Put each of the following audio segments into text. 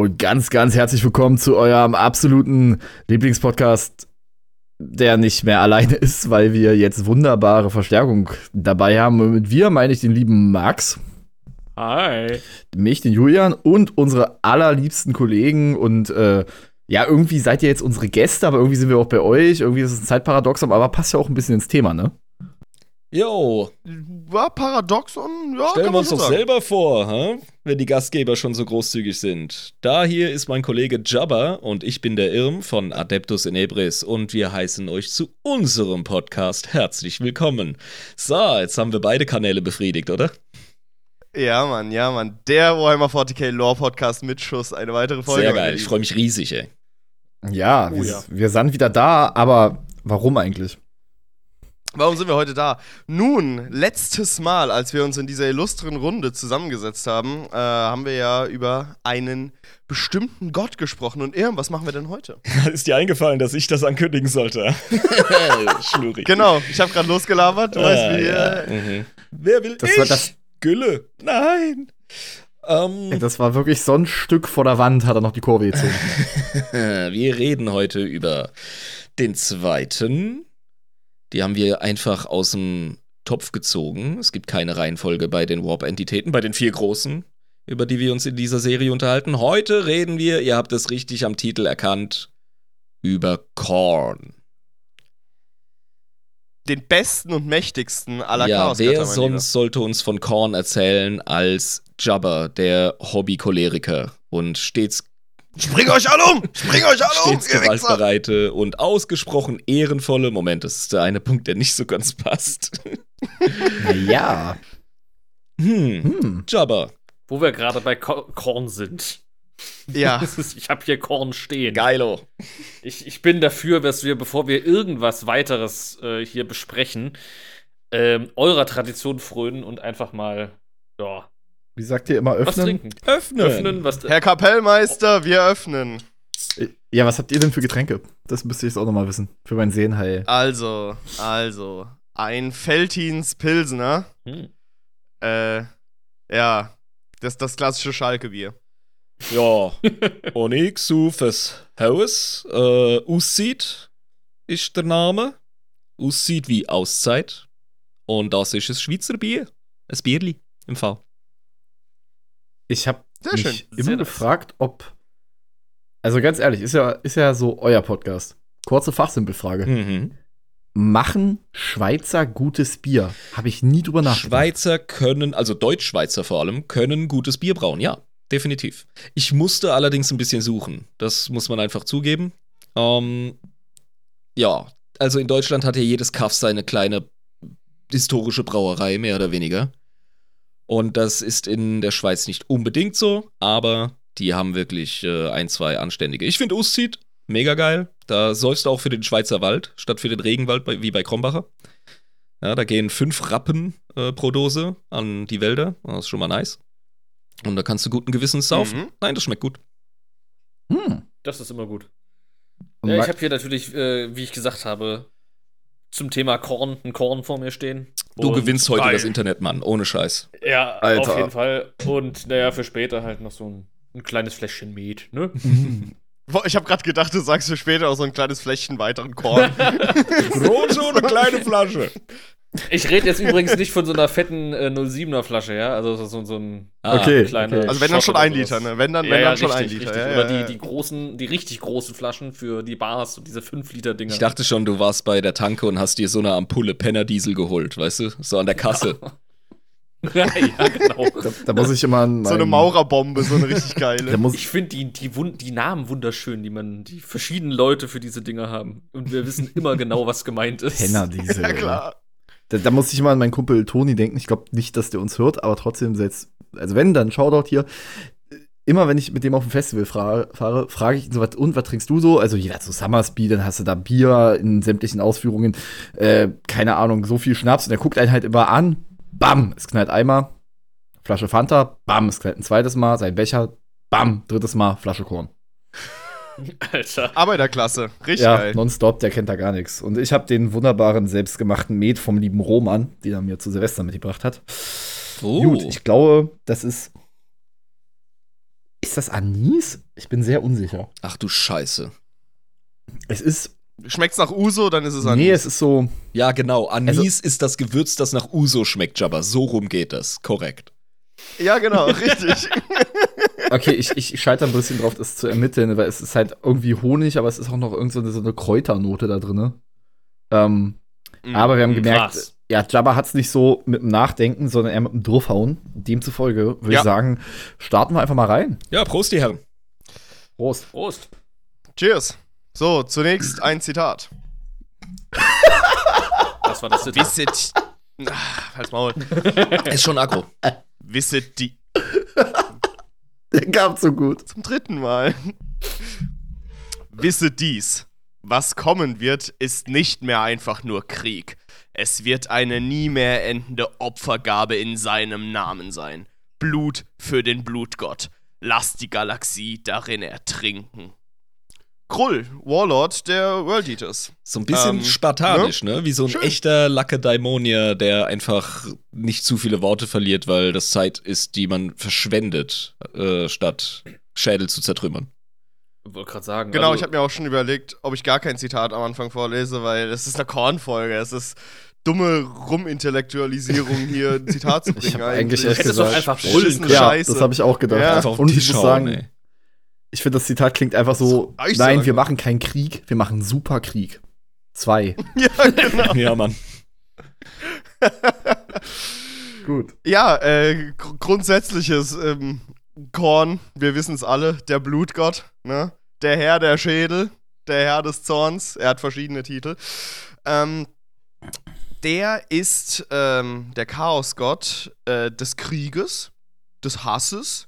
Und ganz, ganz herzlich willkommen zu eurem absoluten Lieblingspodcast, der nicht mehr alleine ist, weil wir jetzt wunderbare Verstärkung dabei haben. Und mit wir meine ich den lieben Max. Hi. Mich, den Julian und unsere allerliebsten Kollegen. Und äh, ja, irgendwie seid ihr jetzt unsere Gäste, aber irgendwie sind wir auch bei euch. Irgendwie ist es ein Zeitparadoxon, aber passt ja auch ein bisschen ins Thema, ne? Jo. War Paradoxon, ja. Stellen wir uns doch sagen. selber vor, hä? wenn die Gastgeber schon so großzügig sind. Da hier ist mein Kollege Jabba und ich bin der Irm von Adeptus in Ebris und wir heißen euch zu unserem Podcast herzlich willkommen. So, jetzt haben wir beide Kanäle befriedigt, oder? Ja, Mann, ja, Mann. Der Warhammer 40k Lore Podcast mit Schuss. Eine weitere Folge. Sehr geil, ich freue mich riesig, ey. Ja, oh, wir, ja. wir sind wieder da, aber warum eigentlich? Warum sind wir heute da? Nun, letztes Mal, als wir uns in dieser illustren Runde zusammengesetzt haben, äh, haben wir ja über einen bestimmten Gott gesprochen. Und Irm, was machen wir denn heute? Ist dir eingefallen, dass ich das ankündigen sollte? Schlurig. Genau, ich habe gerade losgelabert. Du ah, weißt, wie. Ja. Äh, mhm. Wer will das ich? War das Gülle. Nein. Um, das war wirklich so ein Stück vor der Wand, hat er noch die Kurve gezogen. wir reden heute über den zweiten die haben wir einfach aus dem Topf gezogen. Es gibt keine Reihenfolge bei den Warp-Entitäten, bei den vier großen, über die wir uns in dieser Serie unterhalten. Heute reden wir, ihr habt es richtig am Titel erkannt, über Korn. Den besten und mächtigsten aller Ja, Chaos wer sonst sollte uns von Korn erzählen als Jabber, der Hobby-Choleriker und stets Spring euch alle um! Spring euch alle um! Stets gewaltbereite und ausgesprochen ehrenvolle. Moment, das ist der eine Punkt, der nicht so ganz passt. ja. Hm. hm. Jabba. Wo wir gerade bei Korn sind. Ja. ich habe hier Korn stehen. Geilo. Ich, ich bin dafür, dass wir, bevor wir irgendwas weiteres äh, hier besprechen, ähm, eurer Tradition frönen und einfach mal, ja, wie sagt ihr immer öffnen? Was trinken. Öffnen. öffnen was Herr Kapellmeister, wir öffnen. Ja, was habt ihr denn für Getränke? Das müsste ich jetzt auch nochmal wissen. Für mein Sehenheil. Also, also. Ein Feltins Pilsner. Hm. Äh, ja. Das ist das klassische Schalke-Bier. Ja. Onyx fürs Haus. Äh, aussieht ist der Name. Aussieht wie Auszeit. Und das ist ein Schweizer Bier. Ein Bierli im Fall. Ich habe mich schön. immer Sehr gefragt, ob. Also ganz ehrlich, ist ja, ist ja so euer Podcast. Kurze Fachsimpelfrage. Mhm. Machen Schweizer gutes Bier? Habe ich nie drüber nachgedacht. Schweizer können, also Deutschschweizer vor allem, können gutes Bier brauen, ja, definitiv. Ich musste allerdings ein bisschen suchen. Das muss man einfach zugeben. Ähm, ja, also in Deutschland hat ja jedes Kaff seine kleine historische Brauerei, mehr oder weniger. Und das ist in der Schweiz nicht unbedingt so, aber die haben wirklich äh, ein, zwei anständige. Ich finde Uszit mega geil. Da säufst du auch für den Schweizer Wald statt für den Regenwald bei, wie bei Krombacher. Ja, da gehen fünf Rappen äh, pro Dose an die Wälder. Das ist schon mal nice. Und da kannst du guten Gewissens saufen. Mhm. Nein, das schmeckt gut. Hm. Das ist immer gut. Ja, ich habe hier natürlich, äh, wie ich gesagt habe, zum Thema Korn, ein Korn vor mir stehen. Du und gewinnst heute geil. das Internet, Mann, ohne Scheiß. Ja, Alter. auf jeden Fall. Und naja, für später halt noch so ein, ein kleines Fläschchen Met, ne? Ich habe gerade gedacht, du sagst für später auch so ein kleines Fläschchen weiteren Korn. Große oder kleine Flasche? Ich rede jetzt übrigens nicht von so einer fetten äh, 07er Flasche, ja? Also so, so ein ah, okay, kleiner. Okay. Also wenn dann schon ein Liter, ne? Wenn dann, ja, wenn dann ja, schon richtig, ein Liter. Ja, Oder die, die großen, die richtig großen Flaschen für die Bars und diese 5 Liter Dinger. Ich dachte schon, du warst bei der Tanke und hast dir so eine Ampulle Penner Diesel geholt, weißt du? So an der Kasse. ja, ja, genau. Da, da, muss ich immer an So eine Maurerbombe, so eine richtig geile. ich finde die, die, die Namen wunderschön, die man, die verschiedenen Leute für diese Dinger haben. Und wir wissen immer genau, was gemeint ist. Penner Diesel. ja, klar. Da, da muss ich immer an meinen Kumpel Toni denken. Ich glaube nicht, dass der uns hört, aber trotzdem selbst, also wenn, dann Shoutout hier. Immer wenn ich mit dem auf dem Festival fra fahre, frage ich ihn so, was, und was trinkst du so? Also jeder hat so Summersby, dann hast du da Bier in sämtlichen Ausführungen, äh, keine Ahnung, so viel Schnaps. Und er guckt einen halt immer an, bam, es knallt einmal, Flasche Fanta, bam, es knallt ein zweites Mal, sein Becher, bam, drittes Mal, Flasche Korn. Alter. Arbeiterklasse. Richtig ja, geil. nonstop, der kennt da gar nichts. Und ich habe den wunderbaren, selbstgemachten Met vom lieben Roman, den er mir zu Silvester mitgebracht hat. Oh. Gut, ich glaube, das ist Ist das Anis? Ich bin sehr unsicher. Ach du Scheiße. Es ist. Schmeckt's nach Uso, dann ist es an. Nee, es ist so. Ja, genau. Anis Also- ist das Gewürz, das nach Uso schmeckt, Jabba. So rum geht das. Korrekt. Ja, genau, richtig. Okay, ich, ich scheitere ein bisschen drauf, das zu ermitteln, weil es ist halt irgendwie Honig, aber es ist auch noch irgend so eine, so eine Kräuternote da drin. Ähm, aber wir haben gemerkt, Krass. ja, Jabba hat es nicht so mit dem Nachdenken, sondern eher mit dem Draufhauen. Demzufolge würde Ja. ich sagen, starten wir einfach mal rein. Ja, Prost, die Herren. Prost. Prost. Cheers. So, zunächst ein Zitat. Das war das Zitat. Wisset. Ach, halt's Maul. Ist schon aggro. Wisset die. Der kam so gut. Zum dritten Mal. Wisse dies. Was kommen wird, ist nicht mehr einfach nur Krieg. Es wird eine nie mehr endende Opfergabe in seinem Namen sein. Blut für den Blutgott. Lass die Galaxie darin ertrinken. Krull, Warlord der World Eaters. So ein bisschen Ähm, spartanisch, ne? Wie so ein Schön. echter Lakedaimonier, der einfach nicht zu viele Worte verliert, weil das Zeit ist, die man verschwendet, äh, statt Schädel zu zertrümmern. Ich wollte gerade sagen. Genau, also, ich habe mir auch schon überlegt, ob ich gar kein Zitat am Anfang vorlese, weil es ist eine Kornfolge. Es ist dumme Rumintellektualisierung hier ein Zitat zu bringen. Ich hab eigentlich echt gesagt, einfach brüllen können. Ja, Scheiße. das habe ich auch gedacht. Ja. Und ich muss sagen, ey. Ich finde, das Zitat klingt einfach so, nein, sagen. wir machen keinen Krieg, wir machen Superkrieg. Zwei. Ja, genau. Ja, Mann. Gut. Ja, äh, gr grundsätzliches ähm, Korn, wir wissen es alle, der Blutgott, ne? Der Herr der Schädel, der Herr des Zorns, er hat verschiedene Titel. Ähm, der ist ähm, der Chaosgott äh, des Krieges, des Hasses,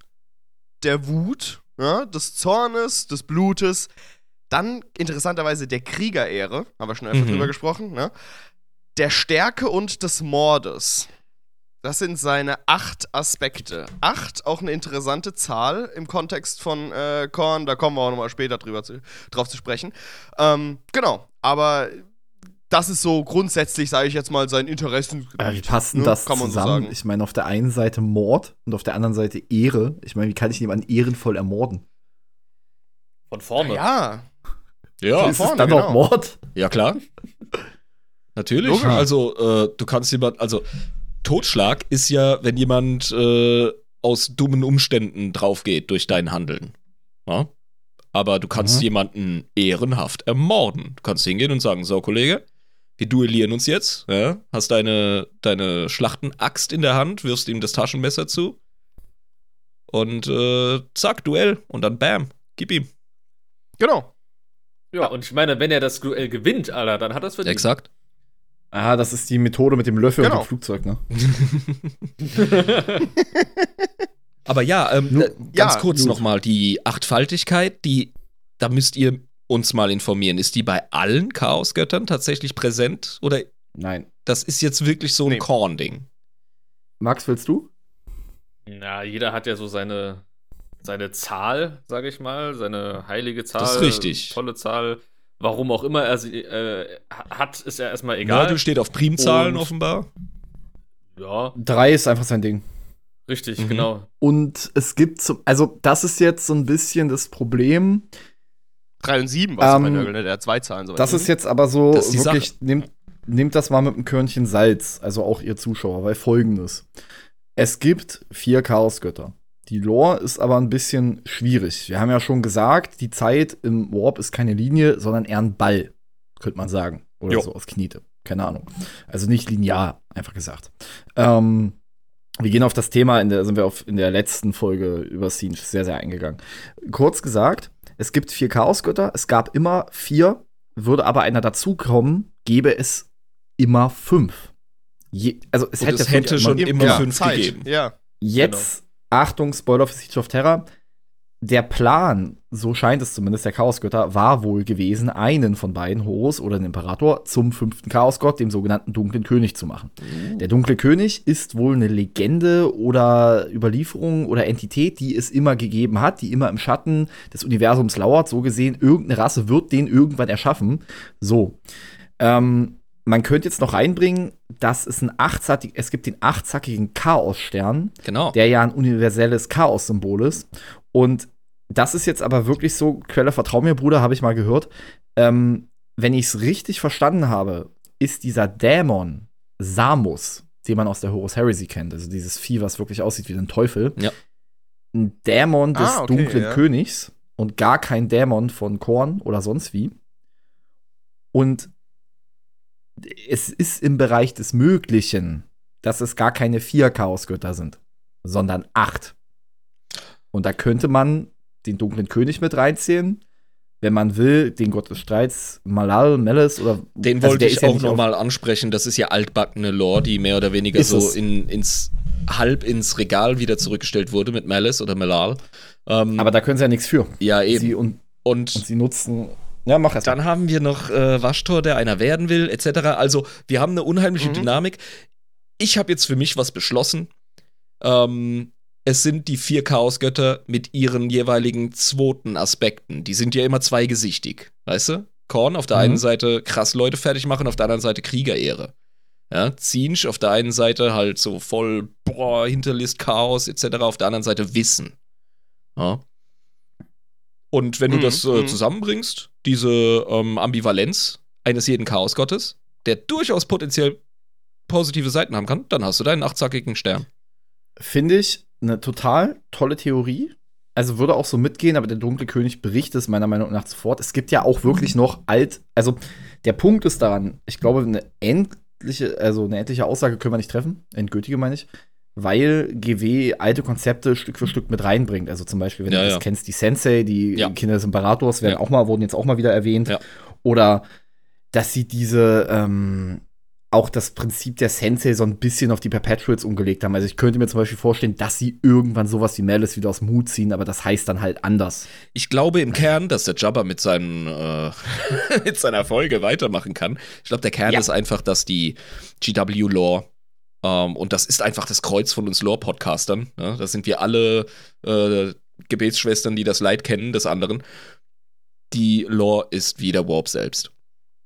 der Wut, ja, des Zornes, des Blutes. Dann interessanterweise der Kriegerehre, haben wir schon öfter Mhm. drüber gesprochen, ne? Der Stärke und des Mordes. Das sind seine acht Aspekte. Acht, auch eine interessante Zahl im Kontext von äh, Korn, da kommen wir auch nochmal später drüber zu, drauf zu sprechen. Ähm, genau, aber das ist so grundsätzlich, sage ich jetzt mal, sein Interessen. Äh, wie passt denn ne? das Kann man so zusammen? sagen. ich meine, auf der einen Seite Mord und auf der anderen Seite Ehre. Ich meine, wie kann ich jemanden ehrenvoll ermorden? Von vorne. Ja, Ja, ist es vorne, dann genau. noch Mord? ja klar. Natürlich. Logisch. Also, äh, du kannst jemand, also Totschlag ist ja, wenn jemand äh, aus dummen Umständen draufgeht durch dein Handeln. Ja? Aber du kannst Mhm. jemanden ehrenhaft ermorden. Du kannst hingehen und sagen, so Kollege, wir duellieren uns jetzt. Ja? Hast deine, deine Schlachtenaxt in der Hand, wirfst ihm das Taschenmesser zu. Und äh, zack, Duell. Und dann bam, gib ihm. genau. Ja, und ich meine, wenn er das Duell gewinnt, Alter, dann hat er es verdient. Exakt. Ah, das ist die Methode mit dem Löffel Genau. und dem Flugzeug, ne? Aber ja, ähm, Nu- äh, ganz ja, kurz nochmal, die Achtfaltigkeit, die, da müsst ihr uns mal informieren. Ist die bei allen Chaosgöttern tatsächlich präsent? Oder Nein. das ist jetzt wirklich so ein Nee. Korn-Ding? Max, willst du? Na, jeder hat ja so seine, seine Zahl, sage ich mal, seine heilige Zahl. Das ist richtig. Tolle Zahl. Warum auch immer er sie äh, hat, ist ja erstmal egal. Nördel steht auf Primzahlen Und- offenbar. Ja, Drei ist einfach sein Ding. richtig, Mhm. genau. Und es gibt zum, also das ist jetzt so ein bisschen das Problem. Drei und sieben war es Ähm, bei Nörgel, ne? Der hat zwei Zahlen. soweit. Das ist jetzt aber so wirklich, nehmt, nehmt das mal mit einem Körnchen Salz, also auch ihr Zuschauer, weil folgendes. Es gibt vier Chaosgötter. Die Lore ist aber ein bisschen schwierig. Wir haben ja schon gesagt, die Zeit im Warp ist keine Linie, sondern eher ein Ball, könnte man sagen. Oder Jo. so aus Kniete. Keine Ahnung. Also nicht linear, einfach gesagt. Ähm, wir gehen auf das Thema, in der sind wir auf, in der letzten Folge über Siege sehr, sehr eingegangen. Kurz gesagt, es gibt vier Chaosgötter, es gab immer vier, würde aber einer dazukommen, gäbe es immer fünf. Je, also es Und hätte, es hätte schon immer- immer fünf Zeit. gegeben. Ja. Jetzt, Achtung, Spoiler für Siege of Terror. Der Plan, so scheint es zumindest, der Chaosgötter, war wohl gewesen, einen von beiden, Horus oder den Imperator, zum fünften Chaosgott, dem sogenannten Dunklen König, zu machen. Der Dunkle König ist wohl eine Legende oder Überlieferung oder Entität, die es immer gegeben hat, die immer im Schatten des Universums lauert. So gesehen, irgendeine Rasse wird den irgendwann erschaffen. So. Ähm, man könnte jetzt noch reinbringen, dass es, ein achtzackig, es gibt den achtzackigen Chaosstern, Genau. der ja ein universelles Chaos-Symbol ist. Und das ist jetzt aber wirklich so, Quelle, vertrau mir, Bruder, habe ich mal gehört. Ähm, wenn ich es richtig verstanden habe, ist dieser Dämon Samus, den man aus der Horus Heresy kennt, also dieses Vieh, was wirklich aussieht wie ein Teufel, Ja. ein Dämon des Ah, okay, dunklen ja. Königs und gar kein Dämon von Korn oder sonst wie. Und es ist im Bereich des Möglichen, dass es gar keine vier Chaosgötter sind, sondern acht. Und da könnte man den dunklen König mit reinzählen. Wenn man will, den Gott des Streits, Malal, Meles oder Den also wollte ich ja auch nicht noch auf- mal ansprechen. Das ist ja altbackene Lore, die mehr oder weniger so es. in, ins halb ins Regal wieder zurückgestellt wurde mit Malice oder Malal. Ähm, Aber da können sie ja nichts für. ja, eben. Sie und, und und sie nutzen. Ja, mach erst. Dann haben wir noch äh, Waschtor, der einer werden will, etc. Also, wir haben eine unheimliche Mhm. Dynamik. Ich habe jetzt für mich was beschlossen. Ähm, es sind die vier Chaosgötter mit ihren jeweiligen zweiten Aspekten. Die sind ja immer zweigesichtig, weißt du? Korn auf der Mhm. einen Seite krass Leute fertig machen, auf der anderen Seite Kriegerehre. Ja, Zinsch auf der einen Seite halt so voll, boah, Hinterlist, Chaos, etc. Auf der anderen Seite Wissen. Ja. Und wenn du Mhm, das äh, mhm. zusammenbringst, diese ähm, Ambivalenz eines jeden Chaosgottes, der durchaus potenziell positive Seiten haben kann, dann hast du deinen achtzackigen Stern. Finde ich eine total tolle Theorie. Also würde auch so mitgehen, aber der dunkle König bricht es meiner Meinung nach sofort. Es gibt ja auch wirklich noch alt, also der Punkt ist daran, ich glaube, eine endliche, also eine endliche Aussage können wir nicht treffen, endgültige meine ich, weil GW alte Konzepte Stück für Stück mit reinbringt. Also zum Beispiel, wenn Ja, du das ja. kennst, die Sensei, die Ja. Kinder des Imperators werden auch mal, wurden jetzt auch mal wieder erwähnt. Oder dass sie diese, ähm, auch das Prinzip der Sensei so ein bisschen auf die Perpetuals umgelegt haben. Also ich könnte mir zum Beispiel vorstellen, dass sie irgendwann sowas wie Malice wieder aus dem Hut ziehen, aber das heißt dann halt anders. Ich glaube im Kern, dass der Jabba mit, seinem, äh, mit seiner Folge weitermachen kann. Ich glaube, der Kern Ja. ist einfach, dass die GW-Lore, ähm, und das ist einfach das Kreuz von uns Lore-Podcastern, ja, das sind wir alle äh, Gebetsschwestern, die das Leid kennen des anderen. Die Lore ist wie der Warp selbst.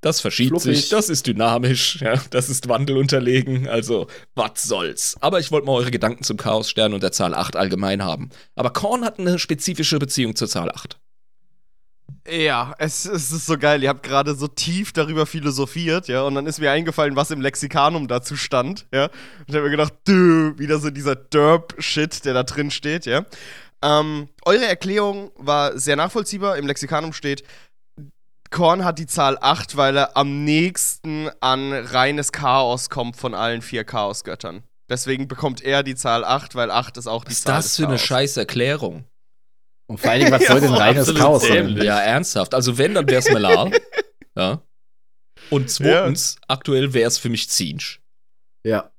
Das verschiebt Fluffig. sich, das ist dynamisch, ja, das ist wandelunterlegen, also was soll's. Aber ich wollte mal eure Gedanken zum Chaosstern und der Zahl 8 allgemein haben. Aber Korn hat eine spezifische Beziehung zur Zahl 8. Ja, es, es ist so geil. Ihr habt gerade so tief darüber philosophiert, ja, und dann ist mir eingefallen, was im Lexikanum dazu stand, ja. Und ich habe mir gedacht, dö, wieder so dieser Derp-Shit, der da drin steht, ja. Ähm, eure Erklärung war sehr nachvollziehbar. Im Lexikanum steht, Korn hat die Zahl 8, weil er am nächsten an reines Chaos kommt von allen vier Chaosgöttern. Deswegen bekommt er die Zahl 8, weil 8 ist auch die Was ist Zahl das des für eine Chaos. scheiß Erklärung? Und vor allen Dingen, was Ja, soll denn reines Chaos sein? Ja, ernsthaft. Also wenn, dann wär's Melal. ja. Und zweitens, aktuell wär's für mich Zinsch. Ja.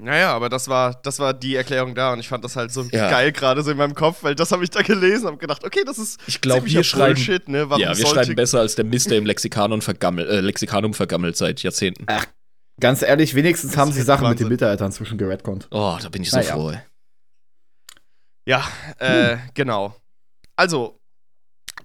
Naja, aber das war, das war die Erklärung da und ich fand das halt so Ja. geil gerade so in meinem Kopf, weil das habe ich da gelesen und gedacht, okay, das ist Ich glaube, wir schreiben, Bullshit, ne? Warum ja, wir schreiben besser als der Mist, der im Lexikanum vergammelt, äh, Lexikanum vergammelt seit Jahrzehnten. Ganz ehrlich, wenigstens Das haben sie Sachen mit Wahnsinn. den Mitarbeitern zwischen geredconnt. Oh, da bin ich so Naja. froh. Ey. Ja, äh, genau. Also,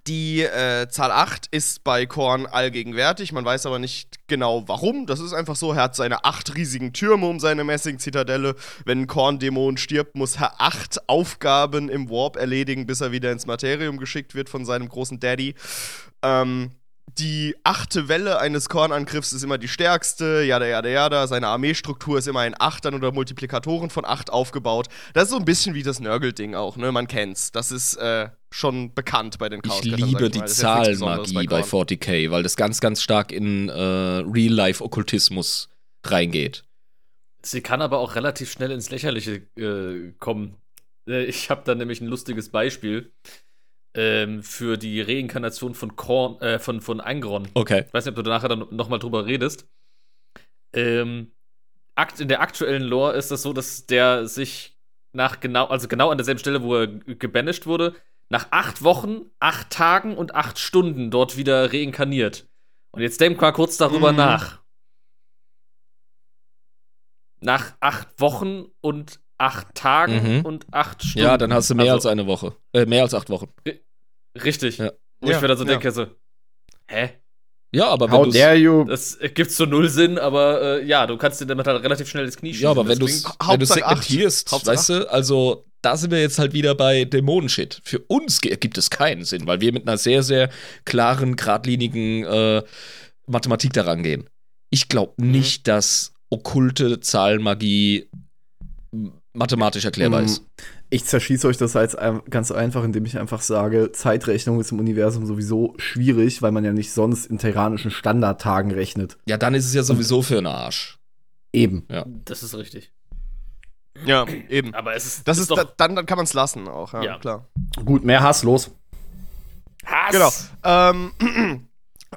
die äh, Zahl 8 ist bei Korn allgegenwärtig. Man weiß aber nicht genau warum. Das ist einfach so. Er hat seine acht riesigen Türme um seine Messing-Zitadelle. Wenn ein Korn-Dämon stirbt, muss er acht Aufgaben im Warp erledigen, bis er wieder ins Materium geschickt wird von seinem großen Daddy. Ähm, die achte Welle eines Kornangriffs ist immer die stärkste, jada, jada, jada. Seine Armeestruktur ist immer in Achtern oder Multiplikatoren von acht aufgebaut. Das ist so ein bisschen wie das Nörgel-Ding auch, ne? Man kennt's. Das ist äh, schon bekannt bei den Ich Chaosgöttern, sag liebe ich die Zahlenmagie bei Korn. 40k, weil das ganz, ganz stark in äh, Real-Life-Okkultismus reingeht. Sie kann aber auch relativ schnell ins Lächerliche äh, kommen. Äh, ich habe da nämlich ein lustiges Beispiel ähm, für die Reinkarnation von Korn, äh, von, von Angron. Okay. Ich weiß nicht, ob du nachher dann nochmal drüber redest. Ähm, akt, in der aktuellen Lore ist das so, dass der sich nach genau, also genau an derselben Stelle, wo er gebanished wurde, nach acht Wochen, acht Tagen und acht Stunden dort wieder reinkarniert. Und jetzt denk mal kurz darüber Mhm. nach. Nach acht Wochen und acht Tagen Mhm. und acht Stunden. Ja, dann hast du mehr Also, als eine Woche. Äh, mehr als acht Wochen. Richtig. Ja. Wo Ja, ich mir dann so ja. denke, so, hä? Ja, aber wenn How du dare you? Das gibt so null Sinn, aber äh, ja, du kannst dir damit halt relativ schnell ins Knie schießen. Ja, aber wenn du acht. segmentierst, weißt du, also da sind wir jetzt halt wieder bei Dämonenshit. Für uns gibt es keinen Sinn, weil wir mit einer sehr, sehr klaren, geradlinigen äh, Mathematik daran gehen. Ich glaube Mhm. nicht, dass okkulte Zahlenmagie mathematisch erklärbar Mm, ist. Ich zerschieße euch das jetzt ein- ganz einfach, indem ich einfach sage, Zeitrechnung ist im Universum sowieso schwierig, weil man ja nicht sonst in terranischen Standardtagen rechnet. Ja, dann ist es ja sowieso für einen Arsch. Eben. Das ist richtig. Ja, eben. Aber es ist, Das ist, doch da, dann, dann kann man es lassen auch, ja, Ja. klar. Gut, mehr Hass, los. Hass. Genau. Ähm,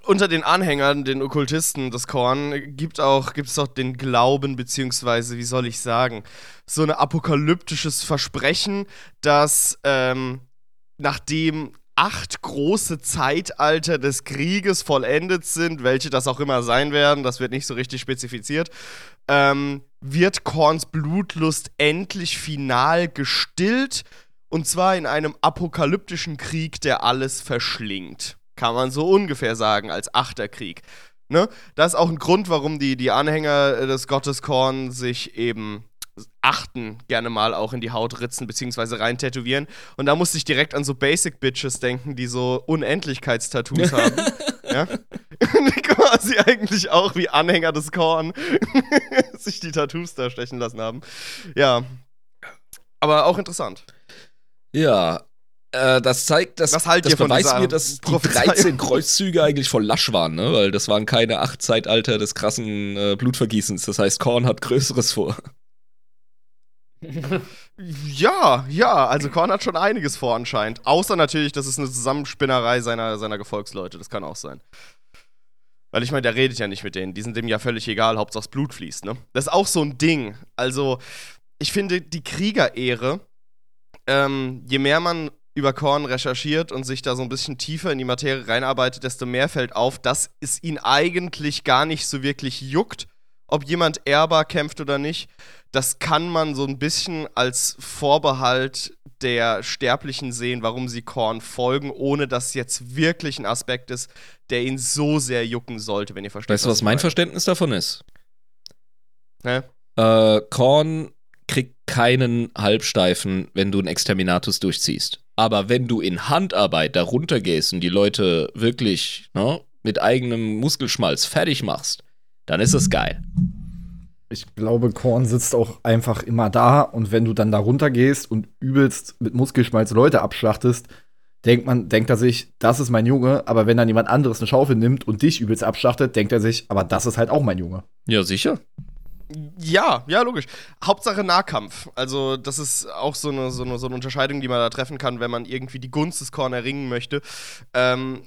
unter den Anhängern, den Okkultisten des Korn, gibt auch, gibt es auch den Glauben, beziehungsweise, wie soll ich sagen, so ein apokalyptisches Versprechen, dass ähm, nachdem acht große Zeitalter des Krieges vollendet sind, welche das auch immer sein werden, das wird nicht so richtig spezifiziert, ähm, wird Korns Blutlust endlich final gestillt und zwar in einem apokalyptischen Krieg, der alles verschlingt. Kann man so ungefähr sagen, als Achterkrieg. Ne? Das ist auch ein Grund, warum die, die Anhänger äh, des Gottes Korn sich eben achten gerne mal auch in die Haut ritzen, beziehungsweise rein tätowieren. Und da musste ich direkt an so Basic Bitches denken, die so Unendlichkeitstattoos haben. Ja? Die quasi eigentlich auch wie Anhänger des Korn sich die Tattoos da stechen lassen haben. Ja. Aber auch interessant. Ja, äh, das zeigt, dass das ihr von beweist mir, dass die Prophezeiung? 13 Kreuzzüge eigentlich voll lasch waren, ne? Weil das waren keine acht Zeitalter des krassen äh, Blutvergießens. Das heißt, Korn hat Größeres vor. Ja, ja, also Korn hat schon einiges vor anscheinend. Außer natürlich, das ist eine Zusammenspinnerei seiner, seiner Gefolgsleute. Das kann auch sein. Weil ich meine, der redet ja nicht mit denen. Die sind dem ja völlig egal, Hauptsache das Blut fließt, ne? Das ist auch so ein Ding. Also, ich finde, die Kriegerehre, ähm, je mehr man über Korn recherchiert und sich da so ein bisschen tiefer in die Materie reinarbeitet, desto mehr fällt auf, dass es ihn eigentlich gar nicht so wirklich juckt, ob jemand ehrbar kämpft oder nicht. Das kann man so ein bisschen als Vorbehalt der Sterblichen sehen, warum sie Korn folgen, ohne dass jetzt wirklich ein Aspekt ist, der ihn so sehr jucken sollte, wenn ihr versteht. Weißt du, was ich mein. Verständnis davon ist? Ne? Äh, Korn kriegt keinen Halbsteifen, wenn du einen Exterminatus durchziehst. Aber wenn du in Handarbeit darunter gehst und die Leute wirklich ne, mit eigenem Muskelschmalz fertig machst, dann ist es geil. Ich glaube, Korn sitzt auch einfach immer da und wenn du dann da runtergehst und übelst mit Muskelschmalz Leute abschlachtest, denkt man, denkt er sich, das ist mein Junge, aber wenn dann jemand anderes eine Schaufel nimmt und dich übelst abschlachtet, denkt er sich, aber das ist halt auch mein Junge. Ja, sicher. Ja, ja, logisch. Hauptsache Nahkampf. Also, das ist auch so eine, so, eine, so eine Unterscheidung, die man da treffen kann, wenn man irgendwie die Gunst des Korn erringen möchte. Ähm,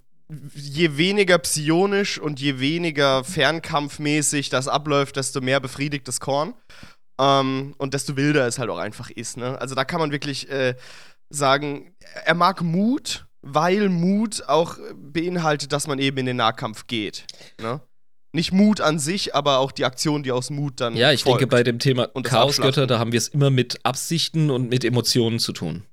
je weniger psionisch und je weniger fernkampfmäßig das abläuft, desto mehr befriedigt das Korn. Ähm, und desto wilder es halt auch einfach ist. Ne? Also, da kann man wirklich äh, sagen, er mag Mut, weil Mut auch beinhaltet, dass man eben in den Nahkampf geht. Ne? Nicht Mut an sich, aber auch die Aktion, die aus Mut dann. Ja, ich folgt. denke, bei dem Thema Chaosgötter, da haben wir es immer mit Absichten und mit Emotionen zu tun.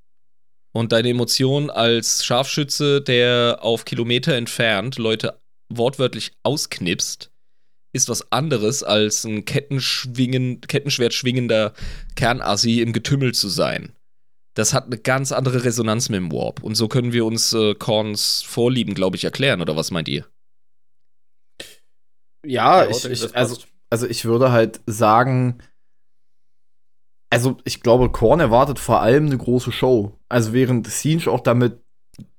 Und deine Emotion als Scharfschütze, der auf Kilometer entfernt Leute wortwörtlich ausknipst, ist was anderes als ein Kettenschwingen, Kettenschwert schwingender Kernassi im Getümmel zu sein. Das hat eine ganz andere Resonanz mit dem Warp. Und so können wir uns äh, Korns Vorlieben, glaube ich, erklären. Oder was meint ihr? Ja, Ja, ich, ich, also, also ich würde halt sagen, also ich glaube, Korn erwartet vor allem eine große Show. Also während Siege auch damit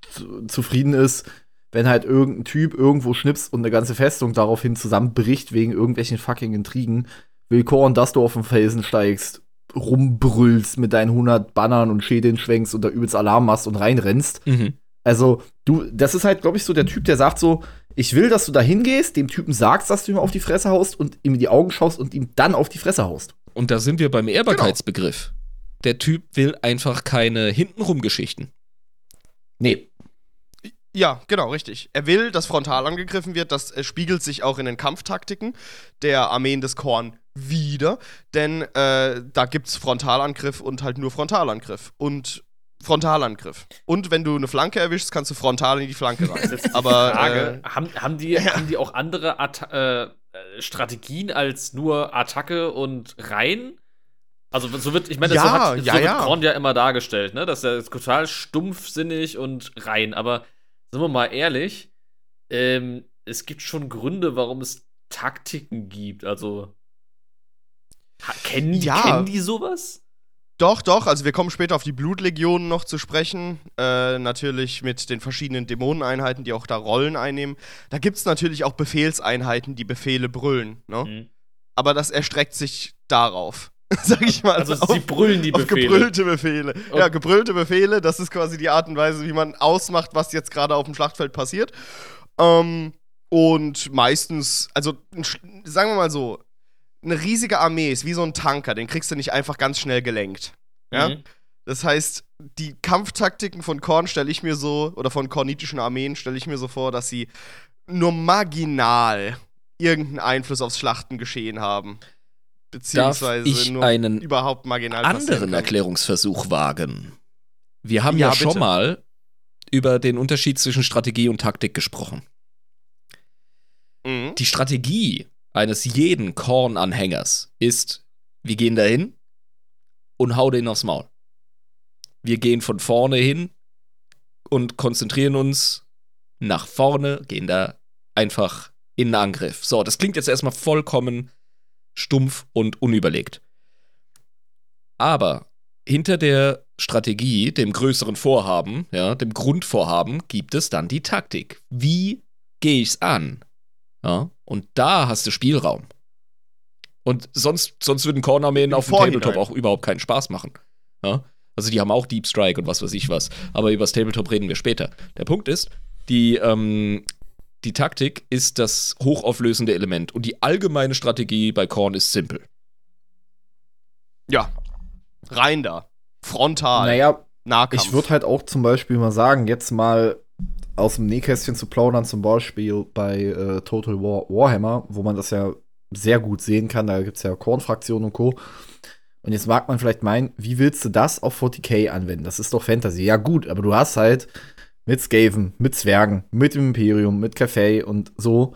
zu- zufrieden ist, wenn halt irgendein Typ irgendwo schnipst und eine ganze Festung daraufhin zusammenbricht wegen irgendwelchen fucking Intrigen, will Korn, dass du auf den Felsen steigst, rumbrüllst mit deinen 100 Bannern und Schädeln schwenkst und da übelst Alarm machst und reinrennst. Mhm. Also, du, das ist halt, glaube ich, so der Typ, der sagt so, ich will, dass du da hingehst, dem Typen sagst, dass du ihm auf die Fresse haust und ihm in die Augen schaust und ihm dann auf die Fresse haust. Und da sind wir beim Ehrbarkeitsbegriff. Der Typ will einfach keine Hintenrum-Geschichten. Nee. Ja, genau, richtig. Er will, dass frontal angegriffen wird. Das äh, spiegelt sich auch in den Kampftaktiken der Armeen des Korn wieder. Denn äh, da gibt's Frontalangriff und halt nur Frontalangriff. Und Frontalangriff. Und wenn du eine Flanke erwischst, kannst du frontal in die Flanke rein. Aber Frage, äh, haben, haben, die, haben die auch andere äh, äh, Strategien als nur Attacke und rein? Also so wird, ich meine, Ja, so, hat, ja, so wird ja. Korn ja immer dargestellt, ne? Dass er ist total stumpfsinnig und rein. Aber sind wir mal ehrlich, ähm, es gibt schon Gründe, warum es Taktiken gibt. Also kennen, die, Ja. kennen die sowas? Doch, doch, also wir kommen später auf die Blutlegionen noch zu sprechen. Äh, natürlich mit den verschiedenen Dämoneneinheiten, die auch da Rollen einnehmen. Da gibt es natürlich auch Befehlseinheiten, die Befehle brüllen. Ne? Mhm. Aber das erstreckt sich darauf. Sag ich mal. Also auf, sie brüllen die auf Befehle. gebrüllte Befehle. Oh. Ja, gebrüllte Befehle, das ist quasi die Art und Weise, wie man ausmacht, was jetzt gerade auf dem Schlachtfeld passiert. Ähm, und meistens, also sagen wir mal so, eine riesige Armee ist wie so ein Tanker, den kriegst du nicht einfach ganz schnell gelenkt. Ja? Mhm. Das heißt, die Kampftaktiken von Korn stelle ich mir so, oder von kornitischen Armeen stelle ich mir so vor, dass sie nur marginal irgendeinen Einfluss aufs Schlachtengeschehen haben. Beziehungsweise ich nur einen überhaupt marginal anderen. Erklärungsversuch wagen. Wir haben Ja, ja, schon mal über den Unterschied zwischen Strategie und Taktik gesprochen. Mhm. Die Strategie eines jeden Korn-Anhängers ist, wir gehen dahin und hau den aufs Maul. Wir gehen von vorne hin und konzentrieren uns nach vorne, gehen da einfach in den Angriff. So, das klingt jetzt erstmal vollkommen stumpf und unüberlegt. Aber hinter der Strategie, dem größeren Vorhaben, ja, dem Grundvorhaben, gibt es dann die Taktik. Wie gehe ich's an? Ja, und da hast du Spielraum. Und sonst, sonst würden Kornarmeen Im auf dem. Tabletop auch überhaupt keinen Spaß machen. Ja? Also die haben auch Deep Strike und was weiß ich was. Aber über das Tabletop reden wir später. Der Punkt ist, die, ähm, die Taktik ist das hochauflösende Element. Und die allgemeine Strategie bei Korn ist simpel. Ja. Rein da. Frontal. Naja, Nahkampf. ich würde halt auch zum Beispiel mal sagen, jetzt mal aus dem Nähkästchen zu plaudern, zum Beispiel bei äh, Total War Warhammer, wo man das ja sehr gut sehen kann. Da gibt es ja Korn-Fraktionen und Co. Und jetzt mag man vielleicht meinen, wie willst du das auf 40k anwenden? Das ist doch Fantasy. Ja, gut, aber du hast halt mit Skaven, mit Zwergen, mit dem Imperium, mit Café und so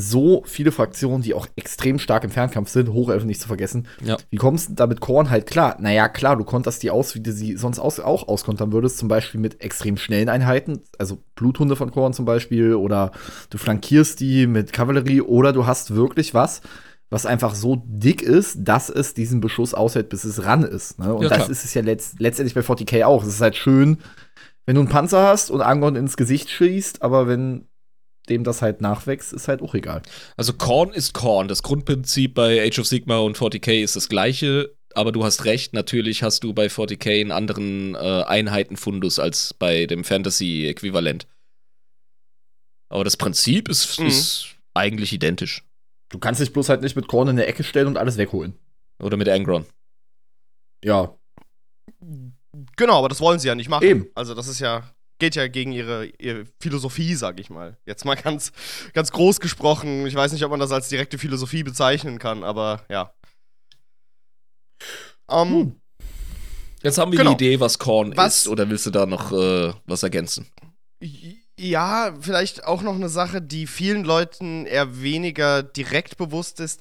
so viele Fraktionen, die auch extrem stark im Fernkampf sind, Hochelfen nicht zu vergessen. Ja. Wie kommst du da mit Korn halt klar? Naja, klar, du konterst die aus, wie du sie sonst aus, auch auskontern würdest, zum Beispiel mit extrem schnellen Einheiten, also Bluthunde von Korn zum Beispiel, oder du flankierst die mit Kavallerie, oder du hast wirklich was, was einfach so dick ist, dass es diesen Beschuss aushält, bis es ran ist. Ne? Und Ja, das klar. ist es ja letzt, letztendlich bei 40k auch. Es ist halt schön, wenn du einen Panzer hast und Angon ins Gesicht schießt, aber wenn dem das halt nachwächst, ist halt auch egal. Also Korn ist Korn. Das Grundprinzip bei Age of Sigma und 40k ist das gleiche. Aber du hast recht, natürlich hast du bei 40k einen anderen äh, Einheitenfundus als bei dem Fantasy-Äquivalent. Aber das Prinzip ist, Mhm. ist eigentlich identisch. Du kannst dich bloß halt nicht mit Korn in der Ecke stellen und alles wegholen. Oder mit Angron. Ja, Genau, aber das wollen sie ja nicht machen. Eben. Also das ist ja, geht ja gegen ihre, ihre Philosophie, sag ich mal. Jetzt mal ganz, ganz groß gesprochen. Ich weiß nicht, ob man das als direkte Philosophie bezeichnen kann, aber ja. Ähm, Hm. Jetzt haben wir Genau. die Idee, was Korn Was- ist. Oder willst du da noch äh, was ergänzen? Ja, vielleicht auch noch eine Sache, die vielen Leuten eher weniger direkt bewusst ist,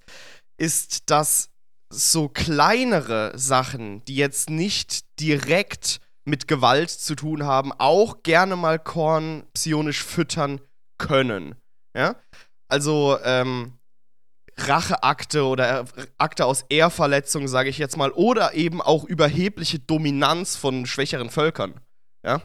ist, dass so kleinere Sachen, die jetzt nicht direkt mit Gewalt zu tun haben, auch gerne mal Korn psionisch füttern können. Ja? Also, ähm, Racheakte oder Akte aus Ehrverletzung, sage ich jetzt mal, oder eben auch überhebliche Dominanz von schwächeren Völkern. Ja?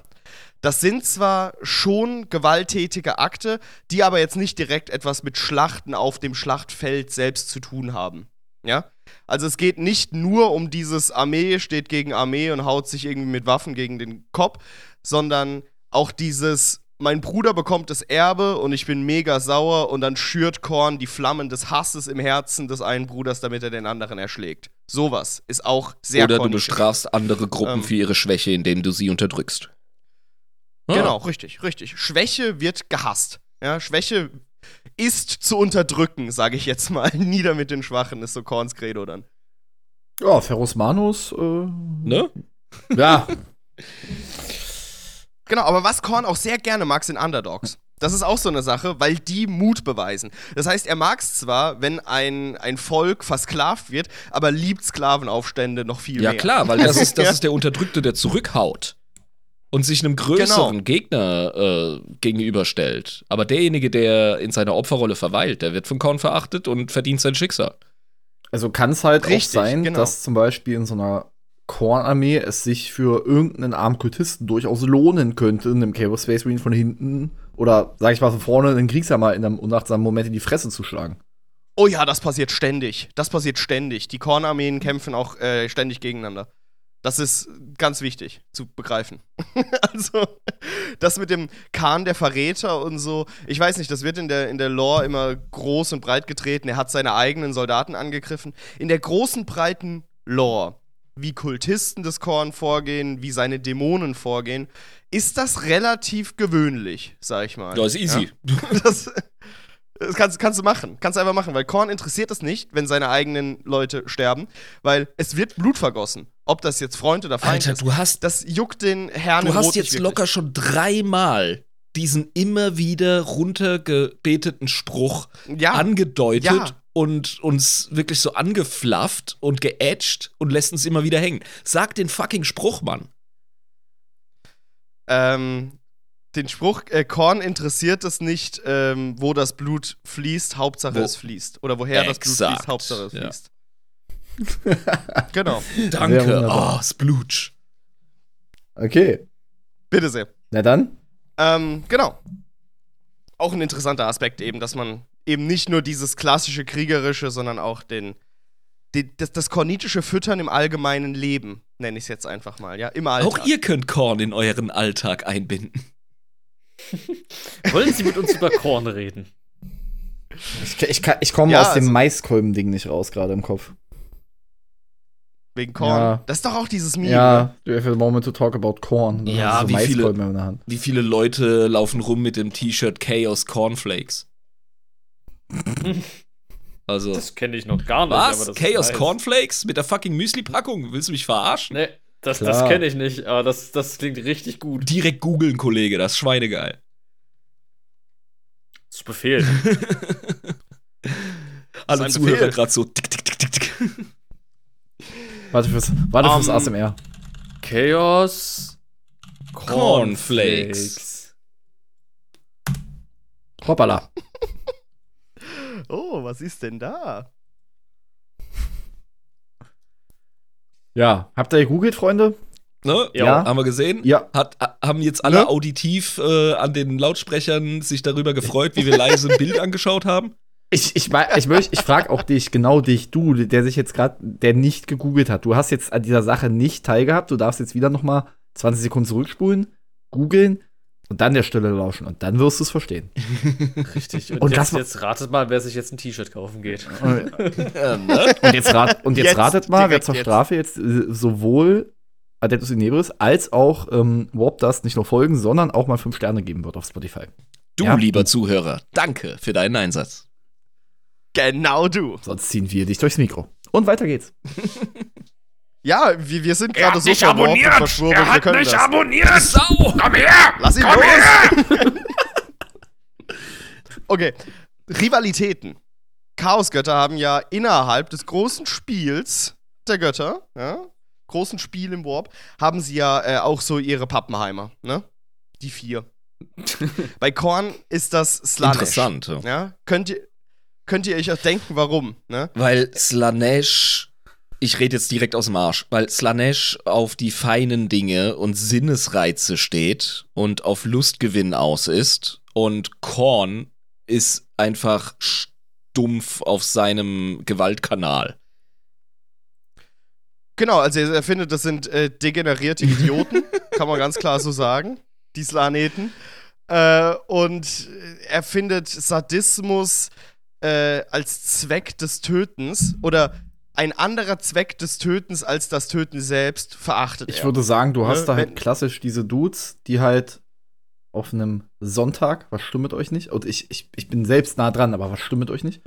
Das sind zwar schon gewalttätige Akte, die aber jetzt nicht direkt etwas mit Schlachten auf dem Schlachtfeld selbst zu tun haben. Ja? Also es geht nicht nur um dieses Armee steht gegen Armee und haut sich irgendwie mit Waffen gegen den Kopf, sondern auch dieses mein Bruder bekommt das Erbe und ich bin mega sauer und dann schürt Korn die Flammen des Hasses im Herzen des einen Bruders, damit er den anderen erschlägt. Sowas ist auch sehr Oder du kornisch. bestrafst andere Gruppen Ähm. für ihre Schwäche, indem du sie unterdrückst. Ah. Genau, richtig, richtig. Schwäche wird gehasst. Ja, Schwäche ist zu unterdrücken, sage ich jetzt mal. Nieder mit den Schwachen ist so Korns Credo dann. ja Ferus Manus, äh, Ne? ja, Genau, aber was Korn auch sehr gerne mag, sind Underdogs. Das ist auch so eine Sache, weil die Mut beweisen. Das heißt, er mag es zwar, wenn ein, ein Volk versklavt wird, aber liebt Sklavenaufstände noch viel Ja, mehr. klar, weil das ist, das Ja. ist der Unterdrückte, der zurückhaut und sich einem größeren Genau. Gegner äh, gegenüberstellt. Aber derjenige, der in seiner Opferrolle verweilt, der wird von Korn verachtet und verdient sein Schicksal. Also kann es halt Richtig, auch sein, genau. dass zum Beispiel in so einer Kornarmee es sich für irgendeinen armen Kultisten durchaus lohnen könnte, einem Chaos Space Marine von hinten oder, sag ich mal, von vorne einen Kriegshammer in einem unachtsamen Moment in die Fresse zu schlagen. Oh ja, das passiert ständig. Das passiert ständig. Die Kornarmeen kämpfen auch äh, ständig gegeneinander. Das ist ganz wichtig zu begreifen. also, das mit dem Khan der Verräter und so, ich weiß nicht, das wird in der, in der Lore immer groß und breit getreten. Er hat seine eigenen Soldaten angegriffen. In der großen, breiten Lore, wie Kultisten des Korn vorgehen, wie seine Dämonen vorgehen, ist das relativ gewöhnlich, sag ich mal. Das ist easy. Das, das kannst, kannst du machen. Kannst du einfach machen, weil Korn interessiert es nicht, wenn seine eigenen Leute sterben, weil es wird Blut vergossen. Ob das jetzt Freund oder Feind Alter, ist. du hast, Das juckt den Herrn du hast jetzt locker schon dreimal diesen immer wieder runtergebeteten Spruch. Ja, angedeutet Ja. und uns wirklich so angeflafft und geätscht und lässt uns immer wieder hängen. Sag den fucking Spruch, Mann. ähm, den Spruch, äh, Korn interessiert es nicht, ähm, wo das Blut fließt, Hauptsache Wo- es fließt. Oder woher das Blut Exakt, fließt, Hauptsache es ja. fließt. genau, Danke. Oh, Splooch. Okay. bitte sehr. Na dann. Ähm, genau. Auch ein interessanter Aspekt eben, dass man eben nicht nur dieses klassische kriegerische, sondern auch den, die, das, das kornitische Füttern im allgemeinen Leben, nenne ich es jetzt einfach mal, ja, im Alltag. Auch ihr könnt Korn in euren Alltag einbinden. Wollen Sie mit uns über Korn reden? Ich, ich, ich komme Ja, aus dem also- Maiskolben-Ding nicht raus, gerade im Kopf. Wegen Korn. Ja. Das ist doch auch dieses Meme. Ja, you have a moment to talk about corn? Und dann Ja, du wie viele- Maiskolben in der Hand. Wie viele Leute laufen rum mit dem T-Shirt Chaos Cornflakes? Also. Das kenne ich noch gar nicht. Was? aber das Chaos ist nice. Cornflakes? Mit der fucking Müsli-Packung? Willst du mich verarschen? Nee, das, Klar. das kenne ich nicht, aber das, das klingt richtig gut. Direkt googeln, Kollege, das ist schweinegeil. Zu Befehl. Alle Zuhörer gerade so tick, tick, tick, tick, tick. Warte fürs, warte fürs Um, ASMR. Chaos Cornflakes. Hoppala. Oh, was ist denn da? Ja, habt ihr gegoogelt, Freunde? Ne? Ja. Haben wir gesehen? Ja. Hat, ha- haben jetzt alle Ne? auditiv äh, an den Lautsprechern sich darüber gefreut, wie wir leise ein Bild angeschaut haben? Ich, ich, ich, möcht- ich frage auch dich, genau dich, du, der sich jetzt gerade, der nicht gegoogelt hat. Du hast jetzt an dieser Sache nicht teilgehabt. Du darfst jetzt wieder noch mal 20 Sekunden zurückspulen, googeln und dann der Stille lauschen. Und dann wirst du es verstehen. Richtig. Und, Und jetzt, jetzt ratet mal, wer sich jetzt ein T-Shirt kaufen geht. Und ne? jetzt, rat, und jetzt, Jetzt, ratet mal, wer zur. Strafe jetzt äh, sowohl Adeptus Inebris als auch ähm, Warp Dust nicht nur folgen, sondern auch mal 5 Sterne geben wird auf Spotify. Du, Ja. lieber Zuhörer, danke für deinen Einsatz. Genau du. Sonst ziehen wir dich durchs Mikro. Und weiter geht's. Ja, wir, wir sind gerade so verworfen und verschwurbelt, wir können das. abonniert! Sau! Komm her! Lass ihn los! okay. Rivalitäten. Chaosgötter haben ja innerhalb des großen Spiels der Götter, ja, großen Spiel im Warp, haben sie ja äh, auch so ihre Pappenheimer, ne? Die vier. Bei Korn ist das Slanesh. Interessant. Ja. Ja? Könnt ihr, könnt ihr euch auch denken, warum, ne? Weil Slanesh, ich rede jetzt direkt aus dem Arsch, weil Slanesh auf die feinen Dinge und Sinnesreize steht und auf Lustgewinn aus ist und Korn ist einfach stumpf auf seinem Gewaltkanal. Genau, also er findet, das sind äh, degenerierte Idioten, kann man ganz klar so sagen, die Slaneten. Äh, und er findet Sadismus äh, als Zweck des Tötens oder ein anderer Zweck des Tötens als das Töten selbst verachtet Ich er. würde sagen, du hast Ne, da halt wenn- klassisch diese Dudes, die halt auf einem Sonntag, was stimmt mit euch nicht? Und ich, ich, ich bin selbst nah dran, aber was stimmt mit euch nicht?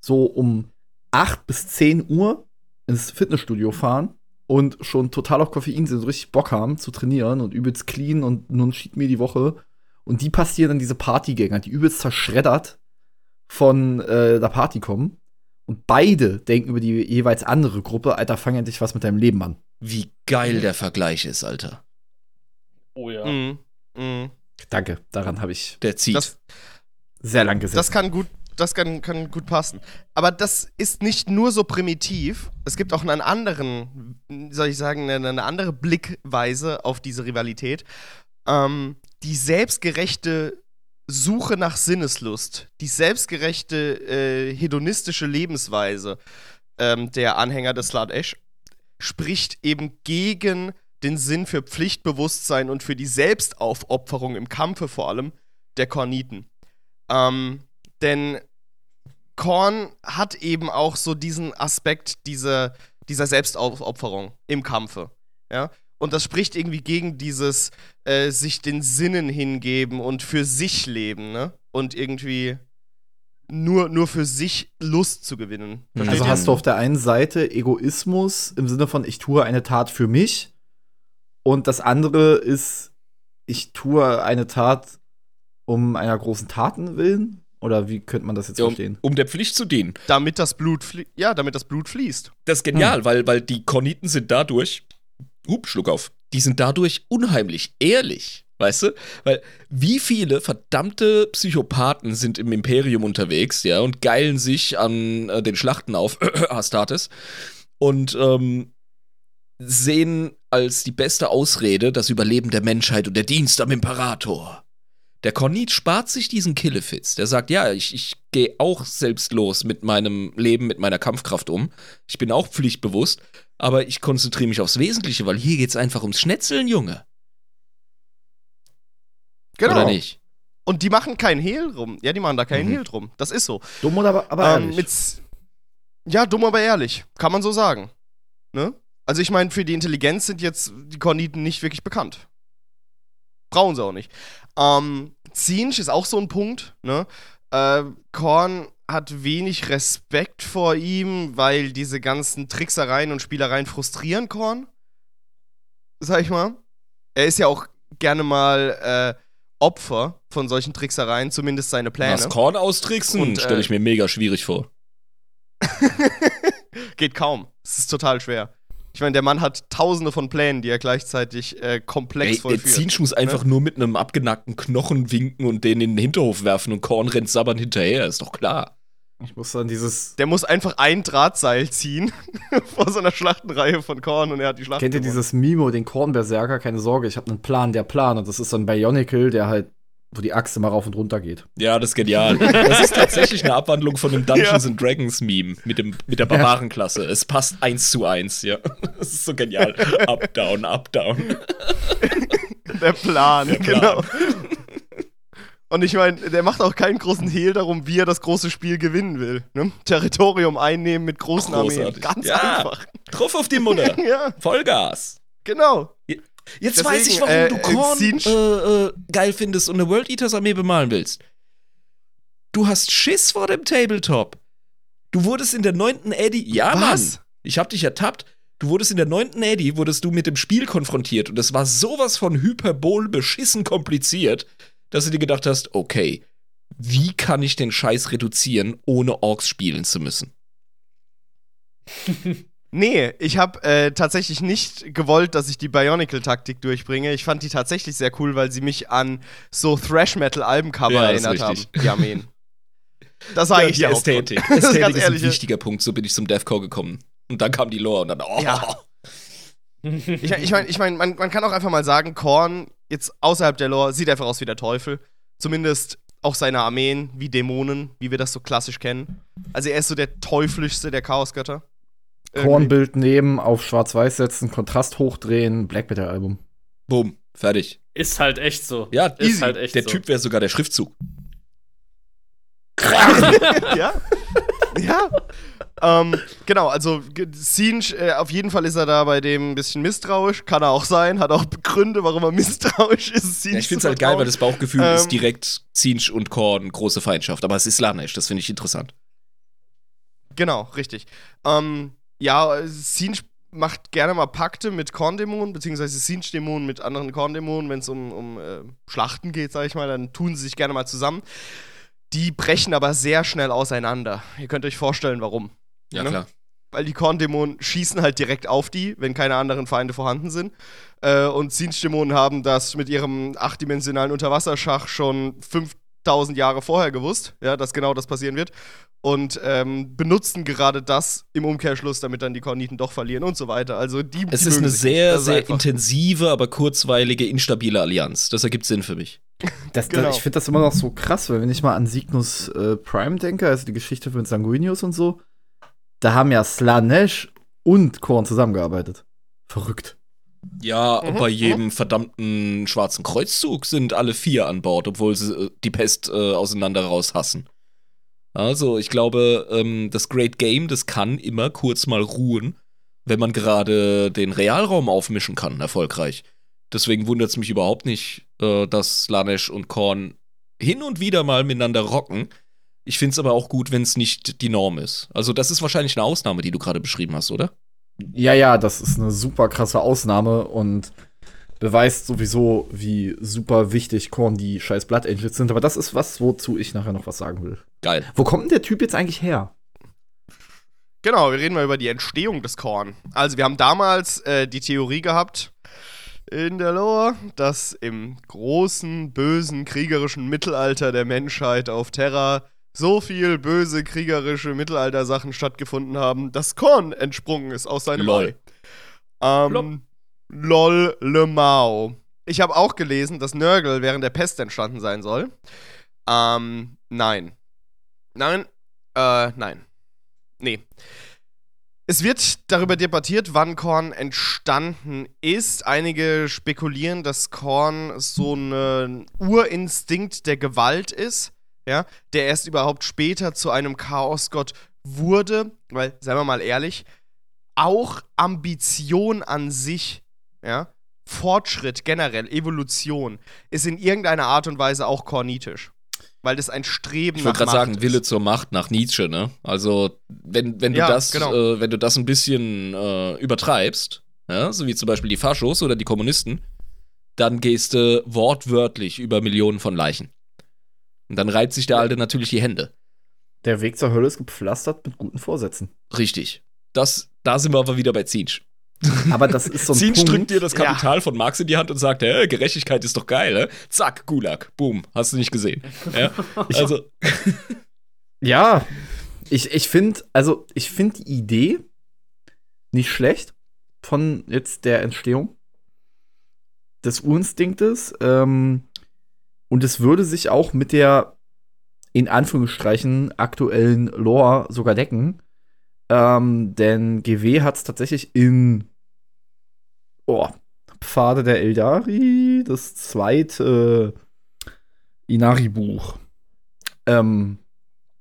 So um 8 bis 10 Uhr ins Fitnessstudio fahren und schon total auf Koffein sind, so richtig Bock haben zu trainieren und übelst clean und ein Cheat Meal die Woche Und die passieren dann diese Partygänger, die übelst zerschreddert von äh, der Party kommen. Und beide denken über die jeweils andere Gruppe, Alter, fang endlich was mit deinem Leben an. Wie geil der Vergleich ist, Alter. Oh ja. Mhm. Mhm. Danke, daran habe ich Der zieht. Das, sehr lang gesessen. das kann gut, das kann, kann gut passen. Aber das ist nicht nur so primitiv. Es gibt auch einen anderen, soll ich sagen, eine, eine andere Blickweise auf diese Rivalität. Ähm, die selbstgerechte Suche nach Sinneslust, die selbstgerechte äh, hedonistische Lebensweise ähm, der Anhänger des Sladesh spricht eben gegen den Sinn für Pflichtbewusstsein und für die Selbstaufopferung im Kampfe vor allem der Korniten. Ähm, denn Korn hat eben auch so diesen Aspekt dieser, dieser Selbstaufopferung im Kampfe. Ja? Und das spricht irgendwie gegen dieses äh, sich den Sinnen hingeben und für sich leben, ne? Und irgendwie nur, nur für sich Lust zu gewinnen. Versteht Also ihr? hast du auf der einen Seite Egoismus im Sinne von, ich tue eine Tat für mich. Und das andere ist, ich tue eine Tat um einer großen Taten willen. Oder wie könnte man das jetzt Ja, um, verstehen? um der Pflicht zu dienen. damit das Blut flie ja, damit das Blut fließt. Das ist genial, weil, weil die Korniten sind dadurch, up, Schluck auf, die sind dadurch unheimlich ehrlich, weißt du? Weil wie viele verdammte Psychopathen sind im Imperium unterwegs, ja, und geilen sich an äh, den Schlachten auf, Astartes, und ähm, sehen als die beste Ausrede das Überleben der Menschheit und der Dienst am Imperator. Der Kornit spart sich diesen Killefitz. Der sagt, ja, ich, ich gehe auch selbstlos mit meinem Leben, mit meiner Kampfkraft um. Ich bin auch pflichtbewusst, aber ich konzentriere mich aufs Wesentliche, weil hier geht's einfach ums Schnetzeln, Junge. Oder nicht? Und die machen keinen Hehl rum. Ja, die machen da keinen Mhm. Hehl drum. Das ist so. Dumm oder aber, aber Ähm, ehrlich. mit, ja, dumm, aber ehrlich. Kann man so sagen. Ne? Also ich meine, für die Intelligenz sind jetzt die Korniten nicht wirklich bekannt. Brauchen sie auch nicht. Ähm, Zinsch ist auch so ein Punkt. Ne? Äh, Korn hat wenig Respekt vor ihm, weil diese ganzen Tricksereien und Spielereien frustrieren Korn. Sag ich mal. Er ist ja auch gerne mal äh, Opfer von solchen Tricksereien, zumindest seine Pläne. Das Korn austricksen äh, stelle ich mir mega schwierig vor. Geht kaum. Es ist total schwer. Ich meine, der Mann hat tausende von Plänen, die er gleichzeitig äh, komplex Ey, der vollführt. Zinsch muss einfach nur mit einem abgenackten Knochen winken und den in den Hinterhof werfen und Korn rennt sabbern hinterher, ist doch klar. Ich muss dann dieses. Der muss einfach ein Drahtseil ziehen vor so einer Schlachtenreihe von Korn und er hat die Schlacht Kennt ihr gewonnen. dieses Mimo, den Kornberserker? Keine Sorge, ich habe einen Plan, der Plan. Und das ist so ein Bionicle, der halt, wo die Axt immer rauf und runter geht. Ja, das ist genial. Das ist tatsächlich eine Abwandlung von dem Dungeons and Dragons Meme mit, dem, mit der Barbarenklasse. Es passt eins zu eins, ja. Das ist so genial. Up, down, up, down. Der Plan, Der Plan. genau. Und ich meine, der macht auch keinen großen Hehl darum, wie er das große Spiel gewinnen will. Ne? Territorium einnehmen mit großen Armeen. Großartig. Ganz Ja. einfach. Drauf auf die Mutter. Ja, Vollgas. genau. Jetzt Deswegen, weiß ich, warum äh, du Korn äh, äh, geil findest und eine World Eaters Armee bemalen willst. Du hast Schiss vor dem Tabletop. Du wurdest in der neunten Eddie. Ja, Was? Mann. Ich hab dich ertappt. Du wurdest in der neunten Eddie, wurdest du mit dem Spiel konfrontiert und es war sowas von hyperbol beschissen kompliziert, dass du dir gedacht hast, okay, wie kann ich den Scheiß reduzieren, ohne Orks spielen zu müssen? Nee, ich habe äh, tatsächlich nicht gewollt, dass ich die Bionicle-Taktik durchbringe. Ich fand die tatsächlich sehr cool, weil sie mich an so Thrash-Metal-Albencover Ja, ist erinnert haben, die Armeen. Das sage ich die dir auch. Ästhetik. Das ist Ästhetik ganz ist ein wichtiger Punkt, so bin ich zum Deathcore gekommen. Und dann kam die Lore und dann, oh, Ja. Ich, ich meine, ich mein, man, man kann auch einfach mal sagen, Korn, jetzt außerhalb der Lore, sieht einfach aus wie der Teufel. Zumindest auch seine Armeen wie Dämonen, wie wir das so klassisch kennen. Also er ist so der teuflischste der Chaosgötter. Kornbild nehmen, auf Schwarz-Weiß setzen, Kontrast hochdrehen, Black Metal-Album. boom, fertig. Ist halt echt so. Ja, ist easy. halt echt Der so. Typ wäre sogar der Schriftzug. ja. Ja. ähm, genau, also Sinj, äh, auf jeden Fall ist er da bei dem ein bisschen misstrauisch. Kann er auch sein, hat auch Gründe, warum er misstrauisch ist. Ja, ich finde es halt geil, weil das Bauchgefühl Ähm, ist direkt Zinsch und Korn, große Feindschaft. Aber es ist Lanesh, das finde ich interessant. Genau, richtig. Ähm, ja, Sinj macht gerne mal Pakte mit Korndämonen, beziehungsweise Sinch-Dämonen mit anderen Korndämonen, wenn es um, um äh, Schlachten geht, sag ich mal, dann tun sie sich gerne mal zusammen. Die brechen aber sehr schnell auseinander. Ihr könnt euch vorstellen, warum. Ja, Ne? klar. Weil die Korndämonen schießen halt direkt auf die, wenn keine anderen Feinde vorhanden sind. Äh, und Sinch-Dämonen haben das mit ihrem achtdimensionalen Unterwasserschach schon 5000 Jahre vorher gewusst, ja, dass genau das passieren wird. Und ähm, benutzen gerade das im Umkehrschluss, damit dann die Korniten doch verlieren und so weiter. Also die Es ist eine sehr, sehr intensive, aber kurzweilige, instabile Allianz. Das ergibt Sinn für mich. Das, Genau. das, ich finde das immer noch so krass, weil wenn ich mal an Cygnus äh, Prime denke, also die Geschichte von Sanguinius und so, da haben ja Slanesh und Korn zusammengearbeitet. Verrückt. Ja, Mhm, bei mhm. jedem verdammten schwarzen Kreuzzug sind alle vier an Bord, obwohl sie äh, die Pest äh, auseinander raus hassen. Also, ich glaube, ähm, das Great Game, das kann immer kurz mal ruhen, wenn man gerade den Realraum aufmischen kann, erfolgreich. Deswegen wundert es mich überhaupt nicht, äh, dass Slanesh und Korn hin und wieder mal miteinander rocken. Ich finde es aber auch gut, wenn es nicht die Norm ist. Also, das ist wahrscheinlich eine Ausnahme, die du gerade beschrieben hast, oder? Ja, ja, das ist eine super krasse Ausnahme und beweist sowieso, wie super wichtig Korn die scheiß Blood Angels sind. Aber das ist was, wozu ich nachher noch was sagen will. Geil. Wo kommt denn der Typ jetzt eigentlich her? Genau, wir reden mal über die Entstehung des Korn. Also, wir haben damals äh, die Theorie gehabt in der Lore, dass im großen, bösen, kriegerischen Mittelalter der Menschheit auf Terra so viel böse, kriegerische Mittelalter-Sachen stattgefunden haben, dass Korn entsprungen ist aus seinem Lol. Ei. Ähm, lol, le Mao. Ich habe auch gelesen, dass Nörgel während der Pest entstanden sein soll. Ähm, nein. Nein, äh, nein. Nee. Es wird darüber debattiert, wann Korn entstanden ist. Einige spekulieren, dass Korn so ein Urinstinkt der Gewalt ist, ja, der erst überhaupt später zu einem Chaosgott wurde, weil, seien wir mal ehrlich, auch Ambition an sich, ja, Fortschritt generell, Evolution, ist in irgendeiner Art und Weise auch kornitisch. Weil das ein Streben Ich nach wollte gerade Macht sagen, ist. Wille zur Macht nach Nietzsche, ne? Also, wenn, wenn du Ja, das, genau. äh, wenn du das ein bisschen äh, übertreibst, ja, so wie zum Beispiel die Faschos oder die Kommunisten, dann gehst du wortwörtlich über Millionen von Leichen. Und dann reibt sich der Alte natürlich die Hände. Der Weg zur Hölle ist gepflastert mit guten Vorsätzen. Richtig. Das, da sind wir aber wieder bei Zinsch. Aber das ist so ein Zinsch Punkt. drückt dir das Ja. Kapital von Marx in die Hand und sagt, hä, Gerechtigkeit ist doch geil, hä? Zack, Gulag, boom, hast du nicht gesehen. Ja? Also, Ja, ich, ich finde, also ich finde die Idee nicht schlecht von jetzt der Entstehung des Urinstinktes. Ähm, und es würde sich auch mit der in Anführungsstrichen aktuellen Lore sogar decken. Ähm, denn GW hat es tatsächlich in oh, Pfade der Eldari, das zweite Inari-Buch. Ähm,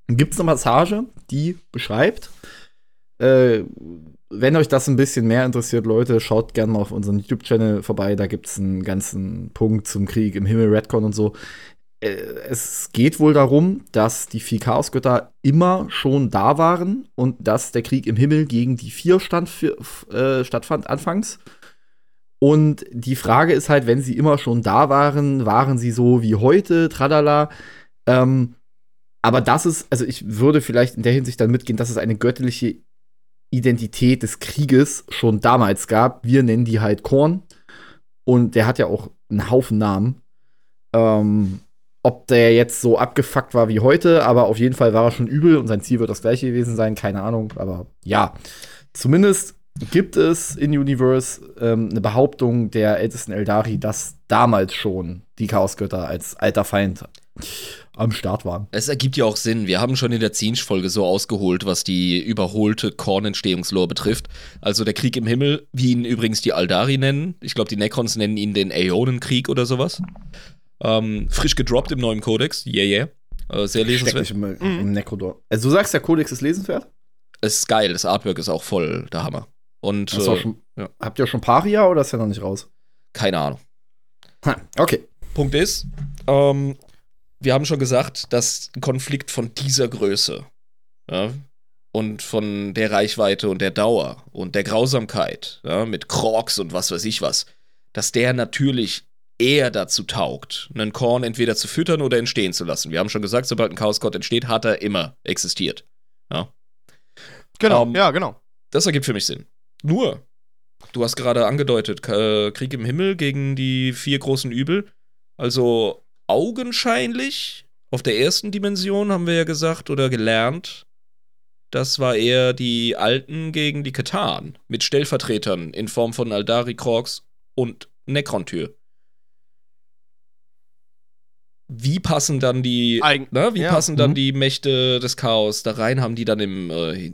gibt es eine Passage, die beschreibt, äh, wenn euch das ein bisschen mehr interessiert, Leute, schaut gerne mal auf unseren YouTube-Channel vorbei. Da gibt es einen ganzen Punkt zum Krieg im Himmel, Redcon und so. Äh, es geht wohl darum, dass die vier Chaosgötter immer schon da waren und dass der Krieg im Himmel gegen die vier stand äh, stattfand anfangs. Und die Frage ist halt, wenn sie immer schon da waren, waren sie so wie heute, tralala. Ähm, aber das ist, also ich würde vielleicht in der Hinsicht dann mitgehen, dass es eine göttliche Identität des Krieges schon damals gab. Wir nennen die halt Korn. Und der hat ja auch einen Haufen Namen. Ähm, ob der jetzt so abgefuckt war wie heute, aber auf jeden Fall war er schon übel und sein Ziel wird das gleiche gewesen sein, keine Ahnung. Aber ja, zumindest gibt es in Universe ähm, eine Behauptung der ältesten Eldari, dass damals schon die Chaosgötter als alter Feind am Start waren. Es ergibt ja auch Sinn. Wir haben schon in der Zinsch-Folge so ausgeholt, was die überholte Korn-Entstehungslore betrifft. Also der Krieg im Himmel, wie ihn übrigens die Aldari nennen. Ich glaube, die Necrons nennen ihn den Äonenkrieg oder sowas. Ähm, frisch gedroppt im neuen Kodex. Yeah, yeah. Äh, sehr lesenswert. mich im, im Necrodor. Also du sagst, der Kodex ist lesenswert? Es ist geil. Das Artwork ist auch voll der Hammer. Und äh, schon, ja. Habt ihr schon Paria oder ist der noch nicht raus? keine Ahnung. Ha, okay. Punkt ist, ähm, wir haben schon gesagt, dass ein Konflikt von dieser Größe, ja, und von der Reichweite und der Dauer und der Grausamkeit, ja, mit Crocs und was weiß ich was, dass der natürlich eher dazu taugt, einen Korn entweder zu füttern oder entstehen zu lassen. Wir haben schon gesagt, sobald ein Chaosgott entsteht, hat er immer existiert. Ja. Genau, Ähm, ja, genau. Das ergibt für mich Sinn. Nur, du hast gerade angedeutet, äh, Krieg im Himmel gegen die vier großen Übel. Also augenscheinlich, auf der ersten Dimension haben wir ja gesagt oder gelernt, das war eher die Alten gegen die Katan mit Stellvertretern in Form von Aldari Krogs und Necron-Tür. Wie passen dann die, Eig na, wie ja. passen dann Mhm. die Mächte des Chaos da rein? Haben die dann im, äh,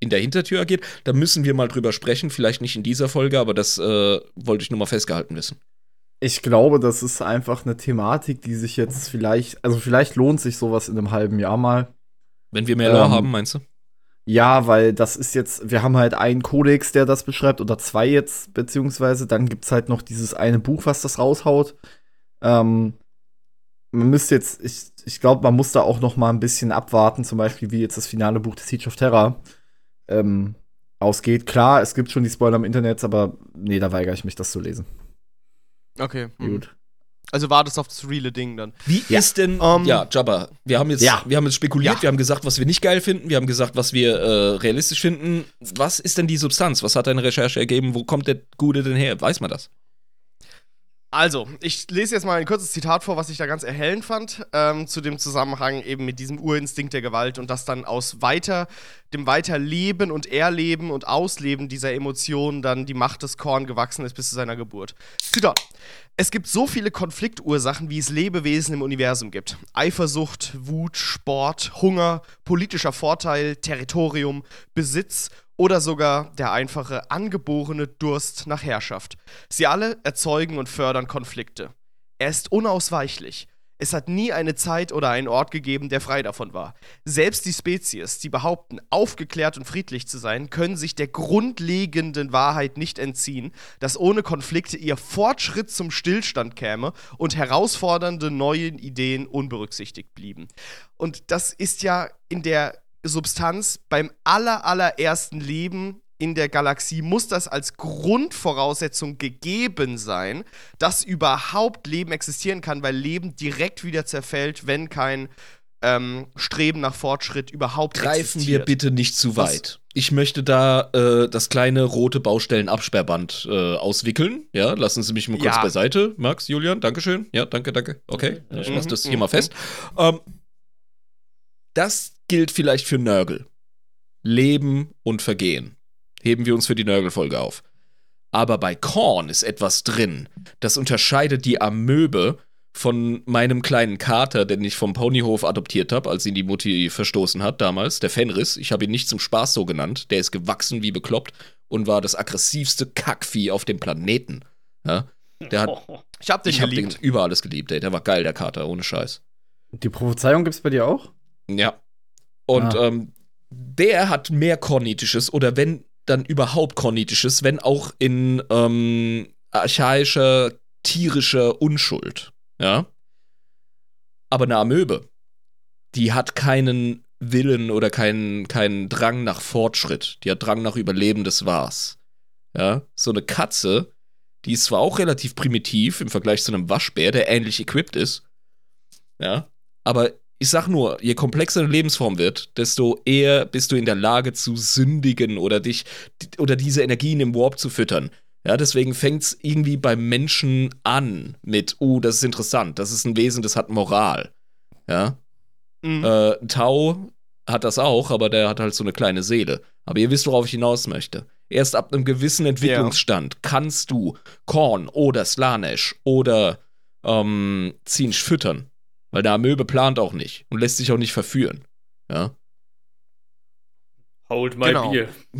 in der Hintertür agiert? Da müssen wir mal drüber sprechen. Vielleicht nicht in dieser Folge, aber das äh, wollte ich nur mal festgehalten wissen. Ich glaube, das ist einfach eine Thematik, die sich jetzt vielleicht, also vielleicht lohnt sich sowas in einem halben Jahr mal. Wenn wir mehr Lore Ähm, haben, meinst du? Ja, weil das ist jetzt, wir haben halt einen Kodex, der das beschreibt, oder zwei jetzt, beziehungsweise dann gibt's halt noch dieses eine Buch, was das raushaut. Ähm, man müsste jetzt, ich, ich glaube, man muss da auch noch mal ein bisschen abwarten, zum Beispiel wie jetzt das finale Buch des Siege of Terror ähm, ausgeht. Klar, es gibt schon die Spoiler im Internet, aber nee, da weigere ich mich, das zu lesen. Okay. mhm. Gut. Also war das auf das reale Ding dann. Wie ja. ist denn, Ähm, ja, Jabba, wir haben jetzt, Ja. wir haben jetzt spekuliert, Ja. wir haben gesagt, was wir nicht geil finden, wir haben gesagt, was wir äh, realistisch finden. Was ist denn die Substanz? Was hat deine Recherche ergeben? Wo kommt der Gute denn her? Weiß man das? Also, ich lese jetzt mal ein kurzes Zitat vor, was ich da ganz erhellend fand, ähm, zu dem Zusammenhang eben mit diesem Urinstinkt der Gewalt und das dann aus weiter, dem Weiterleben und Erleben und Ausleben dieser Emotionen dann die Macht des Korn gewachsen ist bis zu seiner Geburt. Zitat. Es gibt so viele Konfliktursachen, wie es Lebewesen im Universum gibt. Eifersucht, Wut, Sport, Hunger, politischer Vorteil, Territorium, Besitz oder sogar der einfache angeborene Durst nach Herrschaft. Sie alle erzeugen und fördern Konflikte. Er ist unausweichlich. Es hat nie eine Zeit oder einen Ort gegeben, der frei davon war. Selbst die Spezies, die behaupten, aufgeklärt und friedlich zu sein, können sich der grundlegenden Wahrheit nicht entziehen, dass ohne Konflikte ihr Fortschritt zum Stillstand käme und herausfordernde neue Ideen unberücksichtigt blieben. Und das ist ja in der Substanz beim aller, allerersten Leben in der Galaxie muss das als Grundvoraussetzung gegeben sein, dass überhaupt Leben existieren kann, weil Leben direkt wieder zerfällt, wenn kein ähm, Streben nach Fortschritt überhaupt Greifen wir existiert. bitte nicht zu weit. Ich möchte da äh, das kleine rote Baustellenabsperrband äh, auswickeln. Ja, lassen Sie mich mal kurz Ja. beiseite. Max, Julian, Dankeschön. Ja, danke, danke. Okay, Mhm. ich lasse das Mhm, hier mal mhm. fest. Ähm, das gilt vielleicht für Nörgel. Leben und Vergehen. Heben wir uns für die Nörgel-Folge auf. Aber bei Korn ist etwas drin. Das unterscheidet die Amöbe von meinem kleinen Kater, den ich vom Ponyhof adoptiert habe, als ihn die Mutti verstoßen hat damals, der Fenris. Ich habe ihn nicht zum Spaß so genannt. Der ist gewachsen wie bekloppt und war das aggressivste Kackvieh auf dem Planeten. Ja? Der hat, Ich hab den ich habe den geliebt. über alles geliebt, ey. Der war geil, der Kater, ohne Scheiß. Die Prophezeiung gibt's bei dir auch? Ja. Und Ah. ähm, der hat mehr Kornitisches oder wenn dann überhaupt Kornitisches, wenn auch in ähm, archaischer, tierischer Unschuld. Ja. Aber eine Amöbe, die hat keinen Willen oder keinen, keinen Drang nach Fortschritt. Die hat Drang nach Überleben des Wars. Ja. So eine Katze, die ist zwar auch relativ primitiv im Vergleich zu einem Waschbär, der ähnlich equipped ist. Ja. Aber ich sag nur, je komplexer eine Lebensform wird, desto eher bist du in der Lage zu sündigen oder dich oder diese Energien im Warp zu füttern. Ja, deswegen fängt's irgendwie beim Menschen an mit, oh, das ist interessant, das ist ein Wesen, das hat Moral. Ja. Mhm. Äh, Tau hat das auch, aber der hat halt so eine kleine Seele. Aber ihr wisst, worauf ich hinaus möchte. Erst ab einem gewissen Entwicklungsstand kannst du Korn oder Slanesh oder ähm, Zinsch füttern. Weil der Amöbe plant auch nicht und lässt sich auch nicht verführen. Ja. Hold my Genau. beer.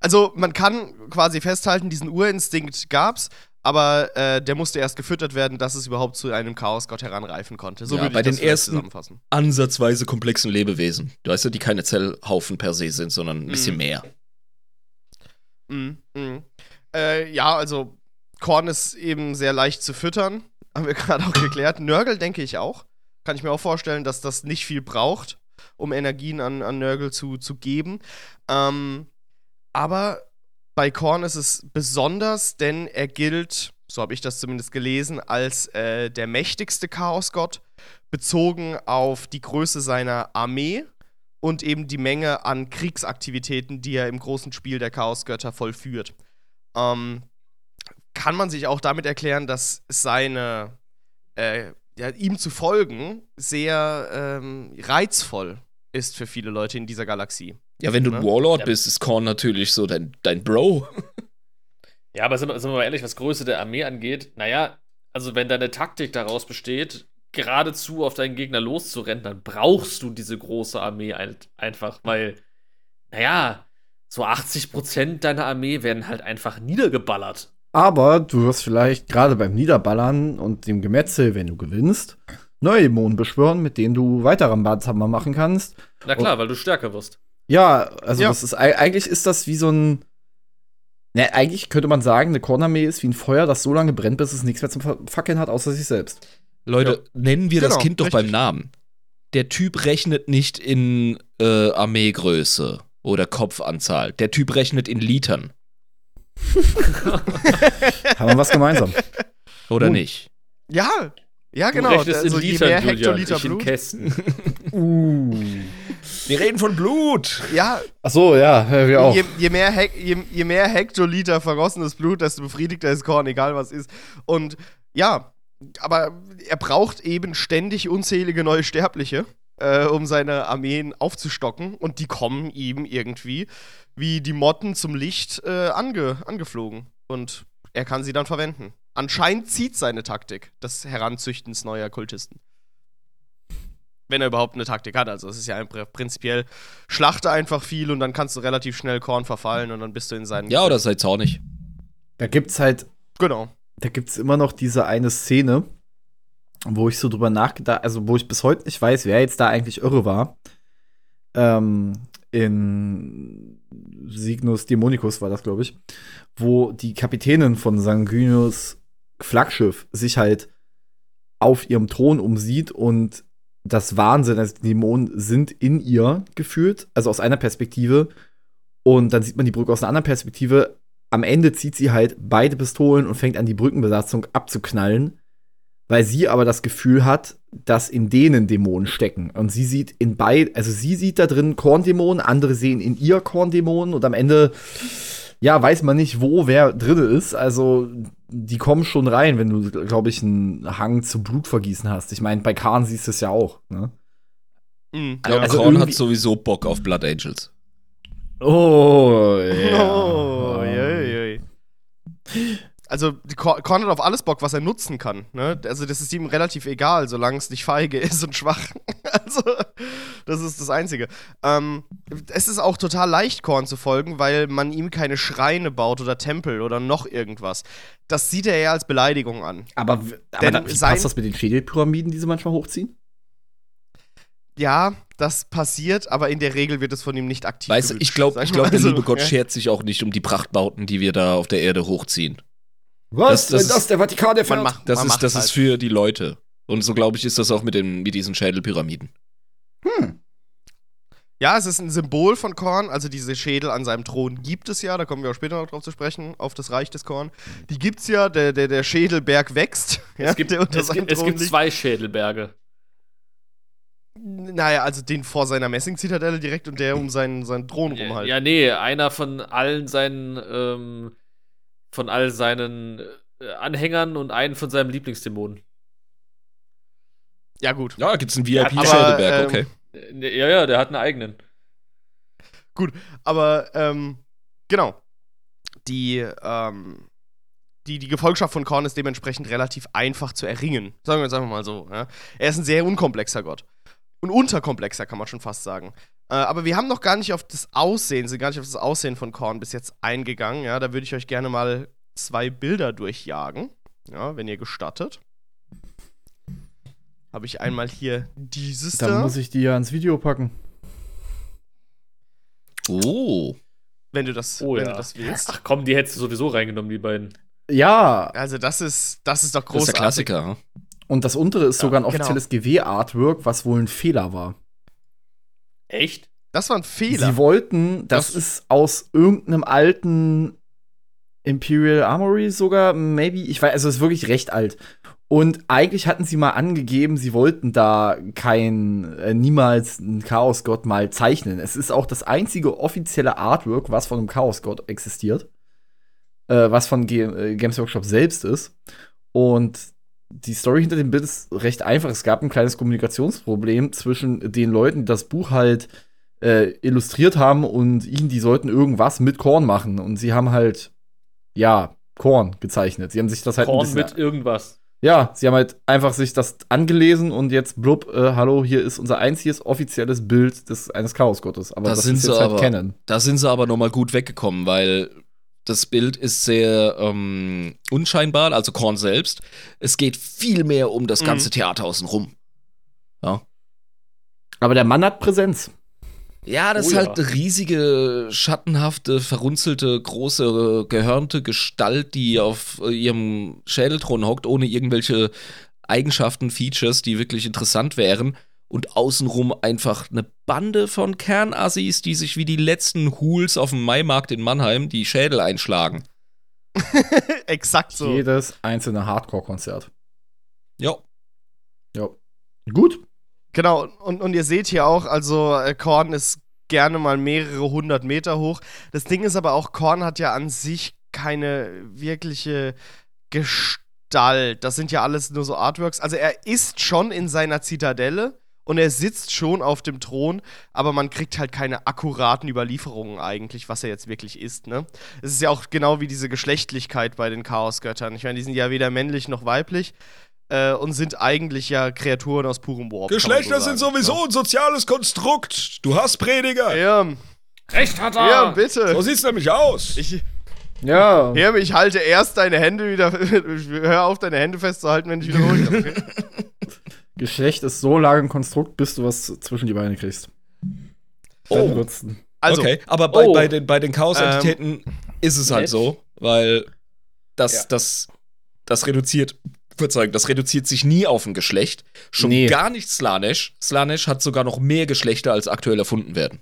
also man kann quasi festhalten, diesen Urinstinkt gab's, aber äh, der musste erst gefüttert werden, dass es überhaupt zu einem Chaosgott heranreifen konnte. So Ja, würde bei ich das den ersten- zusammenfassen. Ansatzweise komplexen Lebewesen. Du weißt ja, die keine Zellhaufen per se sind, sondern ein bisschen Mhm. mehr. Mhm. Mhm. Äh, ja, also Korn ist eben sehr leicht zu füttern, haben wir gerade auch geklärt. Nörgel denke ich auch. Kann ich mir auch vorstellen, dass das nicht viel braucht, um Energien an, an Nörgel zu, zu geben. Ähm, aber bei Korn ist es besonders, denn er gilt, so habe ich das zumindest gelesen, als äh, der mächtigste Chaosgott, bezogen auf die Größe seiner Armee und eben die Menge an Kriegsaktivitäten, die er im großen Spiel der Chaosgötter vollführt. Ähm, kann man sich auch damit erklären, dass seine, äh, ja, ihm zu folgen sehr ähm, reizvoll ist für viele Leute in dieser Galaxie. Ja, wenn du ein Ne? Warlord Ja. bist, ist Korn natürlich so dein, dein Bro. Ja, aber sind wir, sind wir mal ehrlich, was Größe der Armee angeht, naja, also wenn deine Taktik daraus besteht, geradezu auf deinen Gegner loszurennen, dann brauchst du diese große Armee halt einfach, weil, naja, so 80% deiner Armee werden halt einfach niedergeballert. Aber du wirst vielleicht gerade beim Niederballern und dem Gemetzel, wenn du gewinnst, neue Dämonen beschwören, mit denen du weitere Rambatzhammer machen kannst. Na klar, weil du stärker wirst. Ja, also Ja. das ist ei- eigentlich ist das wie so ein Ne, eigentlich könnte man sagen, eine Kornarmee ist wie ein Feuer, das so lange brennt, bis es nichts mehr zum Fackeln hat, außer sich selbst. Leute, nennen wir das Genau, Kind doch beim richtig. Namen. Der Typ rechnet nicht in äh, Armeegröße oder Kopfanzahl. Der Typ rechnet in Litern. Haben wir was gemeinsam. Oder Nun. nicht? Ja, ja, Du genau. rechnest Also in je Litern, mehr Julian, Hektoliter ich in Blut. Kästen. Uh. Wir reden von Blut. Ja, Ach so, ja, wir auch. je, je, mehr Hek je, je mehr Hektoliter vergossenes Blut, desto befriedigter ist Korn, egal was ist. Und ja, aber er braucht eben ständig unzählige neue Sterbliche, äh, um seine Armeen aufzustocken. Und die kommen ihm irgendwie wie die Motten zum Licht äh, ange angeflogen. Und er kann sie dann verwenden. Anscheinend zieht seine Taktik des Heranzüchtens neuer Kultisten. Wenn er überhaupt eine Taktik hat. Also es ist ja ein, prinzipiell schlachte einfach viel und dann kannst du relativ schnell Korn verfallen und dann bist du in seinen. Ja, oder seid zornig. Da gibt's halt Genau. da gibt es immer noch diese eine Szene, wo ich so drüber nachgedacht, also wo ich bis heute nicht weiß, wer jetzt da eigentlich irre war. Ähm, in Signus Dämonicus war das, glaube ich, wo die Kapitänin von Sanguinius Flaggschiff sich halt auf ihrem Thron umsieht und das Wahnsinn, also die Dämonen sind in ihr gefühlt, also aus einer Perspektive. Und dann sieht man die Brücke aus einer anderen Perspektive. Am Ende zieht sie halt beide Pistolen und fängt an, die Brückenbesatzung abzuknallen, weil sie aber das Gefühl hat, dass in denen Dämonen stecken. Und sie sieht in beid, also sie sieht da drin Korndämonen, andere sehen in ihr Korndämonen und am Ende, ja, weiß man nicht, wo wer drin ist. Also, die kommen schon rein, wenn du, glaube ich, einen Hang zu Blutvergießen hast. Ich meine, bei Kahn siehst du es ja auch, ne? Mhm. Ja, und also Korn hat sowieso Bock auf Blood Angels. Oh, ja. Oh, jei. Also, Korn hat auf alles Bock, was er nutzen kann. Ne? Also, das ist ihm relativ egal, solange es nicht feige ist und schwach. also, das ist das Einzige. Ähm, es ist auch total leicht, Korn zu folgen, weil man ihm keine Schreine baut oder Tempel oder noch irgendwas. Das sieht er eher als Beleidigung an. Aber, aber da, passt das mit den Schädelpyramiden, die sie manchmal hochziehen? Ja, das passiert, aber in der Regel wird es von ihm nicht aktiv Weißt du, ich glaube, glaub, der liebe Gott Ja. schert sich auch nicht um die Prachtbauten, die wir da auf der Erde hochziehen. Was? Das- das ist- der Vatikan erfährt? Man macht, Das, man ist, macht das halt. ist für die Leute. Und so, glaube ich, ist das auch mit, den, mit diesen Schädelpyramiden. Hm. Ja, es ist ein Symbol von Korn, also diese Schädel an seinem Thron gibt es ja, da kommen wir auch später noch drauf zu sprechen, auf das Reich des Korn. Die gibt's ja, der, der, der Schädelberg wächst. ja, Es gibt, der unter es gibt, es gibt zwei Schädelberge. Naja, also den vor seiner Messingzitadelle direkt und der um seinen, seinen Thron rum halt. Ja, nee, einer von allen seinen, ähm, von all seinen äh, Anhängern und einen von seinem Lieblingsdämonen. Ja, gut. Ja, gibt's einen Ja, VIP-Schädelberg, aber, okay. Äh, Ja, ja, der hat einen eigenen. Aber, ähm, genau. Die, ähm, die, die Gefolgschaft von Korn ist dementsprechend relativ einfach zu erringen. Sagen wir jetzt einfach mal so. Ja? Er ist ein sehr unkomplexer Gott. Und unterkomplexer, kann man schon fast sagen. Äh, aber wir haben noch gar nicht auf das Aussehen, sind gar nicht auf das Aussehen von Korn bis jetzt eingegangen. Ja? Da würde ich euch gerne mal zwei Bilder durchjagen. Ja, wenn ihr gestattet. Habe ich einmal hier dieses Dann da. muss ich die ja ins Video packen. Oh. wenn du das, Oh wenn ja. du das willst. Ach komm, die hättest du sowieso reingenommen, die beiden. Ja, Also das ist, das ist doch Das ist großartig. der Klassiker. hm? Und das untere ist Ja, sogar ein genau. offizielles GW-Artwork, was wohl ein Fehler war. Echt? Das war ein Fehler. Sie wollten, das, Das- ist aus irgendeinem alten Imperial Armory sogar, maybe, ich weiß, also es ist wirklich recht alt. Und eigentlich hatten sie mal angegeben, sie wollten da kein, äh, niemals einen Chaosgott mal zeichnen. Es ist auch das einzige offizielle Artwork, was von einem Chaosgott existiert. Äh, was von Ge äh, Games Workshop selbst ist. Und die Story hinter dem Bild ist recht einfach. Es gab ein kleines Kommunikationsproblem zwischen den Leuten, die das Buch halt äh, illustriert haben und ihnen, die sollten irgendwas mit Korn machen. Und sie haben halt, ja, Korn gezeichnet. Sie haben sich das halt Korn mit irgendwas. ja, sie haben halt einfach sich das angelesen und jetzt blub, äh, hallo, hier ist unser einziges offizielles Bild des eines Chaosgottes. Aber Da das sind sie jetzt halt aber- Canon. Da sind sie aber nochmal gut weggekommen, weil das Bild ist sehr ähm, unscheinbar, also Korn selbst. Es geht viel mehr um das Mhm. ganze Theater außenrum. Aber der Mann hat Präsenz. Ja, das Oh ist ja. halt eine riesige, schattenhafte, verrunzelte, große, gehörnte Gestalt, die auf äh, ihrem Schädelthron hockt, ohne irgendwelche Eigenschaften, Features, die wirklich interessant wären. Und außenrum einfach eine Bande von Kernassis, die sich wie die letzten Hools auf dem Maimarkt in Mannheim die Schädel einschlagen. Exakt so. Jedes einzelne Hardcore-Konzert. Ja. Ja. Gut. Genau, und, und ihr seht hier auch, also äh, Korn ist gerne mal mehrere hundert Meter hoch. Das Ding ist aber auch, Korn hat ja an sich keine wirkliche Gestalt. Das sind ja alles nur so Artworks. Also er ist schon in seiner Zitadelle und er sitzt schon auf dem Thron, aber man kriegt halt keine akkuraten Überlieferungen eigentlich, was er jetzt wirklich ist, ne? Es ist ja auch genau wie diese Geschlechtlichkeit bei den Chaosgöttern. Ich meine, die sind ja weder männlich noch weiblich. Äh, und sind eigentlich ja Kreaturen aus purem Warp. Geschlechter so sind sowieso ein soziales Konstrukt. Du hast Prediger. Ja, Recht hat er! ja, bitte. So sieht's nämlich aus. Ich, Ja. Herm, ich halte erst deine Hände wieder. Hör auf, deine Hände festzuhalten, wenn ich wieder ruhig bin. Geschlecht ist so lange ein Konstrukt, bis du was zwischen die Beine kriegst. Oh. Also, okay, aber bei, Oh. bei den, bei den Chaos-Entitäten ist es halt nett. so, weil das, Ja. das, das reduziert, Verzeihung, das reduziert sich nie auf ein Geschlecht. Schon Nee. gar nicht Slanesh. Slanesh hat sogar noch mehr Geschlechter, als aktuell erfunden werden.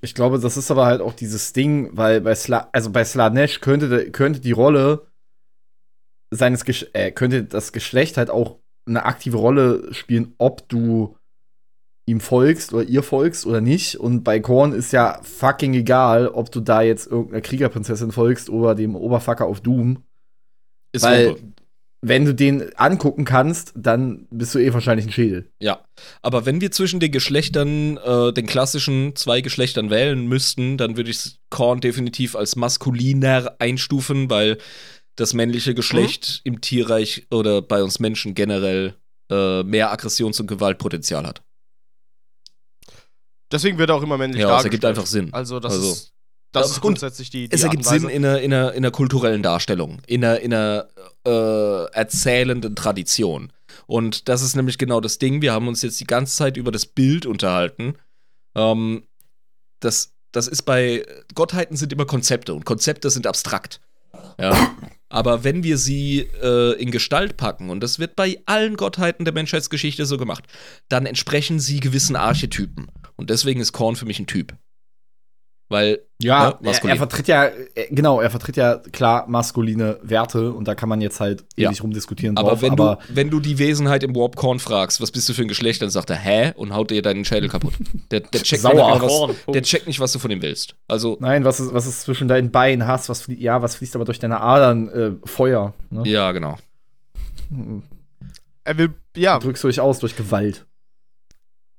Ich glaube, das ist aber halt auch dieses Ding, weil bei Sla also bei Slanesh könnte, könnte die Rolle seines Gesch äh, könnte das Geschlecht halt auch eine aktive Rolle spielen, ob du ihm folgst oder ihr folgst oder nicht. Und bei Korn ist ja fucking egal, ob du da jetzt irgendeiner Kriegerprinzessin folgst oder dem Oberfucker auf Doom. Ist Weil-. Wenn du den angucken kannst, dann bist du eh wahrscheinlich ein Schädel. Ja. Aber wenn wir zwischen den Geschlechtern, äh, den klassischen zwei Geschlechtern wählen müssten, dann würde ich Korn definitiv als maskuliner einstufen, weil das männliche Geschlecht im Tierreich oder bei uns Menschen generell äh, mehr Aggressions- und Gewaltpotenzial hat. deswegen wird er auch immer männlich Ja, es dargestellt. ergibt einfach Sinn. Also, das Also- ist. Das Ja, ist und grundsätzlich die, die Es ergibt Sinn in einer, in, einer, in einer kulturellen Darstellung, in einer, in einer äh, erzählenden Tradition. Und das ist nämlich genau das Ding. Wir haben uns jetzt die ganze Zeit über das Bild unterhalten. Ähm, das, das ist bei Gottheiten sind immer Konzepte und Konzepte sind abstrakt. Ja. Aber wenn wir sie äh, in Gestalt packen, und das wird bei allen Gottheiten der Menschheitsgeschichte so gemacht, dann entsprechen sie gewissen Archetypen. Und deswegen ist Korn für mich ein Typ. Weil Ja, Ja, er, maskulin. er vertritt ja, äh, genau, er vertritt ja klar maskuline Werte und da kann man jetzt halt Ja. ewig rumdiskutieren Aber drauf, wenn, aber du, wenn du die Wesenheit im Warp Korn fragst, was bist du für ein Geschlecht, dann sagt er, hä? Und haut dir deinen Schädel kaputt. Der, der, checkt, Sauer. nicht, was, der checkt nicht, was du von ihm willst. Also, nein, was ist, was ist zwischen deinen Beinen hast, was ja, was fließt aber durch deine Adern? Äh, Feuer. Ne? ja, genau. Er will, ja, Drückst du dich aus durch Gewalt.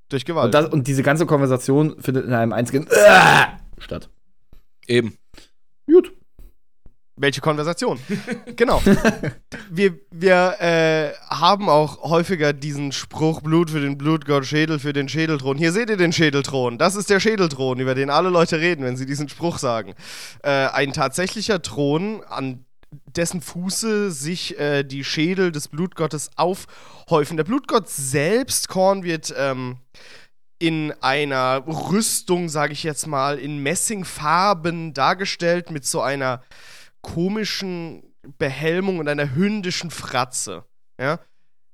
durch Gewalt. Und, das, und diese ganze Konversation findet in einem einzigen äh, statt. Eben. Gut. Welche Konversation? genau. Wir, wir äh, haben auch häufiger diesen Spruch Blut für den Blutgott, Schädel für den Schädelthron. Hier seht ihr den Schädelthron. Das ist der Schädelthron, über den alle Leute reden, wenn sie diesen Spruch sagen. Äh, ein tatsächlicher Thron, an dessen Fuße sich äh, die Schädel des Blutgottes aufhäufen. Der Blutgott selbst, Korn, wird ähm, in einer Rüstung, sage ich jetzt mal, in Messingfarben dargestellt mit so einer komischen Behelmung und einer hündischen Fratze. Ja?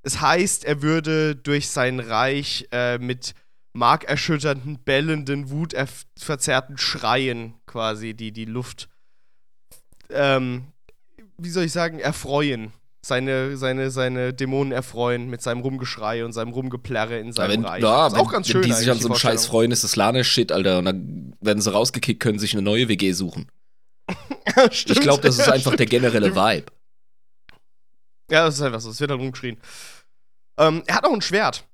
es heißt, er würde durch sein Reich äh, mit markerschütternden, bellenden, wutverzerrten Schreien quasi die, die Luft, ähm, wie soll ich sagen, erfreuen. Seine, seine, seine Dämonen erfreuen mit seinem Rumgeschrei und seinem Rumgeplärre in Ja, seinem wenn, Reich. ja, ist wenn, auch ganz wenn schön. die sich an so einem Scheiß freuen, ist das Lane-Shit, Alter. Und dann werden sie rausgekickt, können sich eine neue WG suchen. Stimmt. Ich glaube, das ist Ja, einfach der stimmt. generelle Vibe. Ja, das ist einfach so. Es wird dann rumgeschrien. Ähm, er hat auch ein Schwert.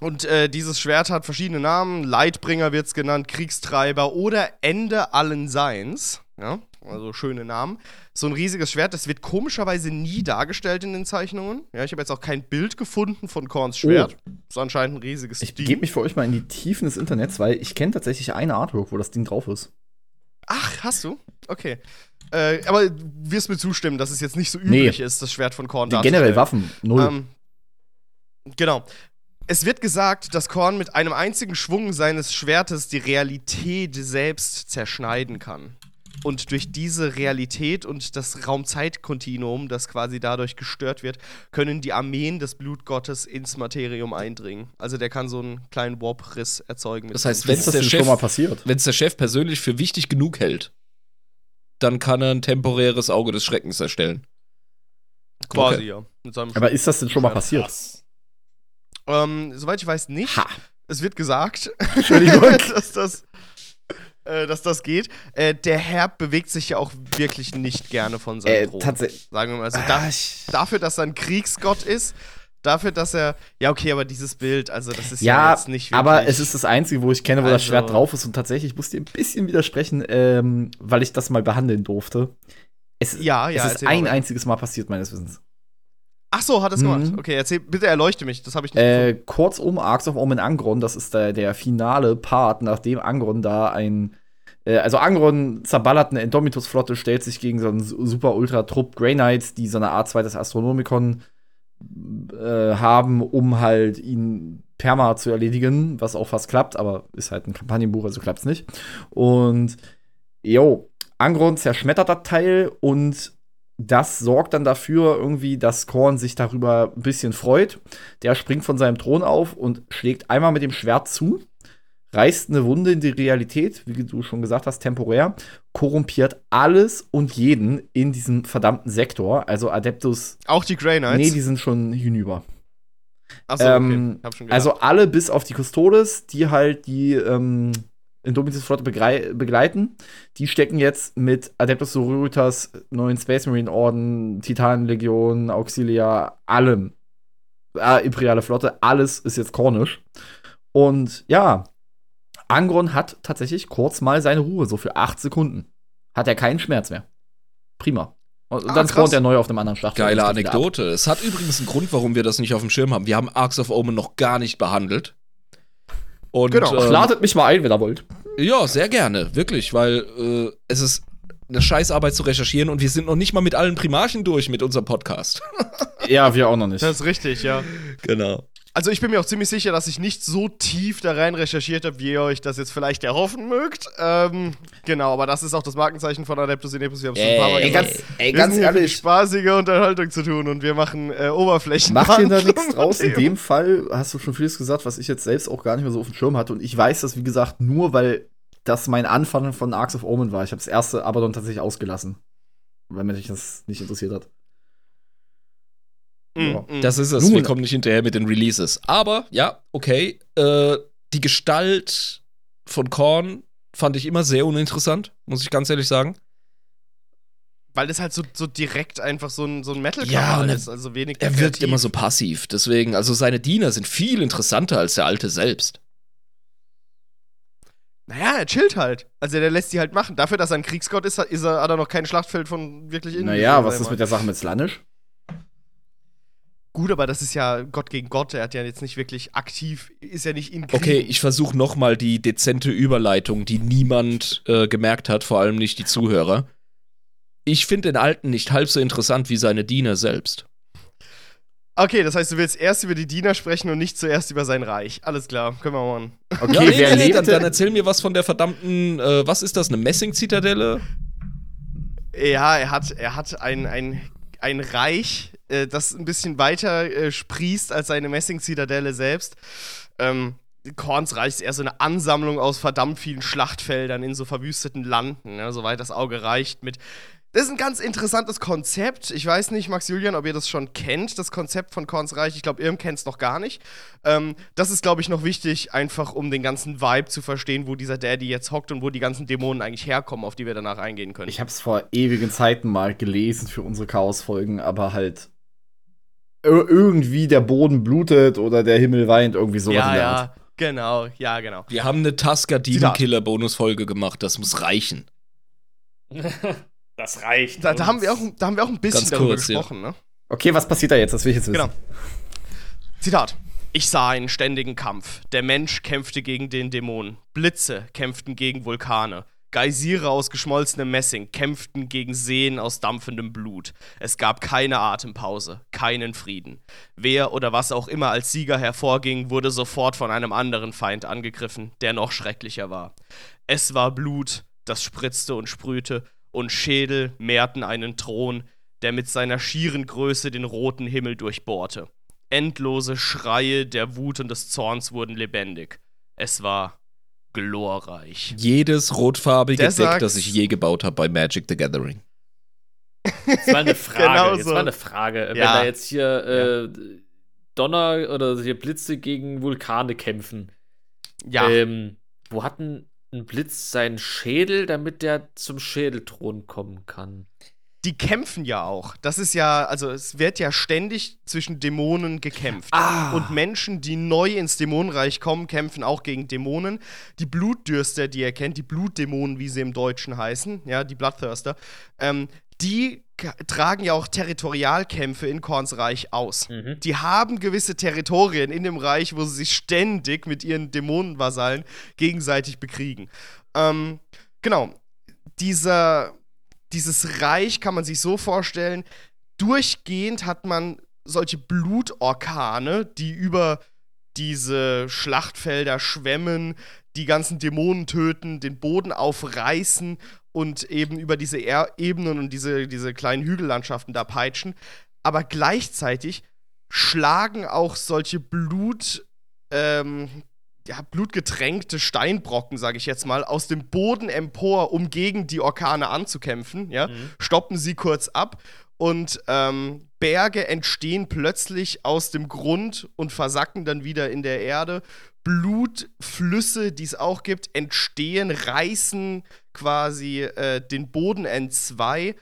Und äh, dieses Schwert hat verschiedene Namen. Leidbringer wird es genannt, Kriegstreiber oder Ende allen Seins. Ja, also schöne Namen. So ein riesiges Schwert, das wird komischerweise nie dargestellt in den Zeichnungen. Ja, ich habe jetzt auch kein Bild gefunden von Korns Schwert. Ist anscheinend ein riesiges Ich Ding. begebe mich für euch mal in die Tiefen des Internets, weil ich kenne tatsächlich eine Artwork, wo das Ding drauf ist. Ach, hast du? Okay. Äh, aber du wirst mir zustimmen, dass es jetzt nicht so Nee. üblich ist, das Schwert von Korn Generell darzustellen. Waffen, null. Ähm, genau. Es wird gesagt, dass Korn mit einem einzigen Schwung seines Schwertes die Realität selbst zerschneiden kann. Und durch diese Realität und das Raumzeitkontinuum, das quasi dadurch gestört wird, können die Armeen des Blutgottes ins Materium eindringen. Also der kann so einen kleinen Warp-Riss erzeugen. mit Das heißt, wenn es der Chef- schon mal passiert? Wenn es der Chef persönlich für wichtig genug hält, dann kann er ein temporäres Auge des Schreckens erstellen. Quasi, Okay. ja. Mit seinem Aber ist das denn schon mal passiert? Krass. Ähm, soweit ich weiß, nicht. Ha. Es wird gesagt, dass das. Äh, dass das geht. Äh, der Herr bewegt sich ja auch wirklich nicht gerne von seinem Äh, Thron. tatsächlich. Sagen wir mal. Also da, dafür, dass er ein Kriegsgott ist, dafür, dass er. Ja, okay, aber dieses Bild, also das ist ja, Ja, jetzt nicht wirklich. aber es ist das Einzige, wo ich kenne, wo das Also- Schwert drauf ist. Und tatsächlich, ich muss dir ein bisschen widersprechen, ähm, weil ich das mal behandeln durfte. Es, Ja, ja, es ist ein einziges Mal passiert, meines Wissens. Ach so, hat es Mhm. gemacht. Okay, erzähl, bitte erleuchte mich. Das habe ich nicht. Äh, kurzum, Arcs of Omen Angron, das ist der, der finale Part, nachdem Angron da ein. Äh, also Angron zerballert eine Indomitus-Flotte, stellt sich gegen so einen su- super Ultra-Trupp Grey Knights, die so eine Art zweites Astronomikon äh, haben, um halt ihn perma zu erledigen, was auch fast klappt, aber ist halt ein Kampagnenbuch, also klappt's nicht. Und jo, Angron zerschmettert das Teil und das sorgt dann dafür irgendwie, dass Korn sich darüber ein bisschen freut. Der springt von seinem Thron auf und schlägt einmal mit dem Schwert zu, reißt eine Wunde in die Realität, wie du schon gesagt hast, temporär, korrumpiert alles und jeden in diesem verdammten Sektor. Also Adeptus, auch die Grey Knights. nee, die sind schon hinüber. Ach so, okay. ähm, Hab schon gedacht. Also alle bis auf die Custodes, die halt die ähm, Indomitus-Flotte begrei- begleiten, die stecken jetzt mit Adeptus Sororitas, neuen Space Marine Orden, Titanenlegion, Auxilia, allem. Äh, Imperiale Flotte, alles ist jetzt kornisch. Und ja, Angron hat tatsächlich kurz mal seine Ruhe, so für acht Sekunden. Hat er keinen Schmerz mehr. Prima. Und Ah, dann spawnt er neu auf einem anderen Schlachtfeld. Geile. Anekdote. Es hat übrigens einen Grund, warum wir das nicht auf dem Schirm haben. Wir haben Arcs of Omen noch gar nicht behandelt. Und, Genau. ähm, Ladet mich mal ein, wenn ihr wollt. Ja, sehr gerne, wirklich, weil äh, es ist eine Scheißarbeit zu recherchieren und wir sind noch nicht mal mit allen Primarchen durch mit unserem Podcast. Ja, wir auch noch nicht. das ist richtig, ja. genau. Also ich bin mir auch ziemlich sicher, dass ich nicht so tief da rein recherchiert habe, wie ihr euch das jetzt vielleicht erhoffen mögt. Ähm, genau, aber das ist auch das Markenzeichen von Adeptus Ineptus. Wir haben es schon ein paar Mal Ey, gesagt. ganz- ey, Wir sind hier für spaßige Unterhaltung zu tun und wir machen äh, Oberflächen. Mach dir da nichts draus. In dem Fall hast du schon vieles gesagt, was ich jetzt selbst auch gar nicht mehr so auf dem Schirm hatte. Und ich weiß das, wie gesagt, nur weil das mein Anfang von Arcs of Omen war. Ich habe das erste Abaddon tatsächlich ausgelassen. Weil mich das nicht interessiert hat. Mm, mm. Das ist es. Nun. Wir kommen nicht hinterher mit den Releases. Aber, ja, okay. Äh, die Gestalt von Korn fand ich immer sehr uninteressant, muss ich ganz ehrlich sagen. Weil das halt so, so direkt einfach so ein, so ein metal Ja, er- ist, also wenig Er wirkt immer so passiv. Deswegen, also seine Diener sind viel interessanter als der Alte selbst. Naja, er chillt halt. Also der lässt die halt machen. Dafür, dass er ein Kriegsgott ist, hat, ist er, hat er noch kein Schlachtfeld von wirklich innen. Naja, was ist mit der Sache mit Slanish? Gut, aber das ist ja Gott gegen Gott. Er hat ja jetzt nicht wirklich aktiv, ist ja nicht in Krieg. Okay, ich versuche nochmal die dezente Überleitung, die niemand äh, gemerkt hat, vor allem nicht die Zuhörer. Ich finde den Alten nicht halb so interessant wie seine Diener selbst. Okay, das heißt, du willst erst über die Diener sprechen und nicht zuerst über sein Reich. Alles klar, können wir machen. Okay, Ja, nee, wer nee, nee, lebte? dann, dann erzähl mir was von der verdammten, äh, was ist das, eine Messing-Zitadelle? Ja, er hat, er hat ein, ein, ein Reich äh, das ein bisschen weiter äh, sprießt als seine Messing-Zitadelle selbst. Ähm, Korns Reich ist eher so eine Ansammlung aus verdammt vielen Schlachtfeldern in so verwüsteten Landen, ne, soweit das Auge reicht, mit das ist ein ganz interessantes Konzept. Ich weiß nicht, Max Julian, ob ihr das schon kennt, das Konzept von Korns Reich. Ich glaube, Irm kennt es noch gar nicht. Ähm, das ist, glaube ich, noch wichtig, einfach um den ganzen Vibe zu verstehen, wo dieser Daddy jetzt hockt und wo die ganzen Dämonen eigentlich herkommen, auf die wir danach eingehen können. Ich habe es vor ewigen Zeiten mal gelesen für unsere Chaos-Folgen, aber halt irgendwie der Boden blutet oder der Himmel weint, irgendwie sowas ja, in der ja, Art. genau, ja, genau. Wir haben eine Demon Killer Bonusfolge gemacht, das muss reichen. das reicht. Da, da, haben wir auch, da haben wir auch ein bisschen Ganz darüber kurz, ja. gesprochen, ne? Okay, was passiert da jetzt? Das will ich jetzt wissen. Genau. Zitat. Ich sah einen ständigen Kampf. Der Mensch kämpfte gegen den Dämon. Blitze kämpften gegen Vulkane. Geysire aus geschmolzenem Messing kämpften gegen Seen aus dampfendem Blut. Es gab keine Atempause, keinen Frieden. Wer oder was auch immer als Sieger hervorging, wurde sofort von einem anderen Feind angegriffen, der noch schrecklicher war. Es war Blut, das spritzte und sprühte, und Schädel mehrten einen Thron, der mit seiner schieren Größe den roten Himmel durchbohrte. Endlose Schreie der Wut und des Zorns wurden lebendig. Es war glorreich. Jedes rotfarbige Der Deck, sagt- das ich je gebaut habe bei Magic the Gathering. Jetzt mal eine Frage. Genau jetzt so. mal eine Frage. Wenn Ja. da jetzt hier äh, Donner oder hier Blitze gegen Vulkane kämpfen, Ja, ähm, wo hat ein, ein Blitz seinen Schädel, damit der zum Schädelthron kommen kann? Die kämpfen ja auch. Das ist ja, also es wird ja ständig zwischen Dämonen gekämpft. Ah. Und Menschen, die neu ins Dämonenreich kommen, kämpfen auch gegen Dämonen. Die Blutdürster, die ihr kennt, die Blutdämonen, wie sie im Deutschen heißen, ja, die Bloodthirster, ähm, die tragen ja auch Territorialkämpfe in Korns Reich aus. Mhm. Die haben gewisse Territorien in dem Reich, wo sie sich ständig mit ihren Dämonenvasallen gegenseitig bekriegen. Ähm, genau. Dieser, dieses Reich kann man sich so vorstellen, durchgehend hat man solche Blutorkane, die über diese Schlachtfelder schwemmen, die ganzen Dämonen töten, den Boden aufreißen und eben über diese er Ebenen und diese, diese kleinen Hügellandschaften da peitschen. Aber gleichzeitig schlagen auch solche Blut, ähm, ja, blutgetränkte Steinbrocken, sage ich jetzt mal, aus dem Boden empor, um gegen die Orkane anzukämpfen. Ja? Mhm. Stoppen sie kurz ab und ähm, Berge entstehen plötzlich aus dem Grund und versacken dann wieder in der Erde. Blutflüsse, die es auch gibt, entstehen, reißen quasi äh, den Boden entzwei,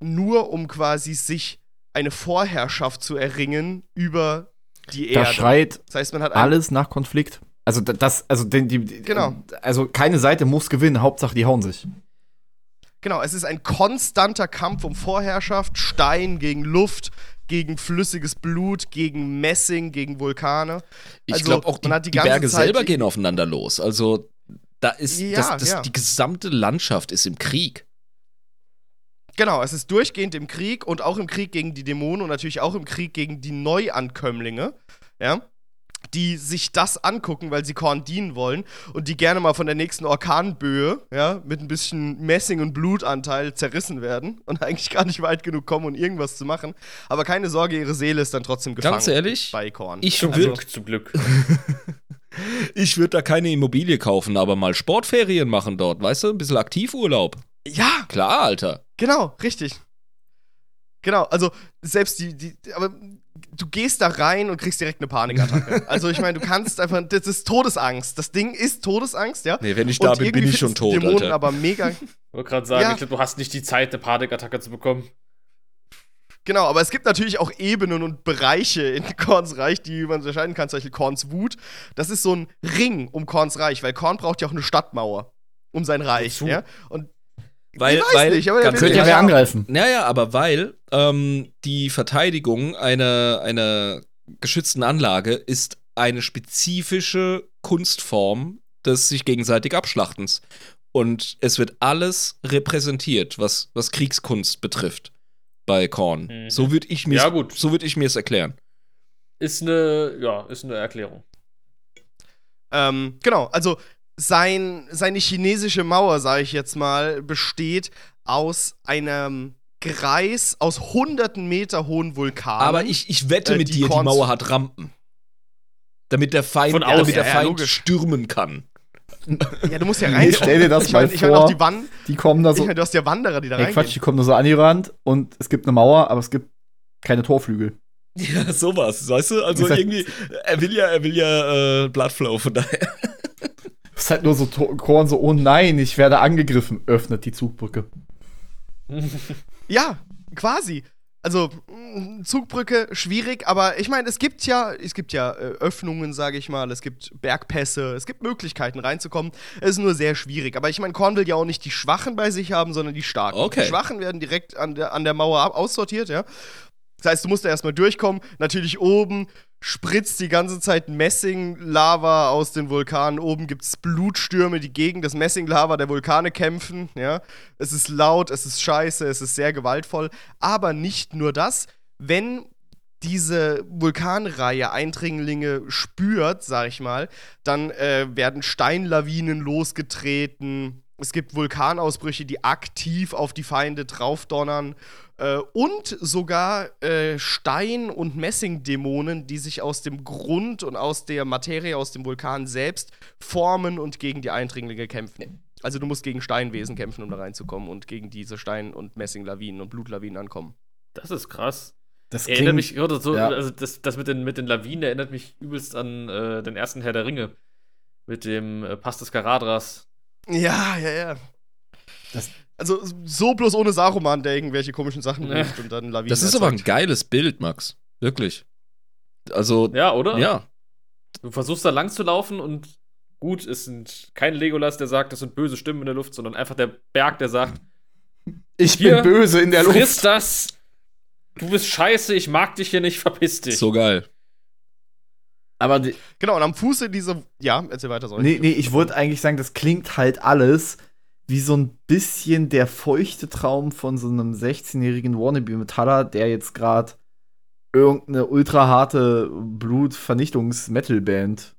nur um quasi sich eine Vorherrschaft zu erringen über die Da Erde. schreit Das heißt, man hat alles nach Konflikt. Also da- das, also den, die, die- Genau. Also keine Seite muss gewinnen, Hauptsache die hauen sich. Genau, es ist ein konstanter Kampf um Vorherrschaft, Stein gegen Luft, gegen flüssiges Blut, gegen Messing, gegen Vulkane. Ich Also, glaube auch, die, die die Berge Zeit- selber gehen aufeinander los. Also da ist Ja, das, das, ja. die gesamte Landschaft ist im Krieg. Genau, es ist durchgehend im Krieg und auch im Krieg gegen die Dämonen und natürlich auch im Krieg gegen die Neuankömmlinge, ja, die sich das angucken, weil sie Korn dienen wollen und die gerne mal von der nächsten Orkanböe, ja, mit ein bisschen Messing- und Blutanteil zerrissen werden und eigentlich gar nicht weit genug kommen, um irgendwas zu machen. Aber keine Sorge, ihre Seele ist dann trotzdem gefangen Ganz ehrlich, bei Korn. ich Zum würde Glück, zum Glück. ich würd da keine Immobilie kaufen, aber mal Sportferien machen dort, weißt du? Ein bisschen Aktivurlaub. ja, Klar, Alter. Genau, richtig. Genau, also selbst die, die, aber du gehst da rein und kriegst direkt eine Panikattacke. also ich meine, du kannst einfach, das ist Todesangst. Das Ding ist Todesangst, ja. Nee, wenn ich Und da bin, bin irgendwie ich schon tot, Dämonen Alter. aber mega, Ich wollte gerade sagen, Ja. ich glaube, du hast nicht die Zeit, eine Panikattacke zu bekommen. genau, aber es gibt natürlich auch Ebenen und Bereiche in Korns Reich, die man unterscheiden kann, zum Beispiel Korns Wut. Das ist so ein Ring um Korns Reich, weil Korn braucht ja auch eine Stadtmauer um sein Reich, ja. Und Weil, Ich weiß weil, nicht, aber ganz will Könnte ja angreifen. Naja, aber weil ähm, die Verteidigung einer, einer geschützten Anlage ist eine spezifische Kunstform des sich gegenseitig Abschlachtens. Und es wird alles repräsentiert, was, was Kriegskunst betrifft bei Korn. Mhm. So würde ich mir Ja, gut. so würd ich mir es erklären. Ist eine, ja, ist eine Erklärung. Ähm, genau, also sein, seine chinesische Mauer, sage ich jetzt mal, besteht aus einem Greis aus hunderten Meter hohen Vulkanen. Aber ich, ich wette Äh, mit die dir, die Korns- Mauer hat Rampen. Damit der Feind, Von damit außen, der ja, Feind logisch. stürmen kann. ja, du musst ja Nee, rein. stell dir das ich mein, mal ich mein, auch vor. die Wand, Die kommen da ich so. mein, du hast ja Wanderer, die da reingehen. Quatsch, die kommen nur so angerannt und es gibt eine Mauer, aber es gibt keine Torflügel. Ja, sowas, weißt du? Also irgendwie, er will ja, er will ja äh, Bloodflow, von daher. Es ist halt nur so Korn, so, oh nein, ich werde angegriffen, öffnet die Zugbrücke. Ja, quasi. Also, mh, Zugbrücke, schwierig, aber ich meine, es gibt ja, es gibt ja äh, Öffnungen, sage ich mal, es gibt Bergpässe, es gibt Möglichkeiten reinzukommen. Es ist nur sehr schwierig. Aber ich meine, Korn will ja auch nicht die Schwachen bei sich haben, sondern die Starken. Okay. Die Schwachen werden direkt an der, an der Mauer ab- aussortiert, ja. Das heißt, du musst da erstmal durchkommen. Natürlich oben spritzt die ganze Zeit Messinglava aus den Vulkanen. Oben gibt es Blutstürme, die gegen das Messinglava der Vulkane kämpfen. Ja? Es ist laut, es ist scheiße, es ist sehr gewaltvoll. Aber nicht nur das. Wenn diese Vulkanreihe Eindringlinge spürt, sag ich mal, dann äh, werden Steinlawinen losgetreten. Es gibt Vulkanausbrüche, die aktiv auf die Feinde draufdonnern. Äh, und sogar äh, Stein- und Messingdämonen, die sich aus dem Grund und aus der Materie, aus dem Vulkan selbst formen und gegen die Eindringlinge kämpfen. Also du musst gegen Steinwesen kämpfen, um da reinzukommen und gegen diese Stein- und Messinglawinen und Blutlawinen ankommen. Das ist krass. Das Erinnert mich, oder so, ja. also das, das mit, den, mit den Lawinen erinnert mich übelst an äh, den ersten Herr der Ringe. Mit dem äh, Pass des Karadras. Ja, ja, ja. Das- also so bloß ohne Saruman, der irgendwelche komischen Sachen Ja. ruft und dann Lawinen Das ist aber ein erzeugt. geiles Bild, Max. Wirklich. Also, Ja, oder? ja. Du versuchst da lang zu laufen und gut, es sind kein Legolas, der sagt, das sind böse Stimmen in der Luft, sondern einfach der Berg, der sagt, Ich bin böse in der friss Luft. das, du bist scheiße, ich mag dich hier nicht, verpiss dich. So geil. Aber die, Genau, und am Fuße diese. Ja, erzähl weiter, sorry. nee, nee, ich wollte eigentlich sagen, das klingt halt alles wie so ein bisschen der feuchte Traum von so einem 16-jährigen Wannabe-Metaller, der jetzt gerade irgendeine ultra harte Blut-Vernichtungs-Metal-Band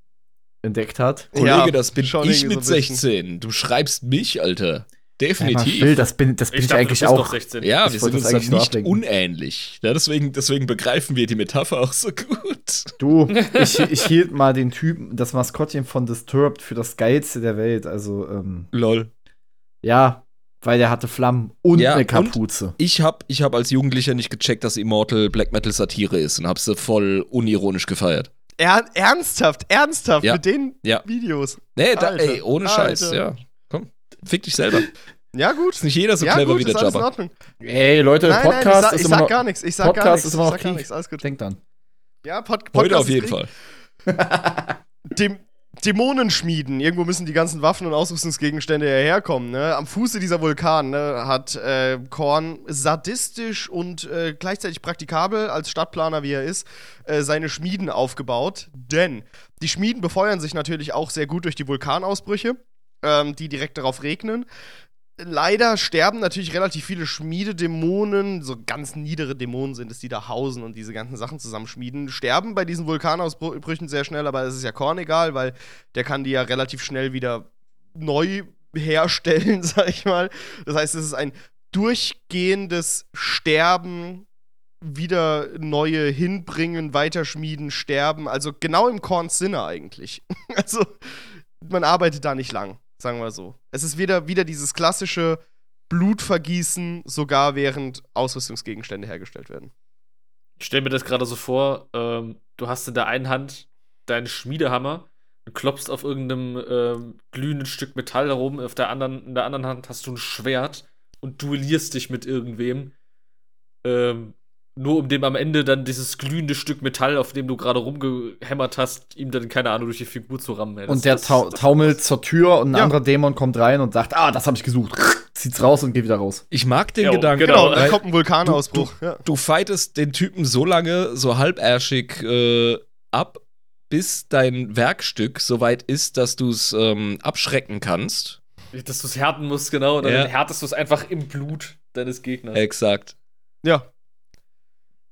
entdeckt hat. Kollege, Ja, das bin schon ich mit so ein bisschen. 16. Du schreibst mich, Alter. Ja, Definitiv. Phil, das bin, das bin ich, dachte, eigentlich auch. doch 16. Ja, Ich wir sind uns eigentlich dann nur nicht unähnlich. Ja, deswegen, deswegen begreifen wir die Metapher auch so gut. Du, ich, ich hielt mal den Typen, das Maskottchen von Disturbed für das geilste der Welt. Also, ähm, Lol. ja, weil der hatte Flammen und Ja, eine und? Kapuze. Ich hab, ich hab als Jugendlicher nicht gecheckt, dass Immortal Black Metal Satire ist und hab sie voll unironisch gefeiert. Er, ernsthaft, ernsthaft, Ja. mit den Ja. Videos. Nee, da, ey, ohne Scheiß, Alter. ja. Fick dich selber. Ja, gut. Ist nicht jeder so ja, clever gut, wie der alles in Jabba. Ordnung. Ey, Leute, Nein, Podcast nein, ich sag, ist ich immer sag noch, gar nichts. Ich sag Podcast gar nichts. ist immer noch ich sag gar nichts. Alles gut. Denkt dran. Ja, Pod Heute Podcast auf ist jeden Krieg. Fall. Dem Dämonen schmieden. Irgendwo müssen die ganzen Waffen und Ausrüstungsgegenstände ja herkommen. Ne? Am Fuße dieser Vulkan ne, hat äh, Korn sadistisch und äh, gleichzeitig praktikabel als Stadtplaner, wie er ist, äh, seine Schmieden aufgebaut. Denn die Schmieden befeuern sich natürlich auch sehr gut durch die Vulkanausbrüche, ähm, die direkt darauf regnen. Leider sterben natürlich relativ viele Schmiededämonen, so ganz niedere Dämonen sind es, die da hausen und diese ganzen Sachen zusammenschmieden. Sterben bei diesen Vulkanausbrüchen sehr schnell, aber es ist ja Korn egal, weil der kann die ja relativ schnell wieder neu herstellen, sag ich mal. Das heißt, es ist ein durchgehendes Sterben, wieder neue hinbringen, weiterschmieden, sterben. Also genau im Korns Sinne eigentlich. Also man arbeitet da nicht lang, sagen wir so. Es ist wieder, wieder dieses klassische Blutvergießen, sogar während Ausrüstungsgegenstände hergestellt werden. Ich stell mir das gerade so vor, ähm, du hast in der einen Hand deinen Schmiedehammer, du klopfst auf irgendeinem ähm, glühenden Stück Metall herum, auf der anderen, in der anderen Hand hast du ein Schwert und duellierst dich mit irgendwem. Ähm, nur um dem am Ende dann dieses glühende Stück Metall, auf dem du gerade rumgehämmert hast, ihm dann, keine Ahnung, durch die Figur zu rammen. ey. Das- Und der das- tau taumelt zur Tür und ein Ja. anderer Dämon kommt rein und sagt, ah, das habe ich gesucht. Zieht's raus und geht wieder raus. Ich mag den Jo, Gedanken. genau, Genau, dann weil kommt ein Vulkanausbruch. ja. du fightest den Typen so lange, so halbärschig äh, ab, bis dein Werkstück so weit ist, dass du es ähm, abschrecken kannst. Dass du es härten musst, genau. Und dann Ja. härtest du es einfach im Blut deines Gegners. Exakt. Ja.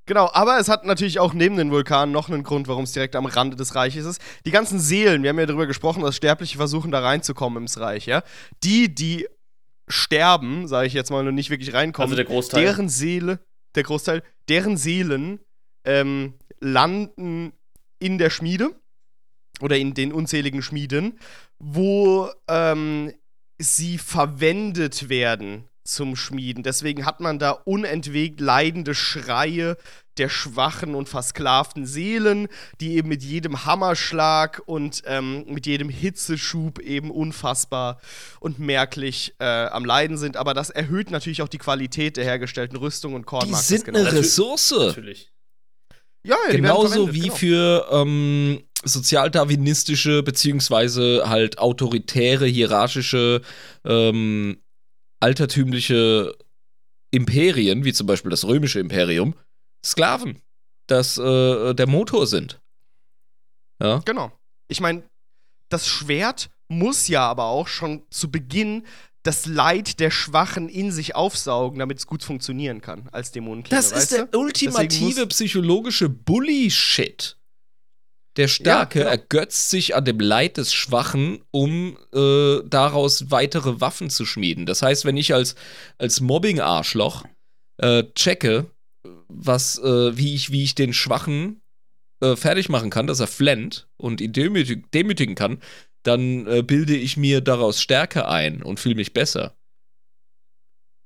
Genau, aber es hat natürlich auch neben den Vulkanen noch einen Grund, warum es direkt am Rande des Reiches ist. Die ganzen Seelen, wir haben ja darüber gesprochen, dass Sterbliche versuchen, da reinzukommen ins Reich, ja. Die, die sterben, sage ich jetzt mal, und nicht wirklich reinkommen, Also der Großteil. deren Seele, der Großteil, deren Seelen ähm, landen in der Schmiede oder in den unzähligen Schmieden, wo ähm, sie verwendet werden zum Schmieden. Deswegen hat man da unentwegt leidende Schreie der schwachen und versklavten Seelen, die eben mit jedem Hammerschlag und ähm, mit jedem Hitzeschub eben unfassbar und merklich äh, am Leiden sind. Aber das erhöht natürlich auch die Qualität der hergestellten Rüstung und Korn Die sind genau. eine. Ressource. Natürlich. Ja, ja, Genauso wie genau. für ähm, sozialdarwinistische beziehungsweise halt autoritäre, hierarchische, ähm, altertümliche Imperien, wie zum Beispiel das römische Imperium, Sklaven, das äh, der Motor sind. Ja. Genau. Ich meine, das Schwert muss ja aber auch schon zu Beginn das Leid der Schwachen in sich aufsaugen, damit es gut funktionieren kann als Dämonenklinge. Das ist der du? ultimative psychologische Bully-Shit. Der Starke genau. ergötzt sich an dem Leid des Schwachen, um äh, daraus weitere Waffen zu schmieden. Das heißt, wenn ich als, als Mobbing-Arschloch äh, checke, was, äh, wie, ich, wie ich den Schwachen äh, fertig machen kann, dass er flennt und ihn demütig, demütigen kann, dann äh, bilde ich mir daraus Stärke ein und fühle mich besser.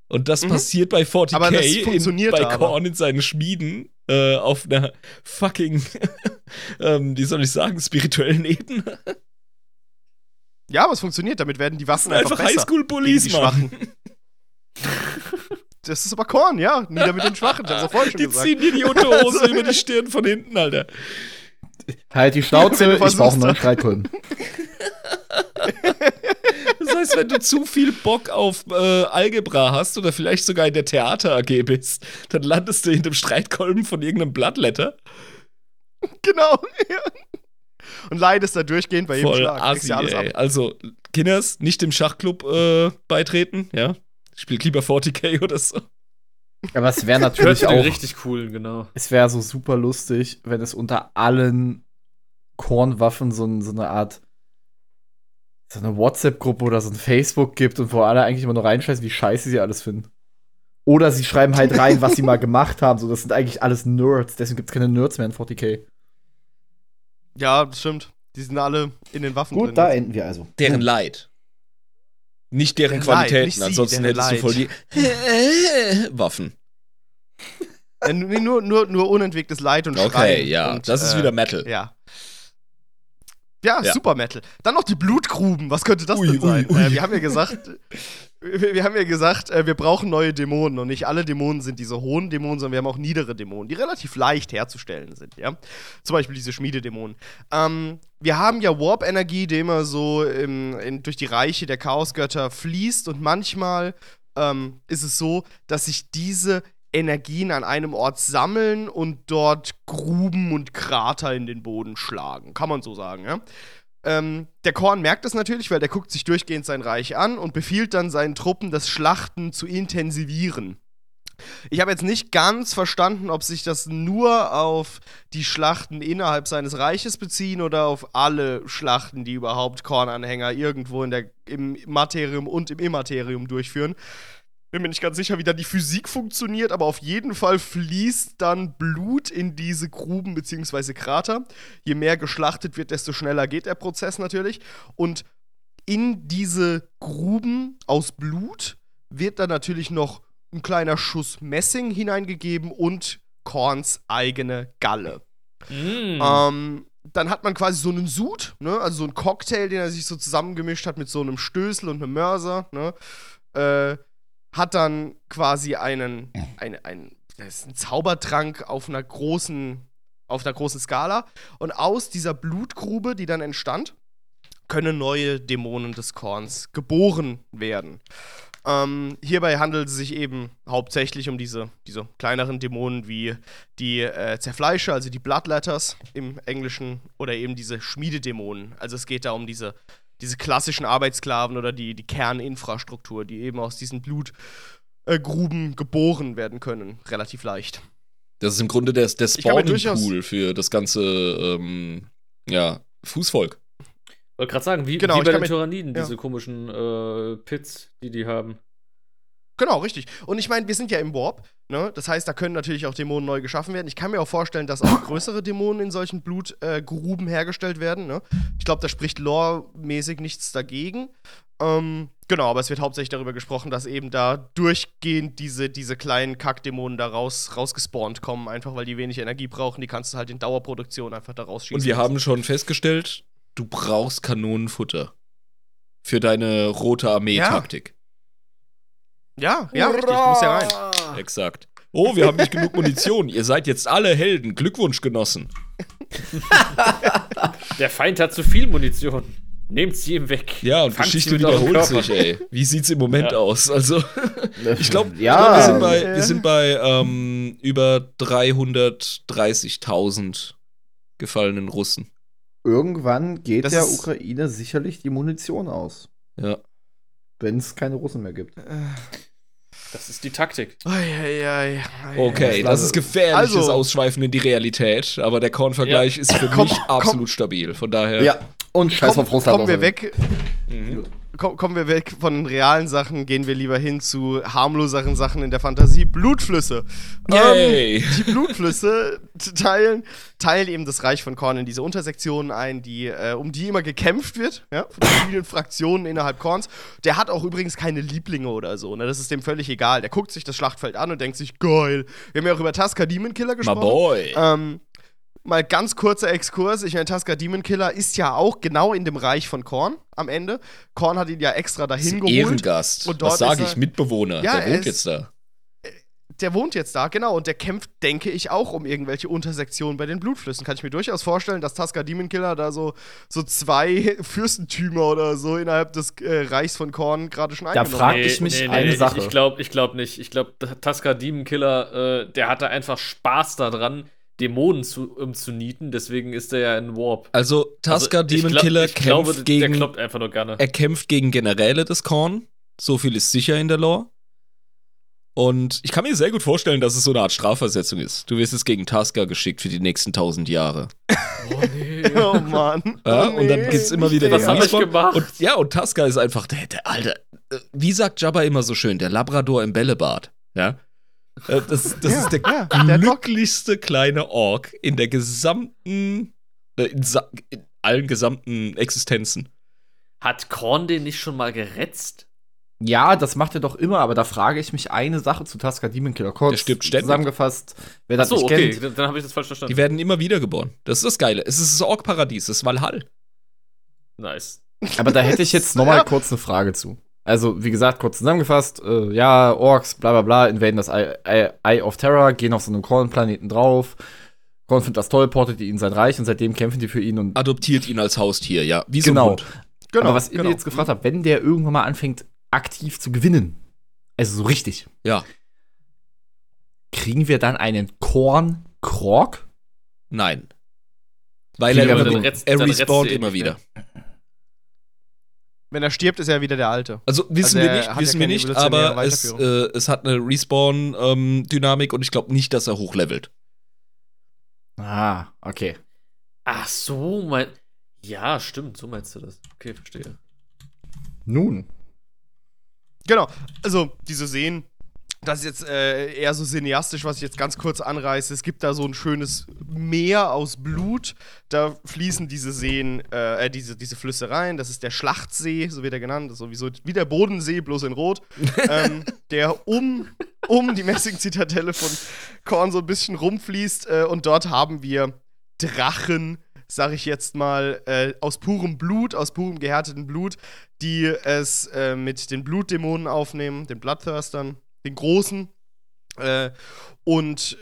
Und das Mhm. passiert bei 40k Aber das in, funktioniert bei aber. Korn in seinen Schmieden äh, auf einer fucking, ähm, wie soll ich sagen, spirituellen Ebene. Ja, aber es funktioniert. Damit werden die Waffen einfach, Einfach besser. Highschool-Bullies, die Mann. Das ist aber Korn, ja. Nieder mit den Schwachen. Ich hab's ja vorhin schon Die gesagt. ziehen dir die Unterhose über die Stirn von hinten, Alter. Halt die Schnauze, ich brauche einen Streitkolben. Das heißt, wenn du zu viel Bock auf äh, Algebra hast oder vielleicht sogar in der Theater AG bist, dann landest du in dem Streitkolben von irgendeinem Blattletter. Genau. Ja. Und leidest da durchgehend bei jedem Voll Schlag. Assi, ja alles ab. Also, Kinders, nicht dem Schachclub äh, beitreten, ja. Spielt lieber 40k oder so. Aber es wäre natürlich auch, richtig cool, genau. es wäre so super lustig, wenn es unter allen Kornwaffen so, ein, so eine Art, so eine WhatsApp-Gruppe oder so ein Facebook gibt und wo alle eigentlich immer nur reinscheißen, wie scheiße sie alles finden. Oder sie schreiben halt rein, was sie mal gemacht haben. So, das sind eigentlich alles Nerds. Deswegen gibt es keine Nerds mehr in 40k. Ja, das stimmt. Die sind alle in den Waffen Gut, drin. da enden wir also. Deren Leid. Nicht deren Deren Leid, Qualitäten, nicht sie, ansonsten deren hättest du voll die Waffen. Äh, nee, nur, nur, nur unentwegtes Leid und Okay, Schreien. ja, und, das ist äh, wieder Metal. Ja. Ja, Ja. Super Metal. Dann noch die Blutgruben. Was könnte das Ui, denn sein? ui, ui. Äh, wir haben ja gesagt, wir, wir haben ja gesagt, äh, wir brauchen neue Dämonen und nicht alle Dämonen sind diese hohen Dämonen, sondern wir haben auch niedere Dämonen, die relativ leicht herzustellen sind. Ja, zum Beispiel diese Schmiededämonen. Ähm, wir haben ja Warp-Energie, die immer so im, in, durch die Reiche der Chaosgötter fließt und manchmal ähm, ist es so, dass sich diese Energien an einem Ort sammeln und dort Gruben und Krater in den Boden schlagen. Kann man so sagen, ja? Ähm, der Korn merkt es natürlich, weil der guckt sich durchgehend sein Reich an und befiehlt dann seinen Truppen, das Schlachten zu intensivieren. Ich habe jetzt nicht ganz verstanden, ob sich das nur auf die Schlachten innerhalb seines Reiches beziehen oder auf alle Schlachten, die überhaupt Kornanhänger irgendwo in der, im Materium und im Immaterium durchführen. Bin mir nicht ganz sicher, wie da die Physik funktioniert, aber auf jeden Fall fließt dann Blut in diese Gruben bzw. Krater. Je mehr geschlachtet wird, desto schneller geht der Prozess natürlich. Und in diese Gruben aus Blut wird dann natürlich noch ein kleiner Schuss Messing hineingegeben und Korns eigene Galle. Mm. Ähm, dann hat man quasi so einen Sud, ne? also so einen Cocktail, den er sich so zusammengemischt hat mit so einem Stößel und einem Mörser. Ne? Äh, hat dann quasi einen, ein, ein, das ist ein Zaubertrank auf einer großen, auf einer großen Skala. Und aus dieser Blutgrube, die dann entstand, können neue Dämonen des Korns geboren werden. Ähm, hierbei handelt es sich eben hauptsächlich um diese, diese kleineren Dämonen wie die äh, Zerfleischer, also die Bloodletters im Englischen, oder eben diese Schmiededämonen. Also es geht da um diese, diese klassischen Arbeitssklaven oder die, die Kerninfrastruktur, die eben aus diesen Blutgruben geboren werden können, relativ leicht. Das ist im Grunde der, der Spawning-Pool für das ganze ähm, ja, Fußvolk. Wollte gerade sagen, wie, Genau, wie bei den Tyranniden, ja. diese komischen äh, Pits, die die haben. Genau, richtig. Und ich meine, wir sind ja im Warp, ne? Das heißt, da können natürlich auch Dämonen neu geschaffen werden. Ich kann mir auch vorstellen, dass auch größere Dämonen in solchen Blutgruben äh, hergestellt werden, ne? Ich glaube, da spricht lore-mäßig nichts dagegen. Ähm, genau, aber es wird hauptsächlich darüber gesprochen, dass eben da durchgehend diese, diese kleinen Kackdämonen da raus, rausgespawnt kommen, einfach weil die wenig Energie brauchen. Die kannst du halt in Dauerproduktion einfach da rausschießen. Und wir haben schon festgestellt, du brauchst Kanonenfutter für deine rote Armee-Taktik. Ja, ja, richtig, du musst ja rein. Exakt. Oh, wir haben nicht genug Munition. Ihr seid jetzt alle Helden. Glückwunsch, Genossen. Der Feind hat zu viel Munition. Nehmt sie ihm weg. Ja, und Fangt sie Geschichte wiederholt Körper. sich, ey. Wie sieht's im Moment Ja. aus? Also, ich glaube, Ja. wir sind bei, wir sind bei ähm, über 330.000 gefallenen Russen. Irgendwann geht Das der Ukraine sicherlich die Munition aus. Ja. Wenn es keine Russen mehr gibt. Das ist die Taktik. Ei, ei, ei, Okay, Ja, das ist gefährliches Also- Ausschweifen in die Realität, aber der Kornvergleich ist für Komm, mich komm. absolut stabil. Von daher. Ja. Und scheiß Komm, auf Russland. kommen wir weg, Mhm. Komm, kommen wir weg von den realen Sachen, gehen wir lieber hin zu harmloseren Sachen in der Fantasie. Blutflüsse. Ähm, die Blutflüsse teilen, teilen eben das Reich von Korn in diese Untersektionen ein, die, äh, um die immer gekämpft wird, ja, von verschiedenen Fraktionen innerhalb Korns. Der hat auch übrigens keine Lieblinge oder so, ne? Das ist dem völlig egal. Der guckt sich das Schlachtfeld an und denkt sich, geil. Wir haben ja auch über Taska Demon Killer My gesprochen. boy. Ähm, mal ganz kurzer Exkurs. Ich meine, Taska Demon Killer ist ja auch genau in dem Reich von Korn am Ende. Korn hat ihn ja extra dahin geholt. Ehrengast. Und dort Was sage ich? er- Mitbewohner. Ja, der er wohnt jetzt da. Der wohnt jetzt da, genau. Und der kämpft, denke ich, auch um irgendwelche Untersektionen bei den Blutflüssen. Kann ich mir durchaus vorstellen, dass Taska Demon Killer da so, so zwei Fürstentümer oder so innerhalb des äh, Reichs von Korn gerade schon Da eingenommen frag hat. ich mich eine ich, Sache. Ich glaube ich glaub nicht. Ich glaube, Taska Demon Killer, äh, der hatte einfach Spaß daran, Dämonen zu, um, zu nieten. Deswegen ist er ja in Warp. Also, Taska Also, Demon glaub- Killer glaube, kämpft Der gegen. kloppt einfach nur gerne. Er kämpft gegen Generäle des Korn. So viel ist sicher in der Lore. Und ich kann mir sehr gut vorstellen, dass es so eine Art Strafversetzung ist. Du wirst jetzt gegen Taska geschickt für die nächsten tausend Jahre. Oh, nee. Oh Mann. Ja, Oh, und dann nee. gibt's immer wieder Was den hab ich gemacht? Und, ja, und Taska ist einfach der, der Alter. äh, Wie sagt Jabba immer so schön, der Labrador im Bällebad. Ja. Äh, Das, das Ja, ist der ja, der glücklichste kleine Ork in der gesamten, äh, in, in allen gesamten Existenzen. Hat Korn den nicht schon mal geretzt? Ja, das macht er doch immer, aber da frage ich mich eine Sache zu Taska Demon Killer. Kurz Der stirbt ständig. zusammengefasst, wer das Achso, nicht okay, kennt. dann, dann habe ich das falsch verstanden. Die werden immer wieder geboren. Das ist das Geile. Es ist das Ork-Paradies, das ist Valhall. nice. Aber da hätte ich jetzt noch mal Ja. kurz eine Frage zu. Also, wie gesagt, kurz zusammengefasst, äh, ja, Orks, bla bla bla, invaden das Eye, Eye, Eye of Terror, gehen auf so einen Kornplaneten drauf. Korn findet das toll, portet die in sein Reich und seitdem kämpfen die für ihn und Adoptiert ihn als Haustier, ja. Wie so ein Genau. Hund. Genau, Aber was ich genau. mir jetzt gefragt habe, wenn der irgendwann mal anfängt, aktiv zu gewinnen, also so richtig, Ja. kriegen wir dann einen Korn-Krog? Nein. Weil er, immer, er respawnt er ihn immer wieder. Wenn er stirbt, ist er wieder der Alte. Also wissen Also wir nicht, hat ja wissen wir nicht, aber es, äh, es hat eine Respawn-Dynamik und ich glaube nicht, dass er hochlevelt. Ah, okay. Ach so, mein. Ja, stimmt, so meinst du das. Okay, verstehe. Nun. Genau. Also, diese Seen, das ist jetzt äh, eher so cineastisch, was ich jetzt ganz kurz anreiße. Es gibt da so ein schönes Meer aus Blut. Da fließen diese Seen, äh, äh, diese, diese Flüsse rein. Das ist der Schlachtsee, so wird er genannt. Sowieso wie der Bodensee, bloß in Rot. ähm, der um, um die Messing-Zitadelle von Korn so ein bisschen rumfließt. Äh, und dort haben wir Drachen, sag ich jetzt mal, äh, aus purem Blut, aus purem gehärteten Blut, die es äh, mit den Blutdämonen aufnehmen, den Bloodthirstern, den großen. Äh, und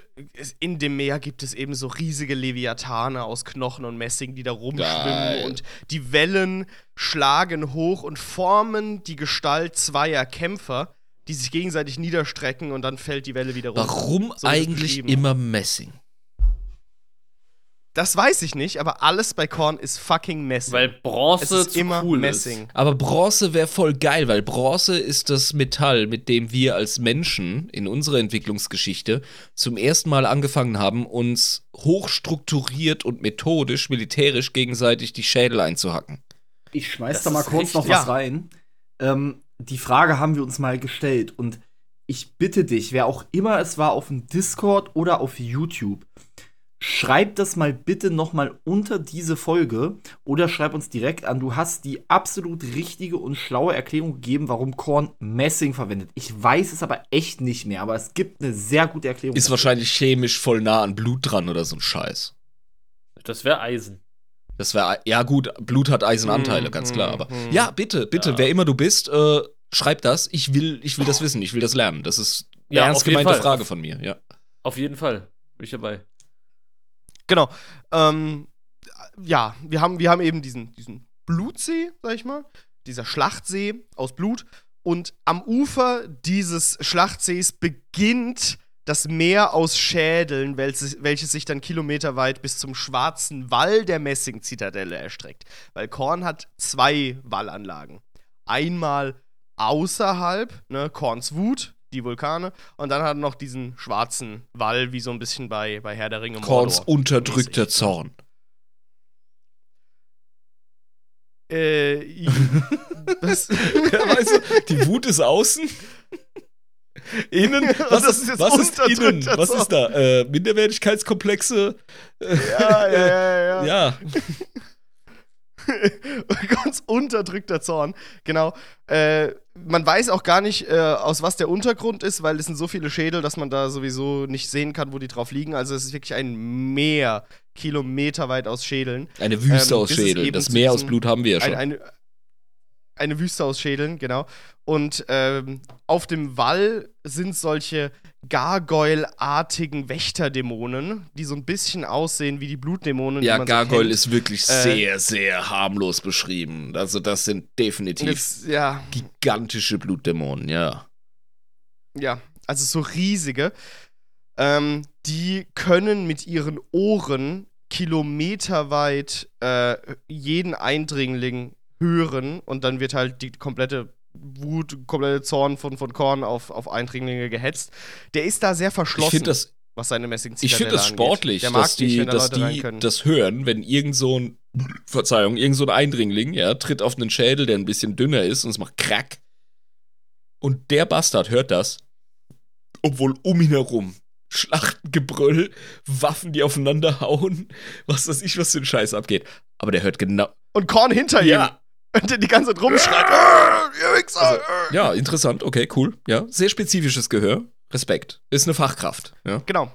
in dem Meer gibt es eben so riesige Leviathane aus Knochen und Messing, die da rumschwimmen. Geil. Und die Wellen schlagen hoch und formen die Gestalt zweier Kämpfer, die sich gegenseitig niederstrecken und dann fällt die Welle wieder runter. Warum So eigentlich immer Messing? Das weiß ich nicht, aber alles bei Korn ist fucking Messing. Weil Bronze es ist zu immer cool Messing. Aber Bronze wäre voll geil, weil Bronze ist das Metall, mit dem wir als Menschen in unserer Entwicklungsgeschichte zum ersten Mal angefangen haben, uns hochstrukturiert und methodisch, militärisch gegenseitig die Schädel einzuhacken. Ich schmeiß Das da mal ist kurz noch ja. was rein. Ähm, die Frage haben wir uns mal gestellt und ich bitte dich, wer auch immer es war, auf dem Discord oder auf YouTube, schreib das mal bitte noch mal unter diese Folge oder schreib uns direkt an. Du hast die absolut richtige und schlaue Erklärung gegeben, warum Korn Messing verwendet. Ich weiß es aber echt nicht mehr, aber es gibt eine sehr gute Erklärung. Ist wahrscheinlich chemisch voll nah an Blut dran oder so ein Scheiß. Das wäre Eisen. Das wäre, ja gut, Blut hat Eisenanteile, Mm, ganz klar. Aber mm. ja, bitte, bitte, Ja. wer immer du bist, äh, schreib das. Ich will, ich will das wissen, ich will das lernen. Das ist eine Ja, ernst gemeinte. Frage von mir, ja. Auf jeden Fall. Bin ich dabei. Genau. Ähm, ja, wir haben, wir haben eben diesen, diesen Blutsee, sag ich mal, dieser Schlachtsee aus Blut. Und am Ufer dieses Schlachtsees beginnt das Meer aus Schädeln, welches, welches sich dann kilometerweit bis zum schwarzen Wall der Messing-Zitadelle erstreckt. Weil Korn hat zwei Wallanlagen. Einmal außerhalb, ne, Korns Wut, die Vulkane, und dann hat er noch diesen schwarzen Wall, wie so ein bisschen bei, bei Herr der Ringe Korns Mordor. unterdrückter. Zorn. Äh, Ja, weißt du, die Wut ist außen. Innen, was das ist, was ist innen? Was ist da? Äh, Minderwertigkeitskomplexe? Ja, ja, ja, ja. ja. Ganz unterdrückter Zorn. Genau. Äh, man weiß auch gar nicht, äh, aus was der Untergrund ist, weil es sind so viele Schädel, dass man da sowieso nicht sehen kann, wo die drauf liegen. Also es ist wirklich ein Meer kilometerweit aus Schädeln. Eine Wüste Ähm, aus Schädeln. Das Meer aus Blut haben wir ja schon. Ein, eine, eine Wüste aus Schädeln, genau. Und ähm, auf dem Wall sind solche Gargoyle-artigen Wächterdämonen, die so ein bisschen aussehen wie die Blutdämonen. ja, Gargoyle so ist wirklich Äh, sehr, sehr harmlos beschrieben. Also, das sind definitiv Jetzt, ja, gigantische Blutdämonen, ja. ja, also so riesige. Ähm, die können mit ihren Ohren kilometerweit äh, jeden Eindringling hören und dann wird halt die komplette Wut, komplette Zorn von, von Korn auf, auf Eindringlinge gehetzt. Der ist da sehr verschlossen, Ich finde das, was seine messing ich find das sportlich, dass nicht, die, da dass die das hören, wenn irgend so ein, Verzeihung, irgend so ein Eindringling, ja, tritt auf einen Schädel, der ein bisschen dünner ist und es macht Krack. Und der Bastard hört das, obwohl um ihn herum Schlachtengebrüll, Waffen, die aufeinander hauen, was weiß ich, was für ein Scheiß abgeht. Aber der hört genau. und Korn hinter ihm. Ja, Und der die ganze Zeit rumschreit. "Ah, ihr Wichser, Also, ah." ja, interessant, okay, cool. Ja, sehr spezifisches Gehör. Respekt. Ist eine Fachkraft. Ja. Genau.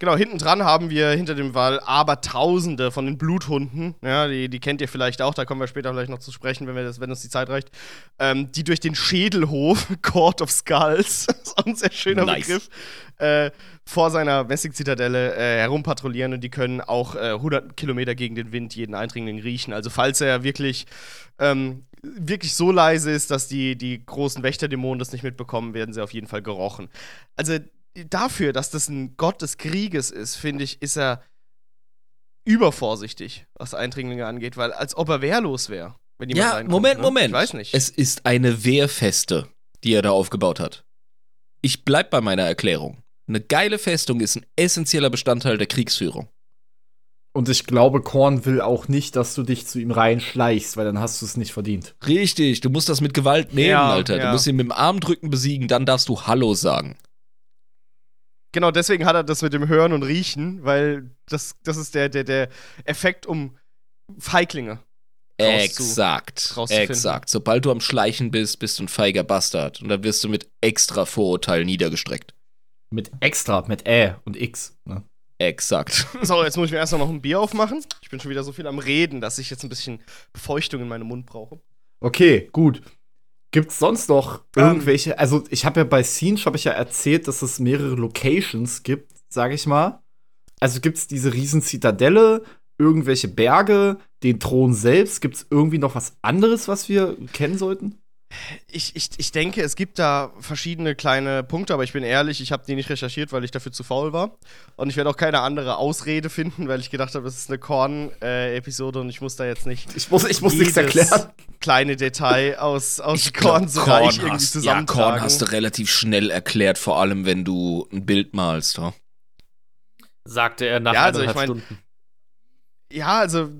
Genau, hinten dran haben wir hinter dem Wall aber Tausende von den Bluthunden. Ja, die, die kennt ihr vielleicht auch, da kommen wir später vielleicht noch zu sprechen, wenn, wir das, wenn uns die Zeit reicht. Ähm, die durch den Schädelhof, Court of Skulls, ist auch ein sehr schöner Nice. Begriff, äh, vor seiner Messing-Zitadelle äh, herumpatrouillieren und die können auch äh, 100 Kilometer gegen den Wind jeden Eindringling riechen. Also, falls er wirklich, ähm, wirklich so leise ist, dass die, die großen Wächterdämonen das nicht mitbekommen, werden sie auf jeden Fall gerochen. Also, dafür, dass das ein Gott des Krieges ist, finde ich, ist er übervorsichtig, was Eindringlinge angeht, weil als ob er wehrlos wäre. Wenn jemand Ja, reinkommt, Moment, ne? Moment. Ich weiß nicht. Es ist eine Wehrfeste, die er da aufgebaut hat. Ich bleib bei meiner Erklärung. Eine geile Festung ist ein essentieller Bestandteil der Kriegsführung. Und ich glaube, Korn will auch nicht, dass du dich zu ihm reinschleichst, weil dann hast du es nicht verdient. Richtig, du musst das mit Gewalt nehmen, Ja, Alter. Du ja. musst ihn mit dem Armdrücken besiegen, dann darfst du Hallo sagen. Genau deswegen hat er das mit dem Hören und Riechen, weil das, das ist der, der, der Effekt um Feiglinge. Exakt. Exakt. Sobald du am Schleichen bist, bist du ein feiger Bastard. Und dann wirst du mit extra Vorurteil niedergestreckt. Mit extra, mit Ä und X. Ne? Exakt. So, jetzt muss ich mir erst noch ein Bier aufmachen. Ich bin schon wieder so viel am Reden, dass ich jetzt ein bisschen Befeuchtung in meinem Mund brauche. Okay, gut. Gibt's sonst noch Ähm. irgendwelche, also ich habe ja bei Siege, habe ich ja erzählt, dass es mehrere Locations gibt, sage ich mal. Also gibt's diese riesen Zitadelle, irgendwelche Berge, den Thron selbst, gibt's irgendwie noch was anderes, was wir kennen sollten? Ich, ich, ich denke, es gibt da verschiedene kleine Punkte, aber ich bin ehrlich, ich habe die nicht recherchiert, weil ich dafür zu faul war. Und ich werde auch keine andere Ausrede finden, weil ich gedacht habe, das ist eine Korn-Episode und ich muss da jetzt nicht Ich muss, ich muss nichts erklären. kleine Detail aus, aus Ich glaub, Korns Reich irgendwie hast, ja, zusammentragen. Korn hast du relativ schnell erklärt, vor allem wenn du ein Bild malst. Ja? Sagte er nach Ja, also ich mein- Stunden. Ja, also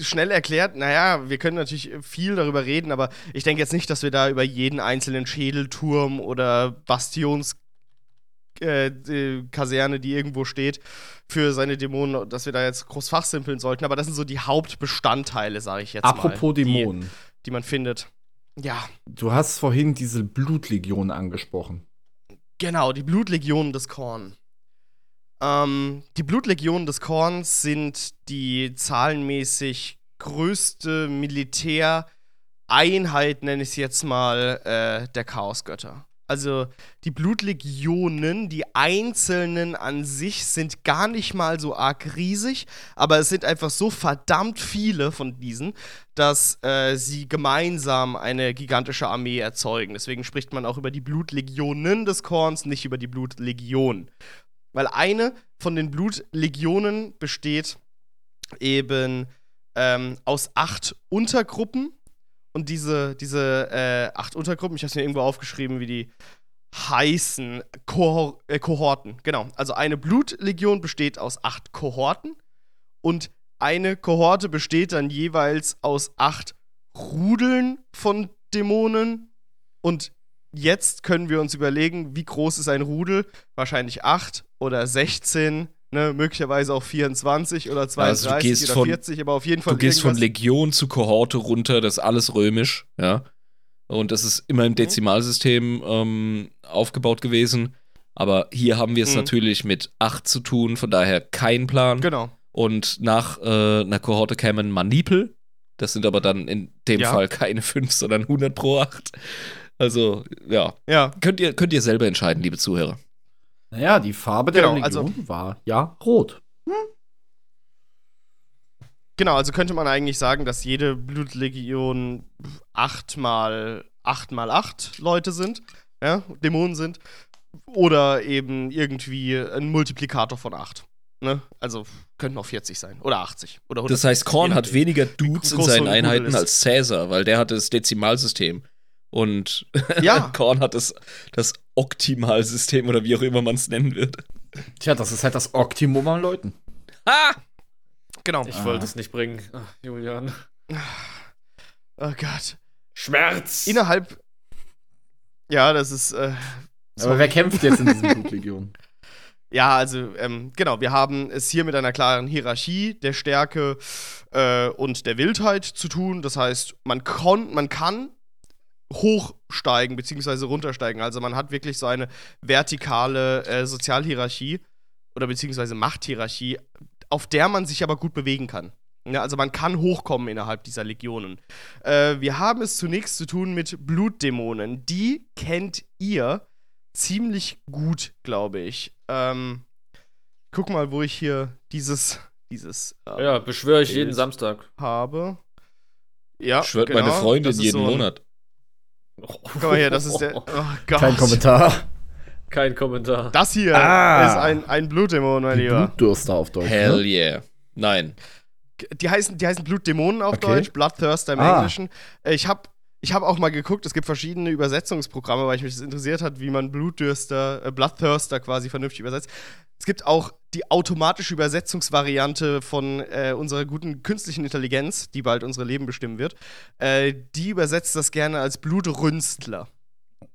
schnell erklärt, naja, wir können natürlich viel darüber reden, aber ich denke jetzt nicht, dass wir da über jeden einzelnen Schädelturm oder Bastions äh, die Kaserne, die irgendwo steht, für seine Dämonen, dass wir da jetzt groß fachsimpeln sollten. Aber das sind so die Hauptbestandteile, sage ich jetzt Apropos mal. Dämonen. Die, die man findet. Ja, Du hast vorhin diese Blutlegion angesprochen. genau, die Blutlegionen des Korn. Ähm, die Blutlegionen des Korns sind die zahlenmäßig größte Militäreinheit, nenne ich es jetzt mal, äh, der Chaosgötter. Also die Blutlegionen, die einzelnen an sich sind gar nicht mal so arg riesig, aber es sind einfach so verdammt viele von diesen, dass äh, sie gemeinsam eine gigantische Armee erzeugen. Deswegen spricht man auch über die Blutlegionen des Korns, nicht über die Blutlegion. Weil eine von den Blutlegionen besteht eben ähm, aus acht Untergruppen. Und diese, diese äh, acht Untergruppen, ich habe es mir irgendwo aufgeschrieben, wie die heißen Kohor äh, Kohorten. Genau. Also eine Blutlegion besteht aus acht Kohorten und eine Kohorte besteht dann jeweils aus acht Rudeln von Dämonen. Und jetzt können wir uns überlegen, wie groß ist ein Rudel? Wahrscheinlich acht oder 16, ne, möglicherweise auch 24 oder 32 Also du gehst oder von- 40, aber auf jeden Fall Du gehst von Legion zu Kohorte runter, das ist alles römisch, ja. Und das ist immer im Dezimalsystem ähm, aufgebaut gewesen. Aber hier haben wir es Mhm. natürlich mit 8 zu tun, von daher kein Plan. Genau. Und nach äh, einer Kohorte kämen Manipel. Das sind aber dann in dem Ja. Fall keine 5, sondern 100 pro 8. Also, ja. Ja, Könnt ihr, könnt ihr selber entscheiden, liebe Zuhörer. Naja, die Farbe der Genau, Legion also- war ja rot. Genau, also könnte man eigentlich sagen, dass jede Blutlegion acht mal acht mal acht Leute sind, ja, Dämonen sind, oder eben irgendwie ein Multiplikator von acht. Ne? Also könnten auch 40 sein oder 80 oder 100. Das heißt, Korn hat weniger Dudes in seinen Einheiten als Cäsar, weil der hat das Dezimalsystem. Und Ja, Korn hat das, das Optimalsystem oder wie auch immer man es nennen wird. Tja, das ist halt das Optimum an Leuten. Ha! genau. Ich wollte es nicht bringen. Ach, Julian. Oh Gott. Schmerz! Innerhalb. Ja, das ist. Äh, Aber wer kämpft jetzt in diesen Blutlegionen? Ja, also ähm, genau, wir haben es hier mit einer klaren Hierarchie der Stärke äh, und der Wildheit zu tun. Das heißt, man, kon man kann hochsteigen bzw. runtersteigen. Also man hat wirklich so eine vertikale äh, Sozialhierarchie oder beziehungsweise Machthierarchie, auf der man sich aber gut bewegen kann. Ja, also man kann hochkommen innerhalb dieser Legionen. Äh, wir haben es zunächst zu tun mit Blutdämonen. Die kennt ihr ziemlich gut, glaube ich. Ähm, guck mal, wo ich hier dieses, dieses äh, Ja, beschwöre ich jeden Bild. Samstag. habe. Ja, Schwört genau, meine Freundin jeden so ein- Guck mal hier, das ist der. Oh Gott. Kein Kommentar. Kein Kommentar. Das hier Ah. ist ein, ein Blutdämon, mein Die Lieber. Blutdürster auf Deutsch. Hell Ne? yeah. Nein. Die heißen, die heißen Blutdämonen auf Okay. Deutsch, Bloodthirster im Ah. Englischen. Äh, Ich habe ich hab auch mal geguckt, es gibt verschiedene Übersetzungsprogramme, weil ich mich das interessiert hat, wie man Blutdürster, äh, Bloodthirster quasi vernünftig übersetzt. Es gibt auch die automatische Übersetzungsvariante von äh, unserer guten künstlichen Intelligenz, die bald unsere Leben bestimmen wird. Äh, die übersetzt das gerne als Blutrünstler.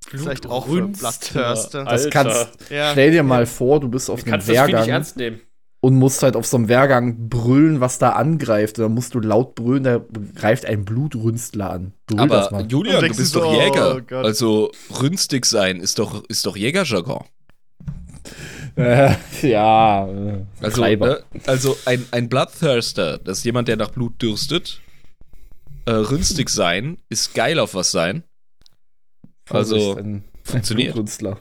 Vielleicht auch für Bloodthirster. Das kannst, Ja. Stell dir mal vor, du bist auf Du einem kannst das nicht Wehrgang ernst nehmen. Und musst halt auf so einem Wehrgang brüllen, was da angreift. Da musst du laut brüllen, da greift ein Blutrünstler an. Brüll das Aber mal. Julian, Und du bist doch Jäger. oh also rünstig sein ist doch, ist doch Jägerjargon. Äh, ja, äh, Also, ne, also ein, ein Bloodthirster, das ist jemand, der nach Blut dürstet. Äh, rünstig sein ist geil auf was sein. Also, ein, funktioniert. Ein Blutrünstler.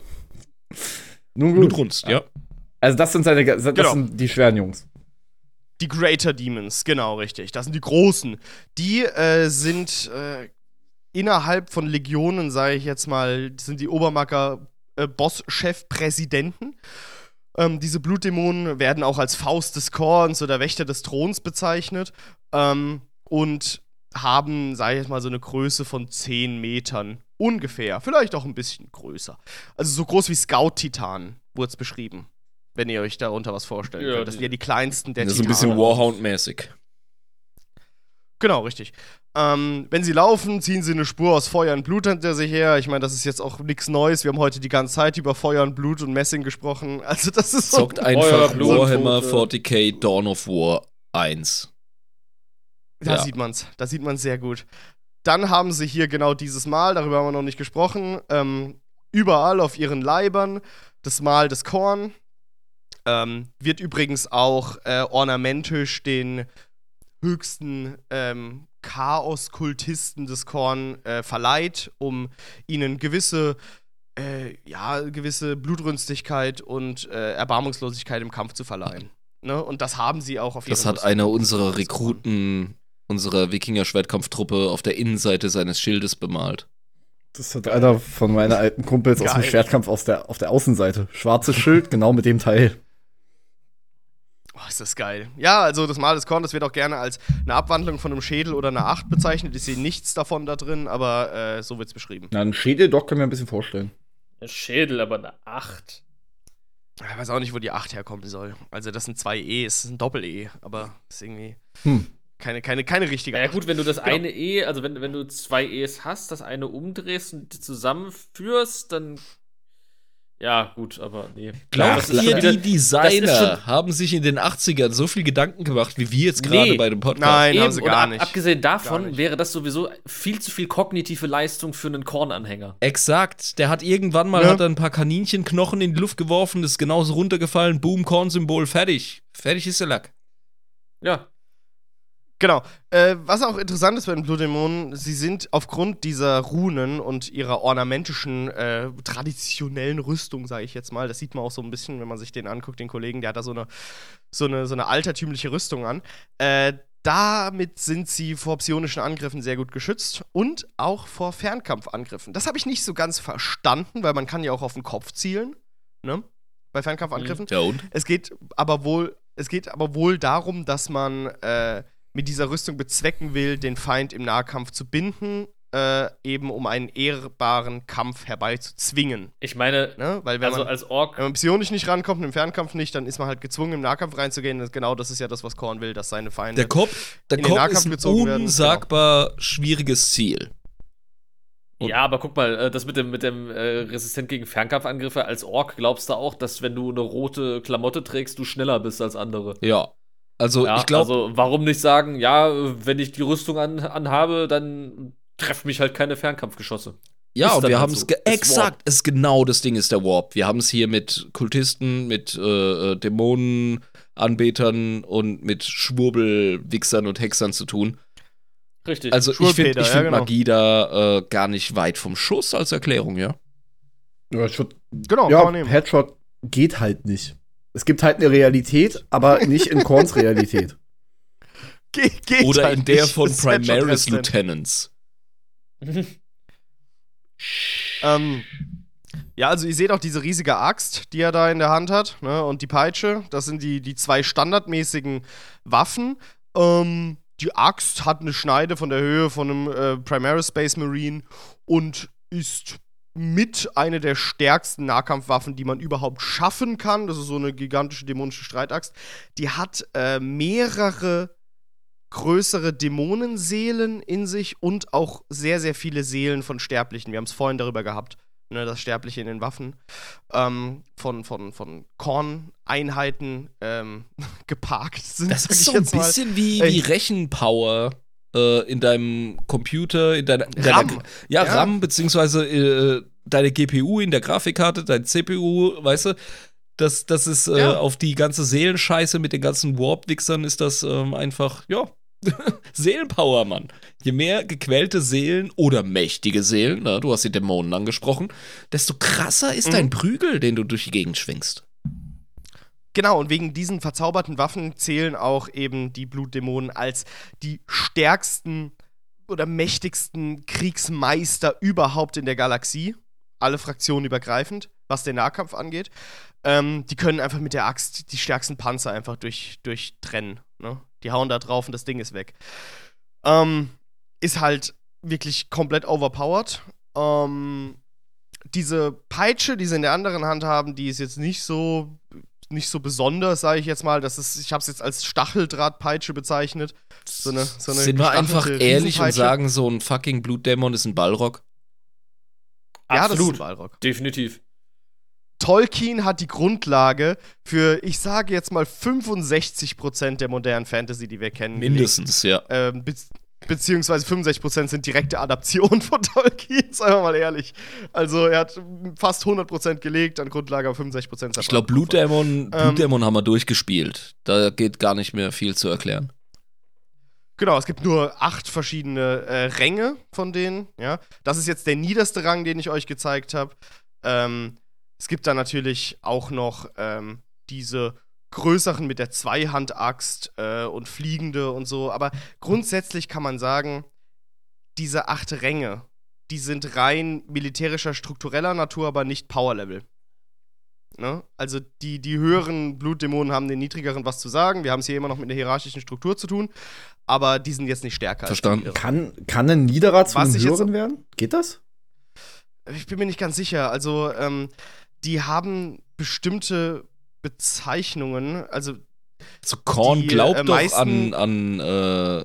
Nun gut. Blutrunst, ja. Also das sind seine, das Genau. sind die schweren Jungs. Die Greater Demons, genau richtig. Das sind die großen. Die äh, sind äh, innerhalb von Legionen, sage ich jetzt mal, sind die Obermacker äh, Boss-Chef-Präsidenten. Ähm, diese Blutdämonen werden auch als Faust des Korns oder Wächter des Throns bezeichnet ähm, und haben, sage ich jetzt mal, so eine Größe von 10 Metern ungefähr. Vielleicht auch ein bisschen größer. Also so groß wie Scout-Titan wurde es beschrieben. Wenn ihr euch darunter was vorstellen Ja, könnt. Das die- sind ja die kleinsten der Das ist ein bisschen. Warhound-mäßig. Genau, richtig. Ähm, wenn sie laufen, ziehen sie eine Spur aus Feuer und Blut hinter sich her. Ich meine, das ist jetzt auch nichts Neues. Wir haben heute die ganze Zeit über Feuer und Blut und Messing gesprochen. Also, das ist so. Zockt einfach Blut, Warhammer Tote. 40k Dawn of War 1. Da Ja. sieht man's. Da sieht man's sehr gut. Dann haben sie hier genau dieses Mal, darüber haben wir noch nicht gesprochen, ähm, überall auf ihren Leibern das Mal des Korn. Ähm, wird übrigens auch äh, ornamentisch den höchsten ähm, Chaos-Kultisten des Korn äh, verleiht, um ihnen gewisse, äh, ja, gewisse Blutrünstigkeit und äh, Erbarmungslosigkeit im Kampf zu verleihen. Ne? Und das haben sie auch auf Das ihren hat einer Rüstungen unserer. Rekruten unserer Wikinger-Schwertkampftruppe auf der Innenseite seines Schildes bemalt. Das hat einer von meinen alten Kumpels aus dem Geil. Schwertkampf aus der, auf der Außenseite. Schwarzes Schild, genau mit dem Teil. Oh, ist das geil. Ja, also das Mal des Korn, das wird auch gerne als eine Abwandlung von einem Schädel oder einer Acht bezeichnet. Ich sehe nichts davon da drin, aber äh, so wird's beschrieben. Na, ein Schädel doch, kann mir ein bisschen vorstellen. Ein Schädel, aber eine 8. Ich weiß auch nicht, wo die Acht herkommen soll. Also das sind zwei E, es ist ein Doppel-E, aber ist irgendwie Hm. keine, keine, keine richtige Ja Acht. gut, wenn du das Genau. eine E, also wenn, wenn du zwei E's hast, das eine umdrehst und die zusammenführst, dann ja, gut, aber nee. Glaubt ihr, wieder- die Designer haben sich in den 80ern so viel Gedanken gemacht, wie wir jetzt Nee. gerade bei dem Podcast? Nein, haben Eben, sie und gar ab, nicht. abgesehen davon nicht. wäre das sowieso viel zu viel kognitive Leistung für einen Kornanhänger. Exakt. Der hat irgendwann mal Ja. hat er ein paar Kaninchenknochen in die Luft geworfen, ist genauso runtergefallen, boom, Kornsymbol, fertig. Fertig ist der Lack. Ja. Genau. Äh, was auch interessant ist bei den Blutdämonen, sie sind aufgrund dieser Runen und ihrer ornamentischen, äh, traditionellen Rüstung, sage ich jetzt mal, das sieht man auch so ein bisschen, wenn man sich den anguckt, den Kollegen, der hat da so eine, so eine, so eine altertümliche Rüstung an. Äh, damit sind sie vor psionischen Angriffen sehr gut geschützt und auch vor Fernkampfangriffen. Das habe ich nicht so ganz verstanden, weil man kann ja auch auf den Kopf zielen, ne? Bei Fernkampfangriffen. Ja und? Es geht aber wohl, es geht aber wohl darum, dass man äh, mit dieser Rüstung bezwecken will, den Feind im Nahkampf zu binden, äh, eben um einen ehrbaren Kampf herbeizuzwingen. Ich meine, Ne? Weil wenn also man, als Ork, wenn man psionisch nicht rankommt und im Fernkampf nicht, dann ist man halt gezwungen, im Nahkampf reinzugehen. Und genau das ist ja das, was Korn will, dass seine Feinde. Der Kopf, der in den Kopf Nahkampf ist ein gezogen werden, genau. unsagbar schwieriges Ziel. Und- ja, aber guck mal, äh, das mit dem, mit dem äh, Resistent gegen Fernkampfangriffe als Ork glaubst du auch, dass wenn du eine rote Klamotte trägst, du schneller bist als andere. Ja. Also Ja, ich glaube, also warum nicht sagen, ja, wenn ich die Rüstung an, anhabe, dann treffen mich halt keine Fernkampfgeschosse. ja, ist und wir halt haben so. es Ist exakt, es ist genau das Ding ist der Warp. Wir haben es hier mit Kultisten, mit äh, äh, Dämonenanbetern und mit Schwurbelwichsern und Hexern zu tun. Richtig. Also ich finde Schwurpeter, ich ja, find genau. Magie da äh, gar nicht weit vom Schuss als Erklärung, ja. Ja, ich würd, genau, ja kann man nehmen. Headshot geht halt nicht. Es gibt halt eine Realität, aber nicht in Korns Realität. Ge geht Oder halt in der nicht. von Das Headshot Primaris. Lieutenants. Ähm, ja, also ihr seht auch diese riesige Axt, die er da in der Hand hat, ne? Und die Peitsche. Das sind die, die zwei standardmäßigen Waffen. Ähm, die Axt hat eine Schneide von der Höhe von einem äh, Primaris Space Marine und ist mit eine der stärksten Nahkampfwaffen, die man überhaupt schaffen kann. Das ist so eine gigantische dämonische Streitaxt. Die hat äh, mehrere größere Dämonenseelen in sich und auch sehr, sehr viele Seelen von Sterblichen. Wir haben es vorhin darüber gehabt, ne, das Sterbliche in den Waffen. Ähm, von, von, von Korneinheiten ähm, geparkt sind. Das ist so ein bisschen wie, wie Rechenpower äh, in deinem Computer, in deiner, in deiner RAM. Ja, Ja. RAM, beziehungsweise äh, deine GPU in der Grafikkarte, dein CPU, weißt du? Das, das ist äh, Ja. auf die ganze Seelenscheiße mit den ganzen Warp-Wichsern ist das ähm, einfach, ja, Seelenpower, Mann. Je mehr gequälte Seelen oder mächtige Seelen, na, du hast die Dämonen angesprochen, desto krasser ist Mhm. dein Prügel, den du durch die Gegend schwingst. Genau, und wegen diesen verzauberten Waffen zählen auch eben die Blutdämonen als die stärksten oder mächtigsten Kriegsmeister überhaupt in der Galaxie. Alle Fraktionen übergreifend, was den Nahkampf angeht. Ähm, die können einfach mit der Axt die stärksten Panzer einfach durch, durchtrennen. Ne? Die hauen da drauf und das Ding ist weg. Ähm, ist halt wirklich komplett overpowered. Ähm, diese Peitsche, die sie in der anderen Hand haben, die ist jetzt nicht so nicht so besonders, sage ich jetzt mal. Das ist, ich habe es jetzt als Stacheldrahtpeitsche bezeichnet. So eine, so eine Sind wir einfach ehrlich und sagen, so ein fucking Blutdämon ist ein Ballrock? ja, das ist ein Absolut. Balrog. Definitiv. Tolkien hat die Grundlage für, ich sage jetzt mal, 65% der modernen Fantasy, die wir kennen. Mindestens, ja. gelegt. Ähm, be beziehungsweise 65% sind direkte Adaptionen von Tolkien, seien wir mal ehrlich. Also er hat fast 100% gelegt an Grundlage, aber 65% Ich glaube, Blutdämon, Ähm, Blutdämon haben wir durchgespielt. Da geht gar nicht mehr viel zu erklären. Genau, es gibt nur acht verschiedene äh, Ränge von denen. Ja, das ist jetzt der niederste Rang, den ich euch gezeigt habe. Ähm, es gibt dann natürlich auch noch ähm, diese größeren mit der Zweihandaxt äh, und fliegende und so. Aber grundsätzlich kann man sagen, diese acht Ränge, die sind rein militärischer, struktureller Natur, aber nicht Power-Level. Ne? Also die, die höheren Blutdämonen haben den niedrigeren was zu sagen. Wir haben es hier immer noch mit einer hierarchischen Struktur zu tun, aber die sind jetzt nicht stärker. Verstanden. Kann, kann ein Niederer zu einem Höheren werden? Geht das? ich bin mir nicht ganz sicher. Also, ähm, die haben bestimmte Bezeichnungen. Also, So Korn Die, glaubt äh, doch an, an äh,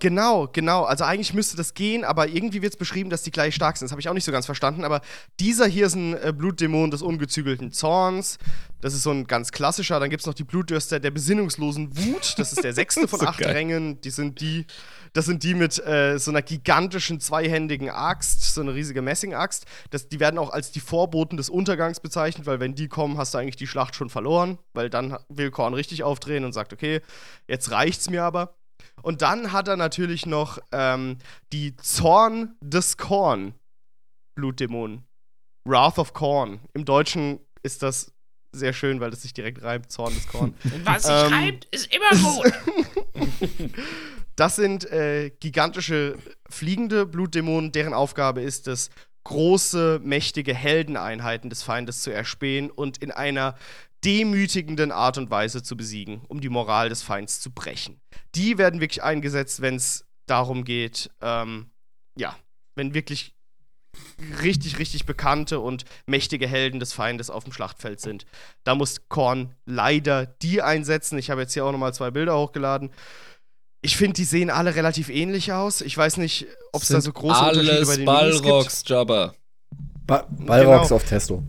genau, genau. Also, eigentlich müsste das gehen, aber irgendwie wird es beschrieben, dass die gleich stark sind. Das habe ich auch nicht so ganz verstanden. Aber dieser hier ist ein äh, Blutdämon des ungezügelten Zorns. Das ist so ein ganz klassischer. Dann gibt es noch die Blutdürster der besinnungslosen Wut. Das ist der sechste von So acht geil. Rängen. Die sind die. Das sind die mit äh, so einer gigantischen zweihändigen Axt, so eine riesige Messingaxt. Die werden auch als die Vorboten des Untergangs bezeichnet, weil wenn die kommen, hast du eigentlich die Schlacht schon verloren, weil dann will Korn richtig aufdrehen und sagt, okay, jetzt reicht's mir aber. Und dann hat er natürlich noch ähm, die Zorn des Korn Blutdämonen. Wrath of Korn. Im Deutschen ist das sehr schön, weil es sich direkt reimt, Zorn des Korn. Was sich Ähm, reimt, ist immer gut. Das sind äh, gigantische fliegende Blutdämonen, deren Aufgabe ist es, große, mächtige Heldeneinheiten des Feindes zu erspähen und in einer demütigenden Art und Weise zu besiegen, um die Moral des Feinds zu brechen. Die werden wirklich eingesetzt, wenn es darum geht, ähm, ja, wenn wirklich richtig, richtig bekannte und mächtige Helden des Feindes auf dem Schlachtfeld sind. Da muss Korn leider die einsetzen. Ich habe jetzt hier auch nochmal zwei Bilder hochgeladen. Ich finde, die sehen alle relativ ähnlich aus. Ich weiß nicht, ob es da so große Unterschiede bei den. Ballrocks, Jabba. Ba Balrogs Genau. auf Testo.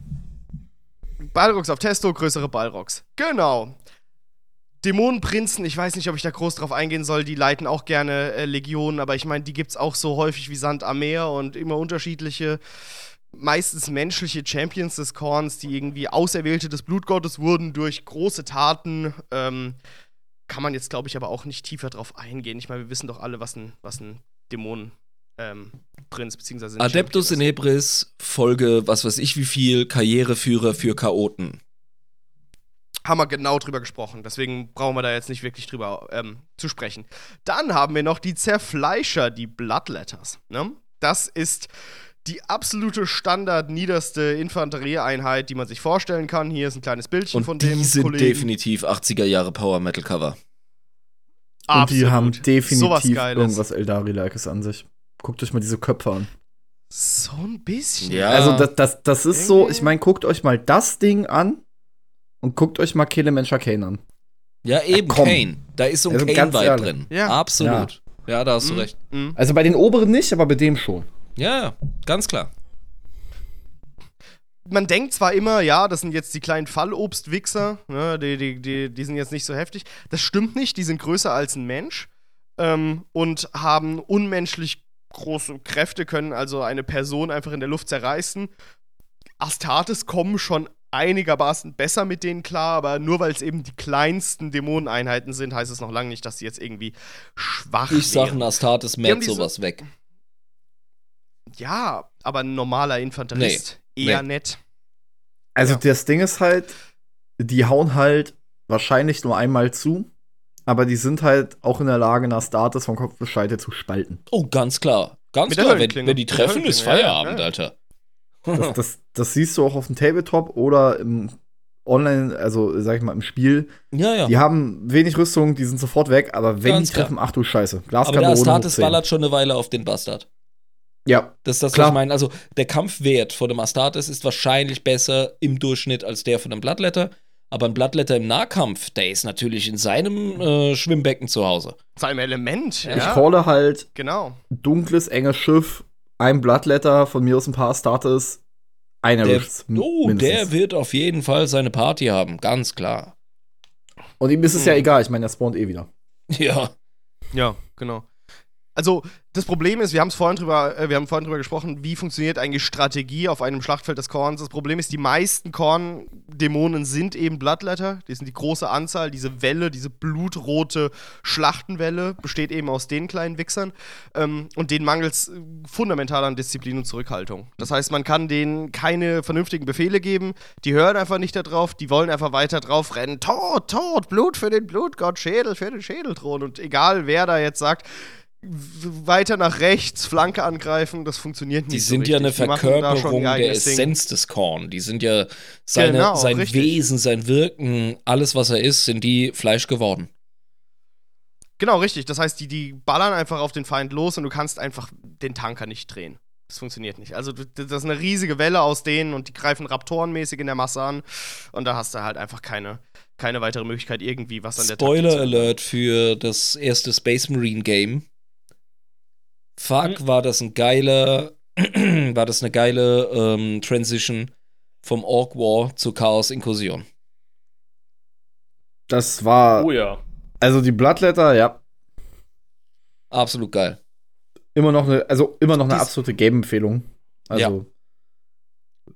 Balrogs auf Testo, größere Balrogs. Genau. Dämonenprinzen, ich weiß nicht, ob ich da groß drauf eingehen soll, die leiten auch gerne äh, Legionen, aber ich meine, die gibt's auch so häufig wie Sand am Meer und immer unterschiedliche, meistens menschliche Champions des Korns, die irgendwie Auserwählte des Blutgottes wurden durch große Taten. Ähm, kann man jetzt, glaube ich, aber auch nicht tiefer drauf eingehen. Ich meine, wir wissen doch alle, was ein, was ein Dämonen. Ähm, Prinz beziehungsweise Adeptus in. Hebris, Folge, was weiß ich wie viel, Karriereführer für Chaoten. haben wir genau drüber gesprochen. Deswegen brauchen wir da jetzt nicht wirklich drüber ähm, zu sprechen. Dann haben wir noch die Zerfleischer, die Bloodletters. Ne? Das ist die absolute Standard niederste Infanterieeinheit, die man sich vorstellen kann. Hier ist ein kleines Bildchen Und von die dem sind Kollegen. definitiv 80er Jahre Power Metal Cover. Und die Absolut. haben definitiv irgendwas Eldari-Likes an sich. Guckt euch mal diese Köpfe an. So ein bisschen. Ja. Also das, das, das ist so, ich meine, guckt euch mal das Ding an und guckt euch mal Kelemensch Kane an. Ja, eben, komm. Kane. Da ist so ein Also Kane-Vibe drin. Ja. Absolut. Ja, da hast du Mhm. recht. Mhm. Also bei den oberen nicht, aber bei dem schon. Ja, ja, ganz klar. man denkt zwar immer, ja, das sind jetzt die kleinen Fallobstwichser, ne, die, die, die, die sind jetzt nicht so heftig. Das stimmt nicht, die sind größer als ein Mensch ähm, und haben unmenschlich große Kräfte, können also eine Person einfach in der Luft zerreißen. Astartes kommen schon einigermaßen besser mit denen klar, aber nur weil es eben die kleinsten Dämoneneinheiten sind, heißt es noch lange nicht, dass sie jetzt irgendwie schwach Ich sag, ein Astartes diese- sowas weg. Ja, aber ein normaler Infanterist eher Nee. nett. Also Ja. das Ding ist halt, die hauen halt wahrscheinlich nur einmal zu, aber die sind halt auch in der Lage, nach Status vom Kopfbescheide zu spalten. Oh, ganz klar. Ganz Mit klar. Wenn, wenn die treffen, ist Höllenklinge, ja, Feierabend, ja. Alter. Das, das, das siehst du auch auf dem Tabletop oder im Online, also sag ich mal im Spiel. ja, ja. Die haben wenig Rüstung, die sind sofort weg, aber wenn Ganz die treffen, ach du Scheiße. Aber der Glaskanone Astartes hoch 10. ballert schon eine Weile auf den Bastard. Ja, Das ist das, Klar. was ich meine. Also, der Kampfwert von dem Astartes ist wahrscheinlich besser im Durchschnitt als der von einem Bloodletter. Aber ein Bloodletter im Nahkampf, der ist natürlich in seinem äh, Schwimmbecken zu Hause. Seinem Element, ja. Ich calle halt Genau. dunkles, enges Schiff, ein Bloodletter, von mir aus ein paar Starters, einer Der, Riffs. oh, der wird auf jeden Fall seine Party haben, ganz klar. Und ihm ist es Hm. ja egal, ich meine, er spawnt eh wieder. Ja. Ja, genau. Also, das Problem ist, wir haben es vorhin drüber, äh, wir haben vorhin drüber gesprochen, wie funktioniert eigentlich Strategie auf einem Schlachtfeld des Korns. Das Problem ist, die meisten Korn-Dämonen sind eben Bloodletter. Die sind die große Anzahl. Diese Welle, diese blutrote Schlachtenwelle besteht eben aus den kleinen Wichsern. Ähm, und denen mangelt es fundamental an Disziplin und Zurückhaltung. Das heißt, man kann denen keine vernünftigen Befehle geben. Die hören einfach nicht darauf. Die wollen einfach weiter drauf rennen. Tod, Tod, Blut für den Blutgott, Schädel für den Schädelthron. Und egal, wer da jetzt sagt, weiter nach rechts, Flanke angreifen, das funktioniert nicht. Die so sind ja eine Verkörperung der. Essenz des Korn. Die sind ja seine, Genau, sein richtig. Wesen, sein Wirken, alles, was er ist, sind die Fleisch geworden. Genau, richtig. Das heißt, die, die ballern einfach auf den Feind los und du kannst einfach den Tanker nicht drehen. Das funktioniert nicht. Also, das ist eine riesige Welle aus denen und die greifen Raptorenmäßig in der Masse an. Und da hast du halt einfach keine, keine weitere Möglichkeit, irgendwie was an der Spoiler Alert für das erste Space Marine Game. Fuck, Mhm. war das ein geiler, war das eine geile ähm, Transition vom Orc War zu Chaos Inkursion. Das war, Oh ja. also die Bloodletter, ja, Absolut geil. immer noch eine, also immer noch eine Dies- absolute Game-Empfehlung. Also,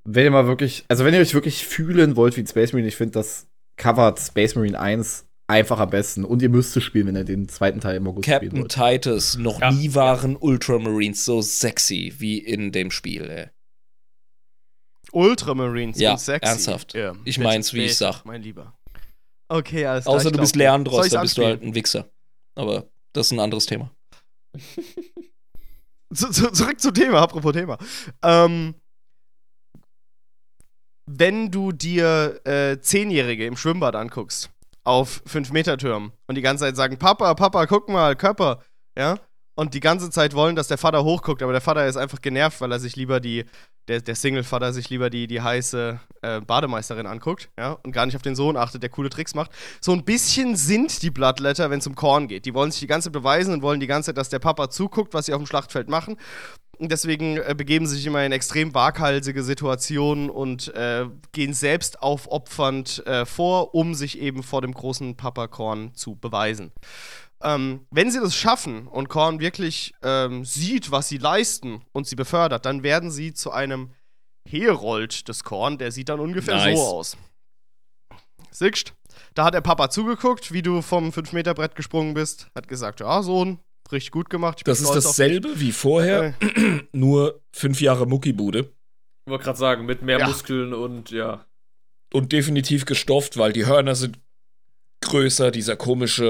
wenn ihr mal wirklich, also wenn ihr euch wirklich fühlen wollt wie ein Space Marine, ich finde, das covert Space Marine 1 einfach am besten. Und ihr müsst es spielen, wenn ihr den zweiten Teil im August spielen Captain wollt. Titus, noch Ja, nie waren Ultramarines so sexy wie in dem Spiel, ey. Ultramarines Ja, sind sexy. ernsthaft. Ja, Ich mein's, wie ich sag. Mein Lieber. Okay, alles klar. Außer du bist Leandros, dann bist du halt ein Wichser. Aber das ist ein anderes Thema. zu, zu, zurück zum Thema, apropos Thema. Ähm, wenn du dir äh, Zehnjährige im Schwimmbad anguckst, auf 5-Meter-Türmen und die ganze Zeit sagen, Papa, Papa, guck mal, Körper, ja, und die ganze Zeit wollen, dass der Vater hochguckt, aber der Vater ist einfach genervt, weil er sich lieber die, der, der Single-Vater sich lieber die, die heiße äh, Bademeisterin anguckt, ja, und gar nicht auf den Sohn achtet, der coole Tricks macht. So ein bisschen sind die Bloodletter, wenn es um Korn geht. Die wollen sich die ganze Zeit beweisen und wollen die ganze Zeit, dass der Papa zuguckt, was sie auf dem Schlachtfeld machen. Deswegen äh, begeben sie sich immer in extrem waghalsige Situationen und äh, gehen selbst aufopfernd äh, vor, um sich eben vor dem großen Papa Korn zu beweisen. Ähm, wenn sie das schaffen und Korn wirklich ähm, sieht, was sie leisten und sie befördert, dann werden sie zu einem Herold des Korn. Der sieht dann ungefähr Nice. so aus. Siehst, da hat der Papa zugeguckt, wie du vom 5-Meter-Brett gesprungen bist, hat gesagt, ja, Sohn, richtig gut gemacht. Ich Das ist stolz auf dich." dasselbe wie vorher, nur fünf Jahre Muckibude. Ich wollte gerade sagen, mit mehr Ja. Muskeln und ja. Und definitiv gestofft, weil die Hörner sind größer, dieser komische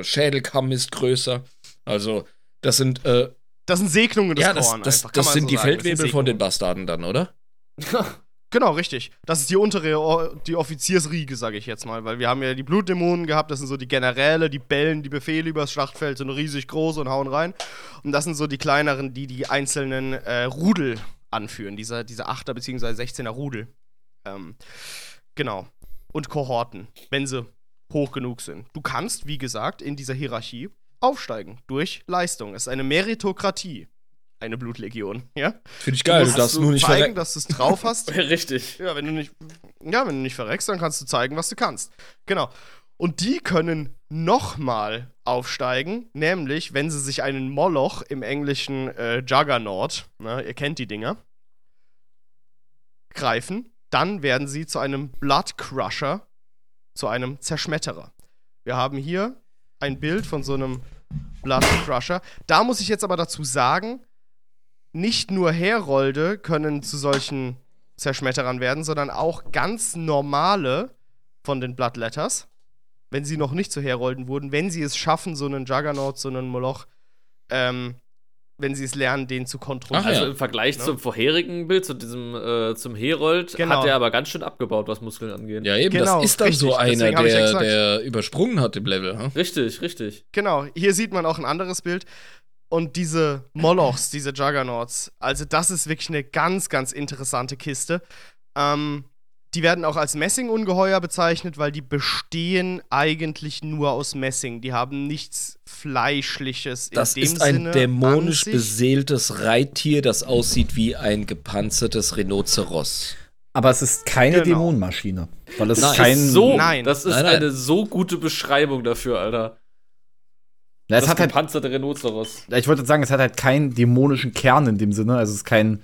äh, Schädelkamm ist größer. Also, das sind, äh, Das sind Segnungen des ja, das, Korn. das, das man sind so die sagen. Das sind Feldwebel von den. Bastarden dann, oder? Genau, richtig. Das ist die untere, O- die Offiziersriege, sage ich jetzt mal. Weil wir haben ja die Blutdämonen gehabt, das sind so die Generäle, die bellen die Befehle übers Schlachtfeld, sind riesig groß und hauen rein. Und das sind so die kleineren, die die einzelnen äh, Rudel anführen. Diese, diese 8er bzw. 16er Rudel. Ähm, genau. Und Kohorten, wenn sie hoch genug sind. Du kannst, wie gesagt, in dieser Hierarchie aufsteigen durch Leistung. Es ist eine Meritokratie. Eine Blutlegion, ja? Finde ich geil, du musst darfst nur nicht zeigen, dass du es drauf hast. Richtig. Ja, wenn du nicht, ja, wenn du nicht verreckst, dann kannst du zeigen, was du kannst. Genau. Und die können nochmal aufsteigen, nämlich wenn sie sich einen Moloch im englischen äh, Juggernaut, ne, ihr kennt die Dinger, greifen, dann werden sie zu einem Blood Crusher, zu einem Zerschmetterer. Wir haben hier ein Bild von so einem Blood Crusher. Da muss ich jetzt aber dazu sagen, nicht nur Herolde können zu solchen Zerschmetterern werden, sondern auch ganz normale von den Bloodletters, wenn sie noch nicht zu Herolden wurden, wenn sie es schaffen, so einen Juggernaut, so einen Moloch, ähm, wenn sie es lernen, den zu kontrollieren. Ach Also ja. im Vergleich Ne? zum vorherigen Bild, zu diesem, äh, zum Herold, Genau. hat er aber ganz schön abgebaut, was Muskeln angeht. Ja, eben, Genau, das ist dann so richtig, einer, ich ja der, der übersprungen hat im Level. Hm? Richtig, richtig. Genau, hier sieht man auch ein anderes Bild. Und diese Molochs, diese Juggernauts, also das ist wirklich eine ganz, ganz interessante Kiste. Ähm, Die werden auch als Messingungeheuer bezeichnet, weil die bestehen eigentlich nur aus Messing. Die haben nichts Fleischliches Das in dem ist ein Sinne dämonisch beseeltes Reittier, das aussieht wie ein gepanzertes Rhinoceros. Aber es ist keine Genau. Dämonenmaschine. Weil es Nein. ist kein. so, Nein. das ist Nein, nein. eine so gute Beschreibung dafür, Alter. Es das hat halt, gepanzerte Rhinoceros. Ja, ich wollte sagen, es hat halt keinen dämonischen Kern in dem Sinne. Also es ist kein.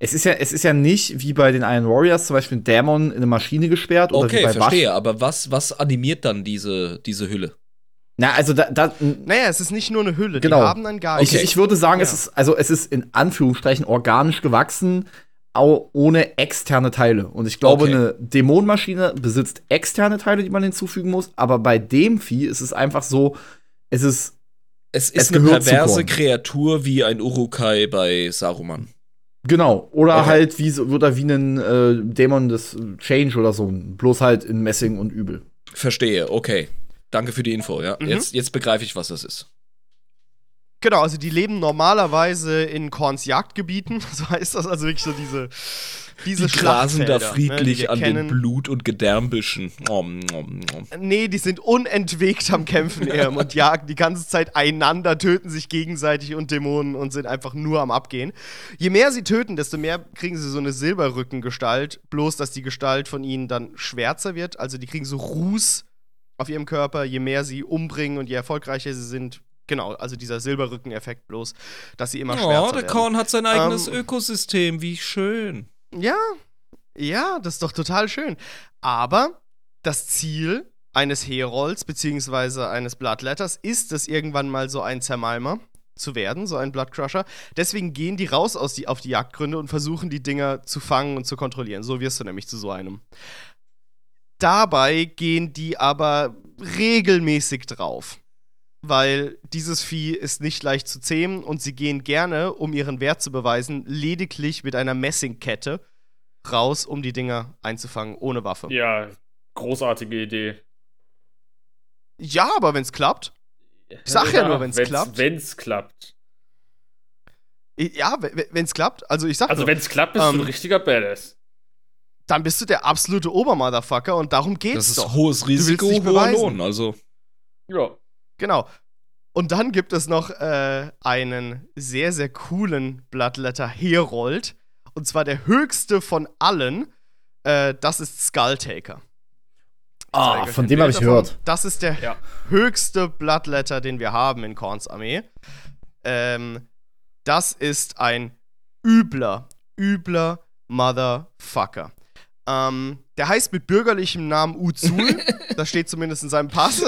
Es ist ja, es ist ja nicht wie bei den Iron Warriors zum Beispiel ein Dämon in eine Maschine gesperrt oder wie Okay, bei verstehe. Wasch. Aber was, was animiert dann diese, diese Hülle? Na, also da, da Naja, es ist nicht nur eine Hülle, Genau. die haben einen Geist. ich, ich würde sagen, es Ja. ist also es ist in Anführungsstrichen organisch gewachsen, auch ohne externe Teile. Und ich glaube, Okay. eine Dämonenmaschine besitzt externe Teile, die man hinzufügen muss. Aber bei dem Vieh ist es einfach so, es ist Es Es ist eine gehört zu perverse. Kreatur wie ein Urukai bei Saruman. Genau. Oder Okay. halt wie so, oder wie ein äh, Dämon des Change oder so. Bloß halt in Messing und übel. Verstehe, okay. Danke für die Info, ja. Mhm. Jetzt, jetzt begreife ich, was das ist. Genau, also die leben normalerweise in Korns Jagdgebieten. So heißt das also wirklich so diese, diese Die grasen da ne, friedlich wir an kennen. den Blut- und Gedärmbüschen. Nom, nom, nom. Nee, die sind unentwegt am Kämpfen Irm, und jagen die ganze Zeit einander, töten sich gegenseitig und Dämonen und sind einfach nur am Abgehen. Je mehr sie töten, desto mehr kriegen sie so eine Silberrückengestalt, bloß dass die Gestalt von ihnen dann schwärzer wird. Also die kriegen so Ruß auf ihrem Körper, je mehr sie umbringen und je erfolgreicher sie sind. Genau, also dieser Silberrückeneffekt bloß, dass sie immer Oh, schwärzer der werden. Korn hat sein eigenes Ähm, Ökosystem. Wie schön. Ja, ja, das ist doch total schön. Aber das Ziel eines Herolds beziehungsweise eines Bloodletters ist es, irgendwann mal so ein Zermalmer zu werden, so ein Bloodcrusher. Deswegen gehen die raus aus die, auf die Jagdgründe und versuchen, die Dinger zu fangen und zu kontrollieren. So wirst du nämlich zu so einem. Dabei gehen die aber regelmäßig drauf. Weil dieses Vieh ist nicht leicht zu zähmen und sie gehen gerne, um ihren Wert zu beweisen, lediglich mit einer Messingkette raus, um die Dinger einzufangen, ohne Waffe. Ja, Ja, großartige Idee. aber wenn es klappt. Ich sag ja nur, wenn's klappt. Wenn's klappt. Ja, wenn es klappt. Also ich sag Also, nur, wenn's klappt, bist Ähm, du ein richtiger Badass. dann bist du der absolute Obermotherfucker und darum geht's Das ist doch. hohes Risiko, hoher. Lohn. Also, Ja. Genau. Und dann gibt es noch äh, einen sehr, sehr coolen Bloodletter Herold. Und zwar der höchste von allen. Äh, das ist Skulltaker. Ah, von dem habe ich davon. gehört. Das ist der Ja. höchste Bloodletter, den wir haben in Korns Armee. Ähm, das ist ein übler, übler Motherfucker. Ähm, der heißt mit bürgerlichem Namen Uzul. das steht zumindest in seinem Pass.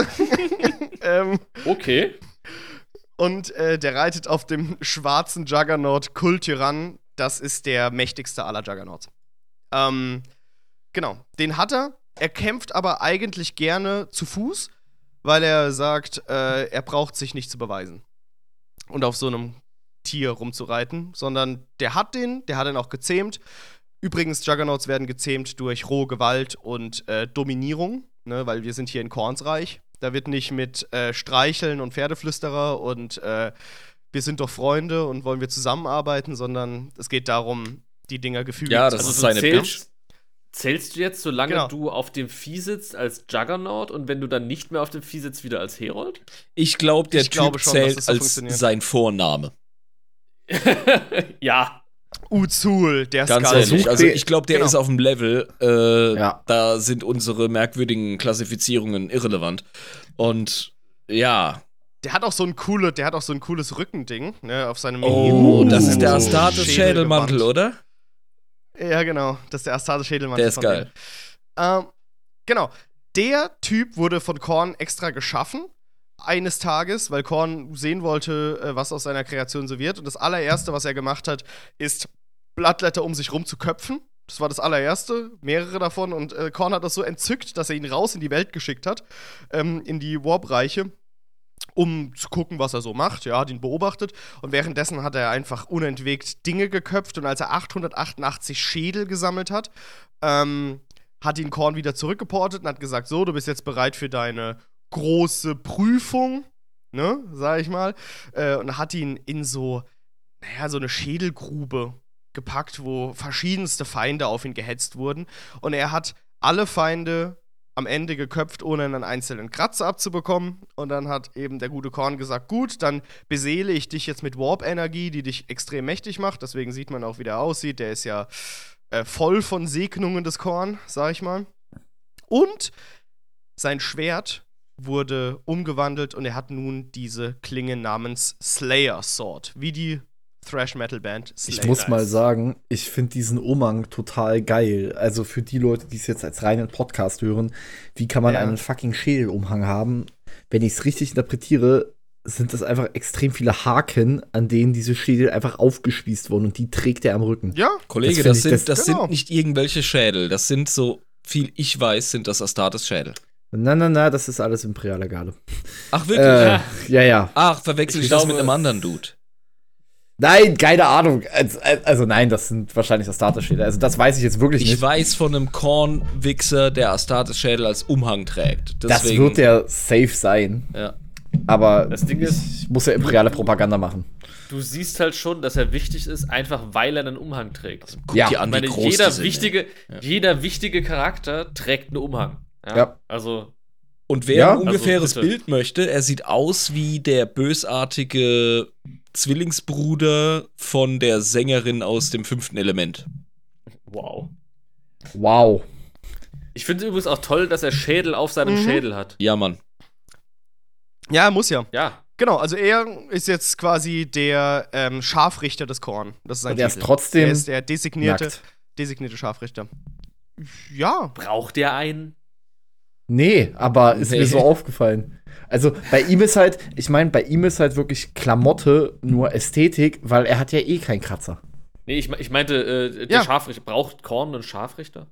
ähm, Okay. und äh, der reitet auf dem schwarzen Juggernaut Kultyran. Das ist der mächtigste aller Juggernauts. Ähm, genau, den hat er. Er kämpft aber eigentlich gerne zu Fuß, weil er sagt, äh, er braucht sich nicht zu beweisen. Und auf so einem Tier rumzureiten, sondern der hat den, der hat ihn auch gezähmt. Übrigens, Juggernauts werden gezähmt durch rohe Gewalt und äh, Dominierung, ne, weil wir sind hier in Kornsreich. Da wird nicht mit äh, Streicheln und Pferdeflüsterer und äh, wir sind doch Freunde und wollen wir zusammenarbeiten, sondern es geht darum, die Dinger gefügig Ja, zu das Also ist seine zählst, zählst du jetzt, solange Genau. du auf dem Vieh sitzt, als Juggernaut und wenn du dann nicht mehr auf dem Vieh sitzt, wieder als Herold? ich glaube, der Ich glaube Typ schon, dass zählt das so als funktioniert. sein Vorname. ja. Uzul, der Ganz Skull. ehrlich, also ich glaube, der Genau. ist auf dem Level, äh, Ja. da sind unsere merkwürdigen Klassifizierungen irrelevant. Und ja, Der hat auch so ein coole, der hat auch so ein cooles Rückending, ne, auf seinem oh, Uh. das ist der Oh. Astartes Schädelmantel, oder? Ja, genau, das ist der Astartes Schädelmantel. Der ist von geil. Ähm, genau, der Typ wurde von Korn extra geschaffen eines Tages, weil Korn sehen wollte, äh, was aus seiner Kreation so wird. Und das allererste, was er gemacht hat, ist Blattletter um sich rum zu köpfen. Das war das allererste, mehrere davon. Und äh, Korn hat das so entzückt, dass er ihn raus in die Welt geschickt hat, ähm, in die Warp-Reiche, um zu gucken, was er so macht. Ja, hat ihn beobachtet. Und währenddessen hat er einfach unentwegt Dinge geköpft. Und als er 888 Schädel gesammelt hat, ähm, hat ihn Korn wieder zurückgeportet und hat gesagt: So, du bist jetzt bereit für deine große Prüfung, ne, sag ich mal. Äh, und hat ihn in so, naja, so eine Schädelgrube gepackt, wo verschiedenste Feinde auf ihn gehetzt wurden. Und er hat alle Feinde am Ende geköpft, ohne einen einzelnen Kratzer abzubekommen. Und dann hat eben der gute Korn gesagt: Gut, dann beseele ich dich jetzt mit Warp-Energie, die dich extrem mächtig macht. Deswegen sieht man auch, wie der aussieht. Der ist ja äh, voll von Segnungen des Korn, sag ich mal. Und sein Schwert wurde umgewandelt und er hat nun diese Klinge namens Slayer Sword, wie die Thrash Metal Band Slayer. Ich muss mal sagen, ich finde diesen Umhang total geil. Also für die Leute, die es jetzt als reinen Podcast hören, wie kann man Ja. einen fucking Schädelumhang haben? Wenn ich es richtig interpretiere, sind das einfach extrem viele Haken, an denen diese Schädel einfach aufgespießt wurden und die trägt er am Rücken. Ja, Kollege, Das das, sind, das, das- genau. sind nicht irgendwelche Schädel. Das sind, so viel ich weiß, sind das Astartes Schädel. Na, na, na, das ist alles imperiale Garde. Ach, wirklich? Äh, ja, ja. Ach, verwechsel ich, Ich das glaube- mit einem anderen Dude. Nein, keine Ahnung. Also, also nein, das sind wahrscheinlich Astartes-Schädel. Also das weiß ich jetzt wirklich Ich nicht. weiß von einem Korn-Wichser, der Astartes Schädel als Umhang trägt. das Deswegen, wird der safe sein. Ja. Aber Das Ding ist- ich muss ja imperiale Propaganda machen. Du siehst halt schon, dass er wichtig ist, einfach weil er einen Umhang trägt. Guck Ja. dir Ich an, wie meine, groß jeder sind, wichtige, Ja. jeder wichtige Charakter trägt einen Umhang. Ja. Also, Und wer Ja? ein ungefähres Also. Bild möchte, er sieht aus wie der bösartige Zwillingsbruder von der Sängerin aus dem fünften Element. wow. Wow. Ich finde übrigens auch toll, dass er Schädel auf seinem Mhm. Schädel hat. Ja, Mann. ja, muss ja. Ja. Genau, also er ist jetzt quasi der ähm, Scharfrichter des Korn. Das ist sein Und er ist trotzdem Er ist der designierte, Nackt. designierte Scharfrichter. Ja, Braucht er einen? Nee, aber ist Nee. mir so aufgefallen. Also bei ihm ist halt, ich meine, bei ihm ist halt wirklich Klamotte nur Ästhetik, weil er hat ja eh keinen Kratzer. Nee, ich, ich meinte, äh, der Ja. Scharfrichter. Braucht Korn einen Scharfrichter?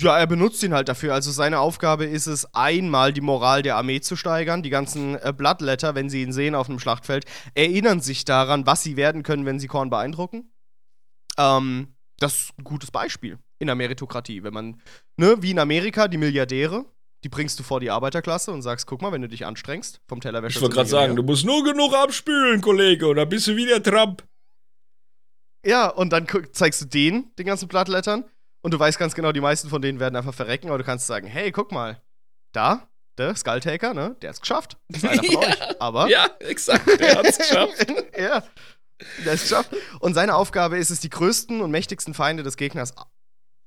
Ja, er benutzt ihn halt dafür. Also seine Aufgabe ist es, einmal die Moral der Armee zu steigern. Die ganzen äh, Bloodletter, wenn sie ihn sehen auf einem Schlachtfeld, erinnern sich daran, was sie werden können, wenn sie Korn beeindrucken. Ähm, das ist ein gutes Beispiel in der Meritokratie. Wenn man, ne, wie in Amerika, die Milliardäre, die bringst du vor die Arbeiterklasse und sagst, guck mal, wenn du dich anstrengst, vom Tellerwäscher Ich wollte gerade sagen, du musst nur genug abspülen, Kollege, oder bist du wieder Trump. Ja, und dann zeigst du den, den ganzen Bloodlettern, und du weißt ganz genau, die meisten von denen werden einfach verrecken, aber du kannst sagen, hey, guck mal, da, der Skulltaker, ne, der hat's geschafft. Das ist einer von Ja. euch. Aber Ja, exakt, der hat's geschafft. ja, der ist geschafft. Und seine Aufgabe ist es, die größten und mächtigsten Feinde des Gegners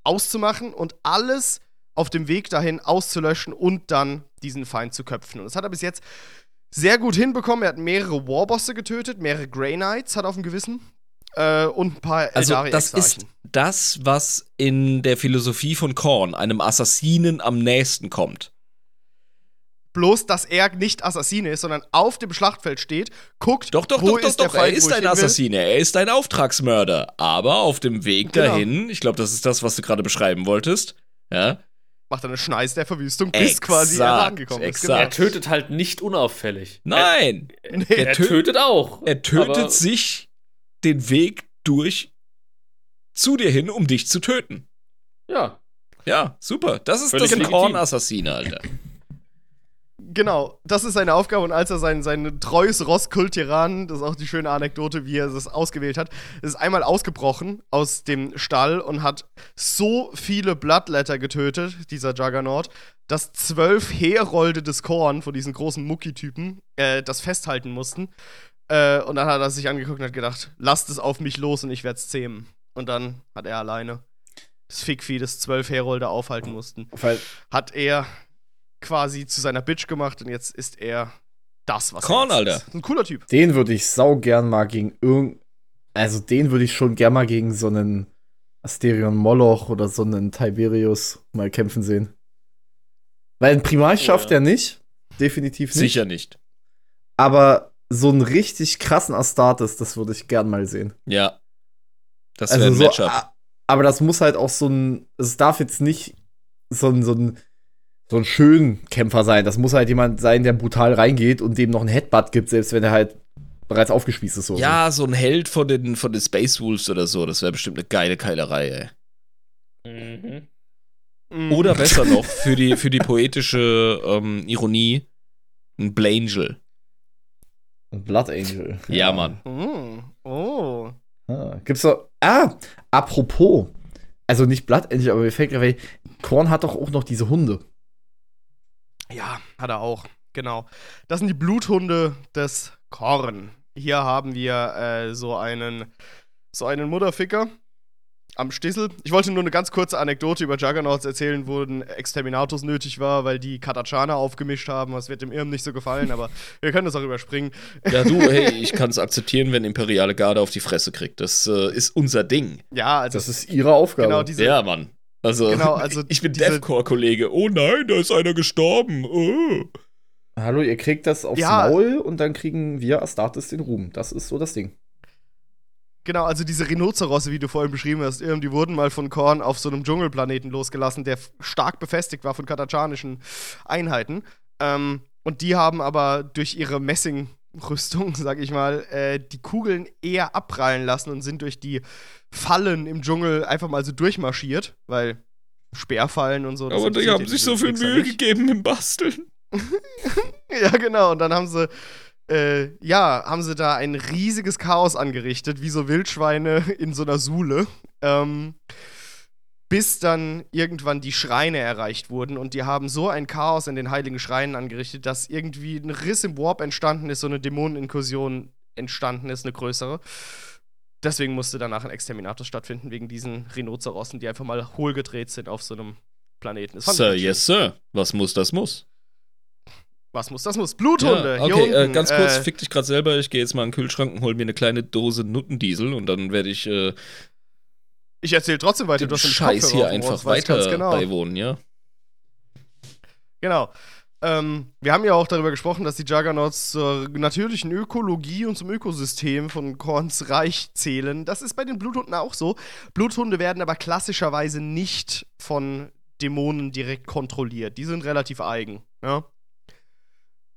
auszumachen und alles auf dem Weg dahin auszulöschen und dann diesen Feind zu köpfen. Und das hat er bis jetzt sehr gut hinbekommen. Er hat mehrere Warbosse getötet, mehrere Grey Knights hat auf dem Gewissen äh, und ein paar Also, Eldari das ist das, was in der Philosophie von Korn einem Assassinen am nächsten kommt. Bloß, dass er nicht Assassine ist, sondern auf dem Schlachtfeld steht, guckt, Doch, doch, wo doch, doch, ist doch. Er Feind, wo ist ein. Assassine, er ist ein Auftragsmörder. Aber auf dem Weg Genau. dahin, ich glaube, das ist das, was du gerade beschreiben wolltest. Ja, Macht er eine Schneise der Verwüstung, bis quasi er Exakt, angekommen ist. exakt. Er tötet halt nicht unauffällig. Nein, Er, Nee, er tö- tötet auch. er tötet sich den Weg durch zu dir hin, um dich zu töten. Ja. Ja, super. Das ist Völlig das. Korn-Assassine, Alter. Genau, das ist seine Aufgabe. Und als er sein, sein treues Ross Kultiran, das ist auch die schöne Anekdote, wie er das ausgewählt hat, ist einmal ausgebrochen aus dem Stall und hat so viele Bloodletter getötet, dieser Juggernaut, dass zwölf Herolde des Korn von diesen großen Mucki-Typen äh, das festhalten mussten. Äh, und dann hat er sich angeguckt und hat gedacht, lasst es auf mich los und ich werde es zähmen. Und dann hat er alleine das Fickvieh, das zwölf Herolde aufhalten mussten Weil, hat er quasi zu seiner Bitch gemacht und jetzt ist er das, was Korn, er jetzt Alter. ist. Ein cooler Typ. den würde ich sau gern mal gegen irgend. Also den würde ich schon gern mal gegen so einen Asterion Moloch oder so einen Tiberius mal kämpfen sehen. Weil ein Primal schafft ja. er nicht. Definitiv nicht. Sicher nicht. Aber so einen richtig krassen Astartes, das würde ich gern mal sehen. Ja. Das wäre Also ein so, Matchup. a- aber das muss halt auch so ein, es darf jetzt nicht so ein, so ein, so ein schön Kämpfer sein. Das muss halt jemand sein, der brutal reingeht und dem noch einen Headbutt gibt, selbst wenn er halt bereits aufgespießt ist. So. Ja, so ein Held von den, von den Space Wolves oder so. Das wäre bestimmt eine geile Keilerei, ey. Mhm. Mhm. Oder besser noch, für die, für die poetische ähm, Ironie, ein Blangel. Ein Blood Angel. Ja, Mann. Mhm. Oh. Ah, Gibt's doch. Ah, apropos. Also nicht blattendlich, aber mir fällt gerade, Korn hat doch auch noch diese Hunde. Ja, hat er auch. Genau. Das sind die Bluthunde des Korn. Hier haben wir äh, so einen so einen Mutterficker am Stissel. Ich wollte nur eine ganz kurze Anekdote über Juggernauts erzählen, wo ein Exterminatus nötig war, weil die Katachana aufgemischt haben. Das wird dem Irm nicht so gefallen, aber wir können das auch überspringen. Ja, du, hey, ich kann es akzeptieren, wenn Imperiale Garde auf die Fresse kriegt. Das äh, ist unser Ding. Ja, also Das ist ihre Aufgabe. genau diese Ja, Mann. Also, Genau, also ich bin Deathcore-Kollege. Oh nein, da ist einer gestorben. Oh. Hallo, ihr kriegt das aufs Ja. Maul und dann kriegen wir Astartes den Ruhm. Das ist so das Ding. Genau, also diese Rhinozerosse, wie du vorhin beschrieben hast, die wurden mal von Korn auf so einem Dschungelplaneten losgelassen, der stark befestigt war von katachanischen Einheiten. Ähm, und die haben aber durch ihre Messingrüstung, sag ich mal, äh, die Kugeln eher abprallen lassen und sind durch die Fallen im Dschungel einfach mal so durchmarschiert, weil Speerfallen und so. Aber die haben sich so viel Mühe gegeben im Basteln. Ja, genau. Und dann haben sie, äh, ja, haben sie da ein riesiges Chaos angerichtet, wie so Wildschweine in so einer Sule. Ähm, bis dann irgendwann die Schreine erreicht wurden und die haben so ein Chaos in den heiligen Schreinen angerichtet, dass irgendwie ein Riss im Warp entstanden ist, so eine Dämoneninkursion entstanden ist, eine größere. Deswegen musste danach ein Exterminatus stattfinden, wegen diesen Rhinozerossen, die einfach mal hohlgedreht sind auf so einem Planeten. Sir, yes, Sir. Was muss, das muss. Was muss, das muss. Bluthunde. Ja, okay, äh, unten, ganz kurz, äh, fick dich gerade selber. Ich gehe jetzt mal in den Kühlschrank und hol mir eine kleine Dose Nuttendiesel und dann werde ich äh, Ich erzähle trotzdem weiter. dem Du hast einen Scheiß Kopfhörer hier einfach weiter genau. beiwohnen, ja? Genau. Ähm, wir haben ja auch darüber gesprochen, dass die Juggernauts zur natürlichen Ökologie und zum Ökosystem von Korns Reich zählen. Das ist bei den Bluthunden auch so. Bluthunde werden aber klassischerweise nicht von Dämonen direkt kontrolliert. Die sind relativ eigen. Ja?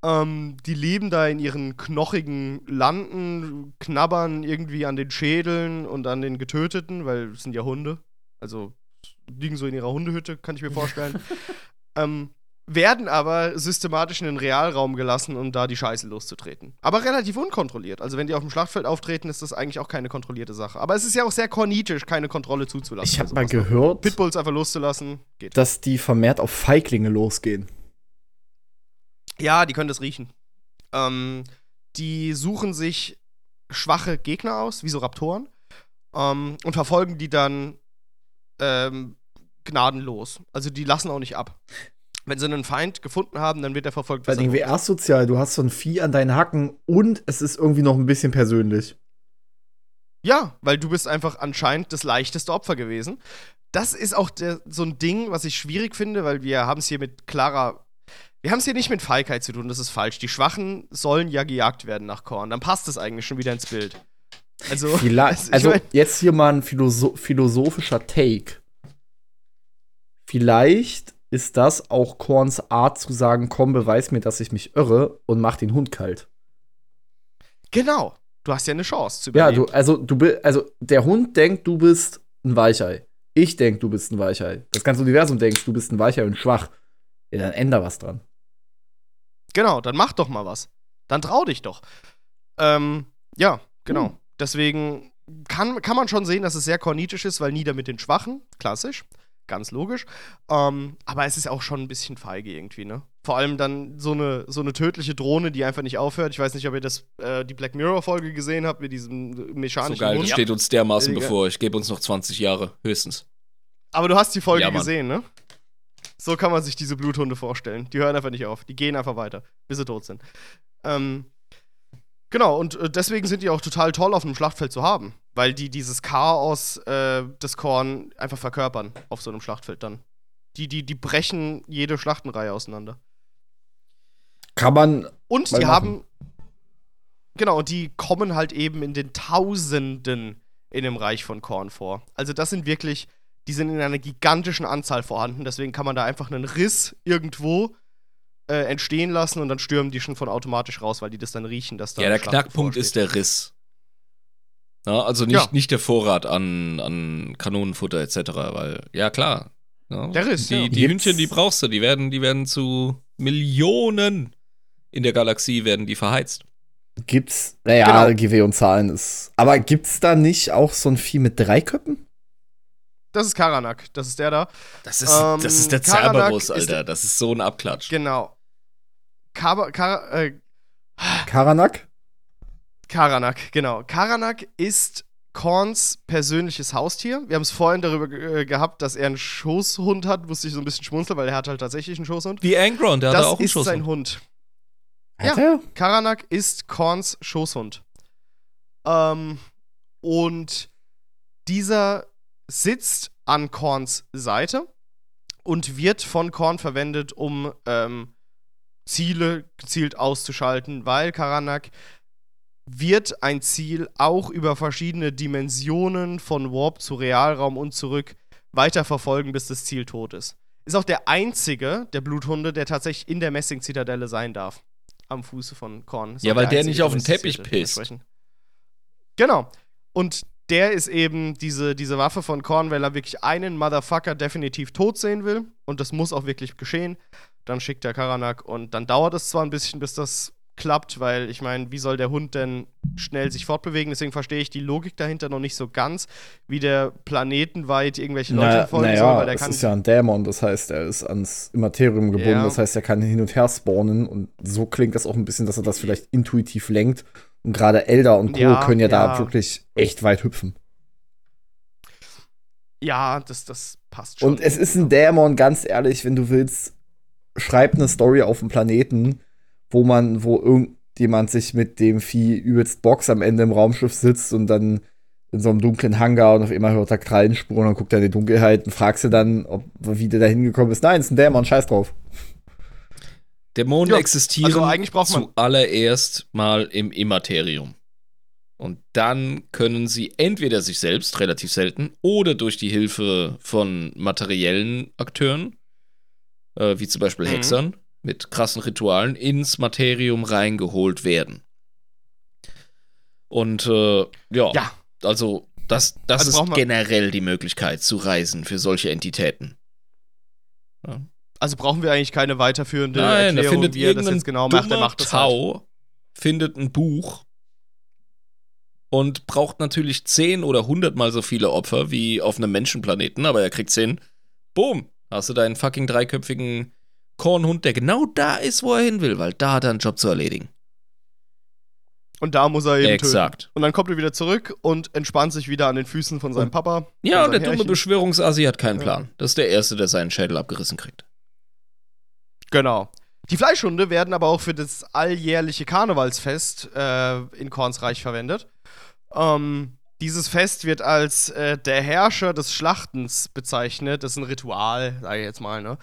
Ähm, die leben da in ihren knochigen Landen, knabbern irgendwie an den Schädeln und an den Getöteten, weil es sind ja Hunde. Also liegen so in ihrer Hundehütte, kann ich mir vorstellen. ähm, werden aber systematisch in den Realraum gelassen, um da die Scheiße loszutreten. Aber relativ unkontrolliert. Also wenn die auf dem Schlachtfeld auftreten, ist das eigentlich auch keine kontrollierte Sache. Aber es ist ja auch sehr kornitisch, keine Kontrolle zuzulassen. Ich habe mal gehört, Pitbulls einfach loszulassen, geht. dass die vermehrt auf Feiglinge losgehen. Ja, die können das riechen. Ähm, die suchen sich schwache Gegner aus, wie so Raptoren, ähm, und verfolgen die dann ähm, gnadenlos. Also die lassen auch nicht ab. Wenn sie einen Feind gefunden haben, dann wird er verfolgt. Weil irgendwie asozial, du hast so ein Vieh an deinen Hacken und es ist irgendwie noch ein bisschen persönlich. Ja, weil du bist einfach anscheinend das leichteste Opfer gewesen. Das ist auch der, so ein Ding, was ich schwierig finde, weil wir haben es hier mit klarer. Wir haben es hier nicht mit Feigheit zu tun, das ist falsch. Die Schwachen sollen ja gejagt werden nach Korn. Dann passt es eigentlich schon wieder ins Bild. Also, Vielleicht, ich also mein- jetzt hier mal ein Philosoph philosophischer Take. Vielleicht ist das auch Korns Art zu sagen, komm, beweis mir, dass ich mich irre und mach den Hund kalt. genau. Du hast ja eine Chance zu Ja, überleben. du, also du also der Hund denkt, du bist ein Weichei. Ich denk, du bist ein Weichei. Das ganze Universum denkt, du bist ein Weichei und schwach. Ja, dann änder was dran. Genau, dann mach doch mal was. Dann trau dich doch. Ähm, ja, genau. Hm. Deswegen kann, kann man schon sehen, dass es sehr kornitisch ist, weil nieder mit den Schwachen, klassisch, ganz logisch. Ähm, aber es ist auch schon ein bisschen feige irgendwie, ne? Vor allem dann so eine, so eine tödliche Drohne, die einfach nicht aufhört. Ich weiß nicht, ob ihr das, äh, die Black Mirror-Folge gesehen habt mit diesem So mechanischen geil, Hund. das steht uns dermaßen Ja. bevor. Ich gebe uns noch 20 Jahre, höchstens. Aber du hast die Folge Ja, gesehen, ne? So kann man sich diese Bluthunde vorstellen. Die hören einfach nicht auf. Die gehen einfach weiter, bis sie tot sind. Ähm, genau, und äh, deswegen sind die auch total toll auf einem Schlachtfeld zu haben. Weil die dieses Chaos äh, des Korn einfach verkörpern auf so einem Schlachtfeld dann. Die, die, die brechen jede Schlachtenreihe auseinander. Kann man. Und die machen. haben. Genau, und die kommen halt eben in den Tausenden in dem Reich von Korn vor. Also, das sind wirklich. Die sind in einer gigantischen Anzahl vorhanden. Deswegen kann man da einfach einen Riss irgendwo äh, entstehen lassen und dann stürmen die schon von automatisch raus, weil die das dann riechen, dass da Ja, der Knackpunkt ist der Riss. Ja, also nicht, Ja. nicht der Vorrat an, an Kanonenfutter etc., weil, ja klar. Ja, Der Riss, Die, ja. die Jetzt- Hündchen, die brauchst du, die werden, die werden zu Millionen in der Galaxie werden die verheizt. Gibt's, naja, Genau. GW und Zahlen ist. Aber gibt's da nicht auch so ein Vieh mit drei Köppen? Das ist Karanak, das ist der da. Das ist, Ähm, das ist der Karanak Cerberus, ist Alter. der- das ist so ein Abklatsch. Genau. Kaba, Kara, äh, Karanak? Karanak, genau. Karanak ist Korns persönliches Haustier. Wir haben es vorhin darüber ge- äh, gehabt, dass er einen Schoßhund hat. Musste ich so ein bisschen schmunzeln, weil er hat halt tatsächlich einen Schoßhund. Wie Angron, der hat das auch einen ist Schuss. sein Hund. Hat er? Karanak ist Korns Schoßhund. Ähm, und dieser sitzt an Korns Seite und wird von Korn verwendet, um ähm, Ziele gezielt auszuschalten, weil Karanak wird ein Ziel auch über verschiedene Dimensionen von Warp zu Realraum und zurück weiterverfolgen, bis das Ziel tot ist. Ist auch der einzige der Bluthunde, der tatsächlich in der Messing-Zitadelle sein darf. Am Fuße von Korn. Ist Ja, weil der einzige nicht auf den Teppich pisst. Genau. Und der ist eben diese, diese Waffe von Korn, weil er wirklich einen Motherfucker definitiv tot sehen will. Und das muss auch wirklich geschehen. Dann schickt er Karanak und dann dauert es zwar ein bisschen, bis das klappt, weil ich meine, wie soll der Hund denn schnell sich fortbewegen? Deswegen verstehe ich die Logik dahinter noch nicht so ganz, wie der planetenweit irgendwelche Leute Na, folgen soll, naja, weil der es kann. ist ja ein Dämon, das heißt, er ist ans Immaterium gebunden, Ja. das heißt, er kann hin und her spawnen und so klingt das auch ein bisschen, dass er das vielleicht intuitiv lenkt. Und gerade Elder und Co. Ja, können ja, da ja. wirklich echt weit hüpfen. ja, das, das passt schon. Und es ist ein Dämon, ganz ehrlich, wenn du willst, schreib eine Story auf dem Planeten, wo man, wo irgendjemand sich mit dem Vieh übelst Box am Ende im Raumschiff sitzt und dann in so einem dunklen Hangar und auf einmal hört er Krallenspuren und dann guckt er in die Dunkelheit und fragst du dann, ob, wie der da hingekommen ist. Nein, es ist ein Dämon, scheiß drauf. Dämonen Ja, existieren also eigentlich braucht man- zuallererst mal im Immaterium. Und dann können sie entweder sich selbst, relativ selten, oder durch die Hilfe von materiellen Akteuren, äh, wie zum Beispiel Mhm. Hexern, mit krassen Ritualen, ins Materium reingeholt werden. Und äh, ja, Ja. also das, das Also ist generell die Möglichkeit zu reisen für solche Entitäten. Also brauchen wir eigentlich keine weiterführende Nein, Erklärung, findet wie er das jetzt genau macht. Er macht das halt. Tau, findet ein Buch und braucht natürlich zehn oder hundertmal so viele Opfer wie auf einem Menschenplaneten, aber er kriegt's hin. Boom, hast du deinen fucking dreiköpfigen Kornhund, der genau da ist, wo er hin will, weil da hat er einen Job zu erledigen. Und da muss er eben töten. Exakt. Und dann kommt er wieder zurück und entspannt sich wieder an den Füßen von seinem Papa. Ja, und der seinem dumme Herrchen. Beschwörungsasi hat keinen Ja. Plan. Das ist der Erste, der seinen Schädel abgerissen kriegt. Genau. Die Fleischhunde werden aber auch für das alljährliche Karnevalsfest äh, in Kornsreich verwendet. Ähm, dieses Fest wird als äh, der Herrscher des Schlachtens bezeichnet. Das ist ein Ritual, sage ich jetzt mal. Ne?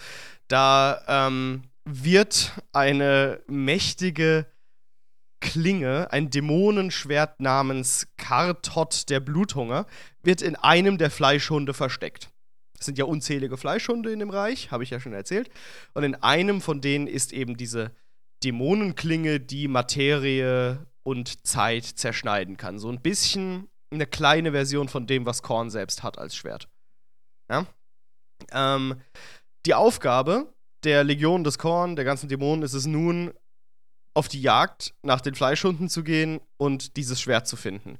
Da ähm, wird eine mächtige Klinge, ein Dämonenschwert namens Kartot der Bluthunger, wird in einem der Fleischhunde versteckt. Es sind ja unzählige Fleischhunde in dem Reich, habe ich ja schon erzählt. Und in einem von denen ist eben diese Dämonenklinge, die Materie und Zeit zerschneiden kann. So ein bisschen eine kleine Version von dem, was Korn selbst hat als Schwert. Ja? Ähm, die Aufgabe der Legion des Korn, der ganzen Dämonen, ist es nun, auf die Jagd nach den Fleischhunden zu gehen und dieses Schwert zu finden.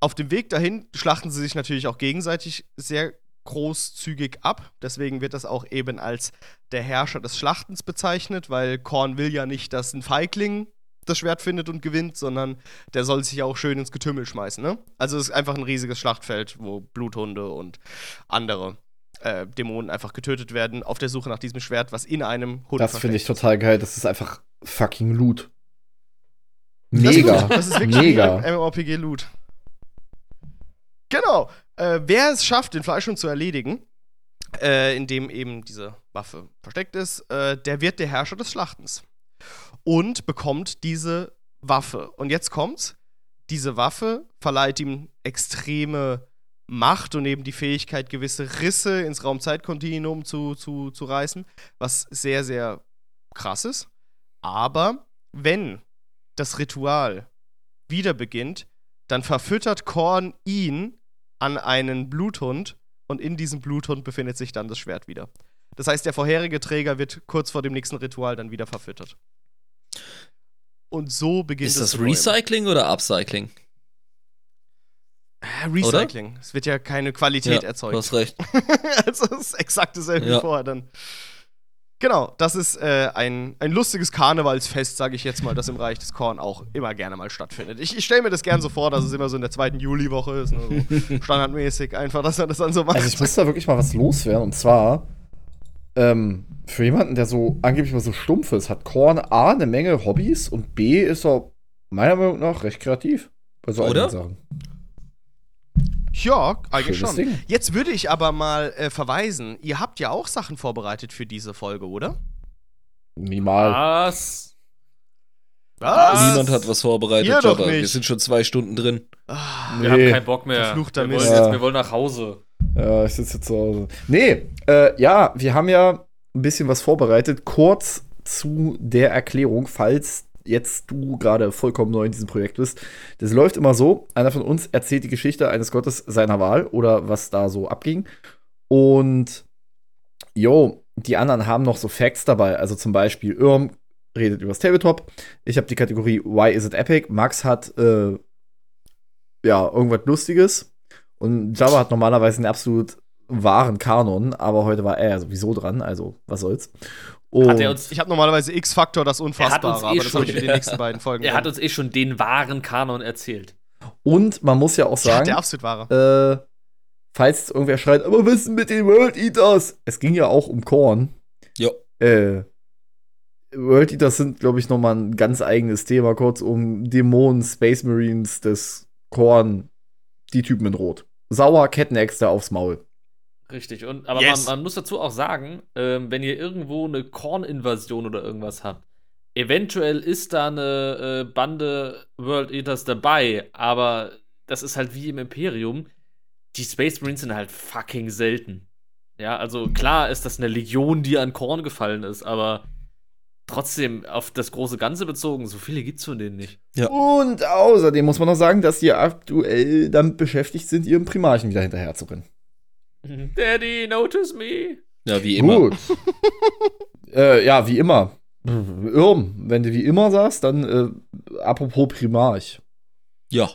Auf dem Weg dahin schlachten sie sich natürlich auch gegenseitig sehr großzügig ab. Deswegen wird das auch eben als der Herrscher des Schlachtens bezeichnet, weil Korn will ja nicht, dass ein Feigling das Schwert findet und gewinnt, sondern der soll sich ja auch schön ins Getümmel schmeißen. Ne? Also es ist einfach ein riesiges Schlachtfeld, wo Bluthunde und andere äh, Dämonen einfach getötet werden, auf der Suche nach diesem Schwert, was in einem Hund Das finde ich total geil. Das ist einfach fucking Loot. Das ist Mega. Loot. Das ist wirklich Mega. MMORPG-Loot. Genau. Äh, wer es schafft, den Fleischhund zu erledigen, äh, indem eben diese Waffe versteckt ist, äh, der wird der Herrscher des Schlachtens. Und bekommt diese Waffe. Und jetzt kommt's. Diese Waffe verleiht ihm extreme Macht und eben die Fähigkeit, gewisse Risse ins Raumzeitkontinuum zu, zu, zu reißen, was sehr, sehr krass ist. Aber wenn das Ritual wieder beginnt, dann verfüttert Korn ihn an einen Bluthund und in diesem Bluthund befindet sich dann das Schwert wieder. Das heißt, der vorherige Träger wird kurz vor dem nächsten Ritual dann wieder verfüttert. Und so beginnt Ist es das zu neuem. Recycling oder Upcycling? Äh, Recycling. Es wird ja keine Qualität Du erzeugt. hast recht. also es ist exakt dasselbe wie Ja. vorher dann. Genau, das ist äh, ein, ein lustiges Karnevalsfest, sage ich jetzt mal, das im Reich des Korn auch immer gerne mal stattfindet. Ich, ich stelle mir das gern so vor, dass es immer so in der zweiten Juliwoche ist, ne, so standardmäßig einfach, dass er das dann so macht. Also ich muss da wirklich mal was loswerden. Und zwar, ähm, für jemanden, der so angeblich mal so stumpf ist, hat Korn A eine Menge Hobbys und B ist er meiner Meinung nach recht kreativ. Bei so Oder? Sachen. Ja, eigentlich Schönes schon. Ding. Jetzt würde ich aber mal äh, verweisen, ihr habt ja auch Sachen vorbereitet für diese Folge, oder? Minimal. Was? Was? Niemand hat was vorbereitet, Ihr doch Jobber. Wir sind schon zwei Stunden drin. Ah, Wir haben keinen Bock mehr. Verfluchter wir, wollen Mist. jetzt, Ja. wir wollen nach Hause. Ja, ich sitze jetzt zu Hause. Nee, äh, ja, wir haben ja ein bisschen was vorbereitet. Kurz zu der Erklärung, falls jetzt du gerade vollkommen neu in diesem Projekt bist. Das läuft immer so: einer von uns erzählt die Geschichte eines Gottes seiner Wahl oder was da so abging. Und, jo, die anderen haben noch so Facts dabei. Also zum Beispiel, Irm redet über das Tabletop. Ich habe die Kategorie Why is it epic? Max hat, äh, ja, irgendwas Lustiges. Und Java hat normalerweise einen absolut wahren Kanon, aber heute war er sowieso dran, also was soll's. Und Hat er uns, Ich habe normalerweise X-Faktor, das Unfassbare, eh aber das habe ich für die nächsten beiden Folgen. er hat uns eh schon den wahren Kanon erzählt. und man muss ja auch ja, sagen, der absolut wahre. äh, falls irgendwer schreit, aber was ist denn mit den World Eaters? Es ging ja auch um Korn. Ja. Äh, World Eaters sind, glaube ich, noch mal ein ganz eigenes Thema. Kurz um Dämonen, Space Marines, das Korn, die Typen in Rot. Sauer Kettenäxte aufs Maul. Richtig. Und, aber Yes. man, man muss dazu auch sagen, ähm, wenn ihr irgendwo eine Korn-Invasion oder irgendwas habt, eventuell ist da eine äh, Bande World Eaters dabei, aber das ist halt wie im Imperium. Die Space Marines sind halt fucking selten. Ja, also klar ist das eine Legion, die an Korn gefallen ist, aber trotzdem auf das große Ganze bezogen, so viele gibt's von denen nicht. Und außerdem muss man noch sagen, dass die aktuell damit beschäftigt sind, ihrem Primarchen wieder hinterher zu rennen. Daddy, notice me. Ja, wie immer. Gut. äh, ja, wie immer. Irm, wenn du wie immer sagst, dann äh, apropos Primarch. Ja.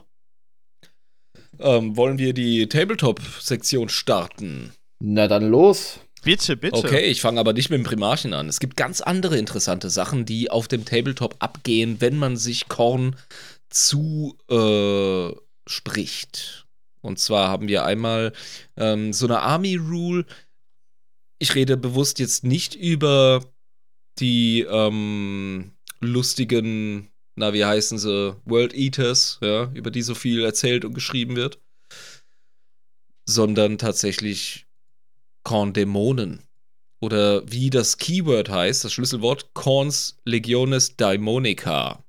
Ähm, wollen wir die Tabletop-Sektion starten? Na dann los. Bitte, bitte. Okay, ich fange aber nicht mit dem Primarchen an. Es gibt ganz andere interessante Sachen, die auf dem Tabletop abgehen, wenn man sich Korn zu äh, spricht. Und zwar haben wir einmal ähm, so eine Army Rule. Ich rede bewusst jetzt nicht über die ähm, lustigen, na wie heißen sie, World Eaters, ja, über die so viel erzählt und geschrieben wird, sondern tatsächlich Korndämonen. Oder wie das Keyword heißt, das Schlüsselwort, Korns Legiones Daimonica.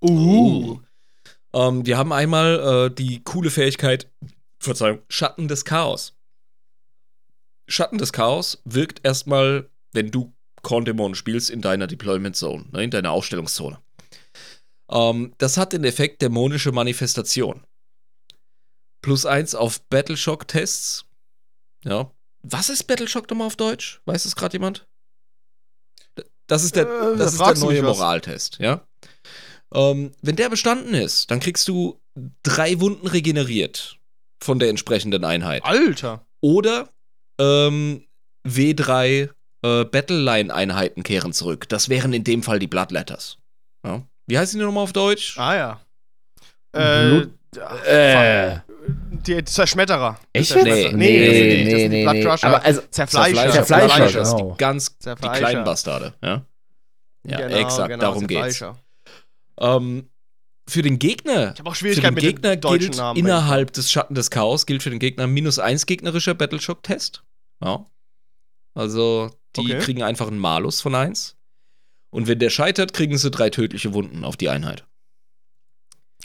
Uh. Ähm, wir haben einmal äh, die coole Fähigkeit, Verzeihung, Schatten des Chaos. Schatten des Chaos wirkt erstmal, wenn du Korndämonen spielst, in deiner Deployment Zone, ne, in deiner Aufstellungszone. Ähm, das hat den Effekt dämonische Manifestation. Plus eins auf Battleshock-Tests. Ja. Was ist Battleshock nochmal auf Deutsch? Weiß es gerade jemand? Das ist der, Äh, da das ist der neue. Moraltest, ja. Ähm, wenn der bestanden ist, dann kriegst du drei Wunden regeneriert von der entsprechenden Einheit. Alter. Oder ähm, W3 äh, Battleline-Einheiten kehren zurück. Das wären in dem Fall die Bloodletters. Ja. Wie heißen die nochmal auf Deutsch? Ah ja. Äh, ach, Äh. Die Zerschmetterer. Echt jetzt? Nee, das sind die, das nee, sind die nee, Blood nee. Crusher. Aber also, Zerfleischer. Zerfleischer, Zerfleischer, genau. die ganz, die kleinen Bastarde. Ja, ja Genau, exakt, genau, darum geht's. Ähm, für den Gegner Ich auch Für den mit Gegner deutschen gilt Namen. innerhalb des Schatten des Chaos gilt für den Gegner minus eins gegnerischer Battleshock-Test. Ja. Also, die Okay. kriegen einfach einen Malus von eins. Und wenn der scheitert, kriegen sie drei tödliche Wunden auf die Einheit.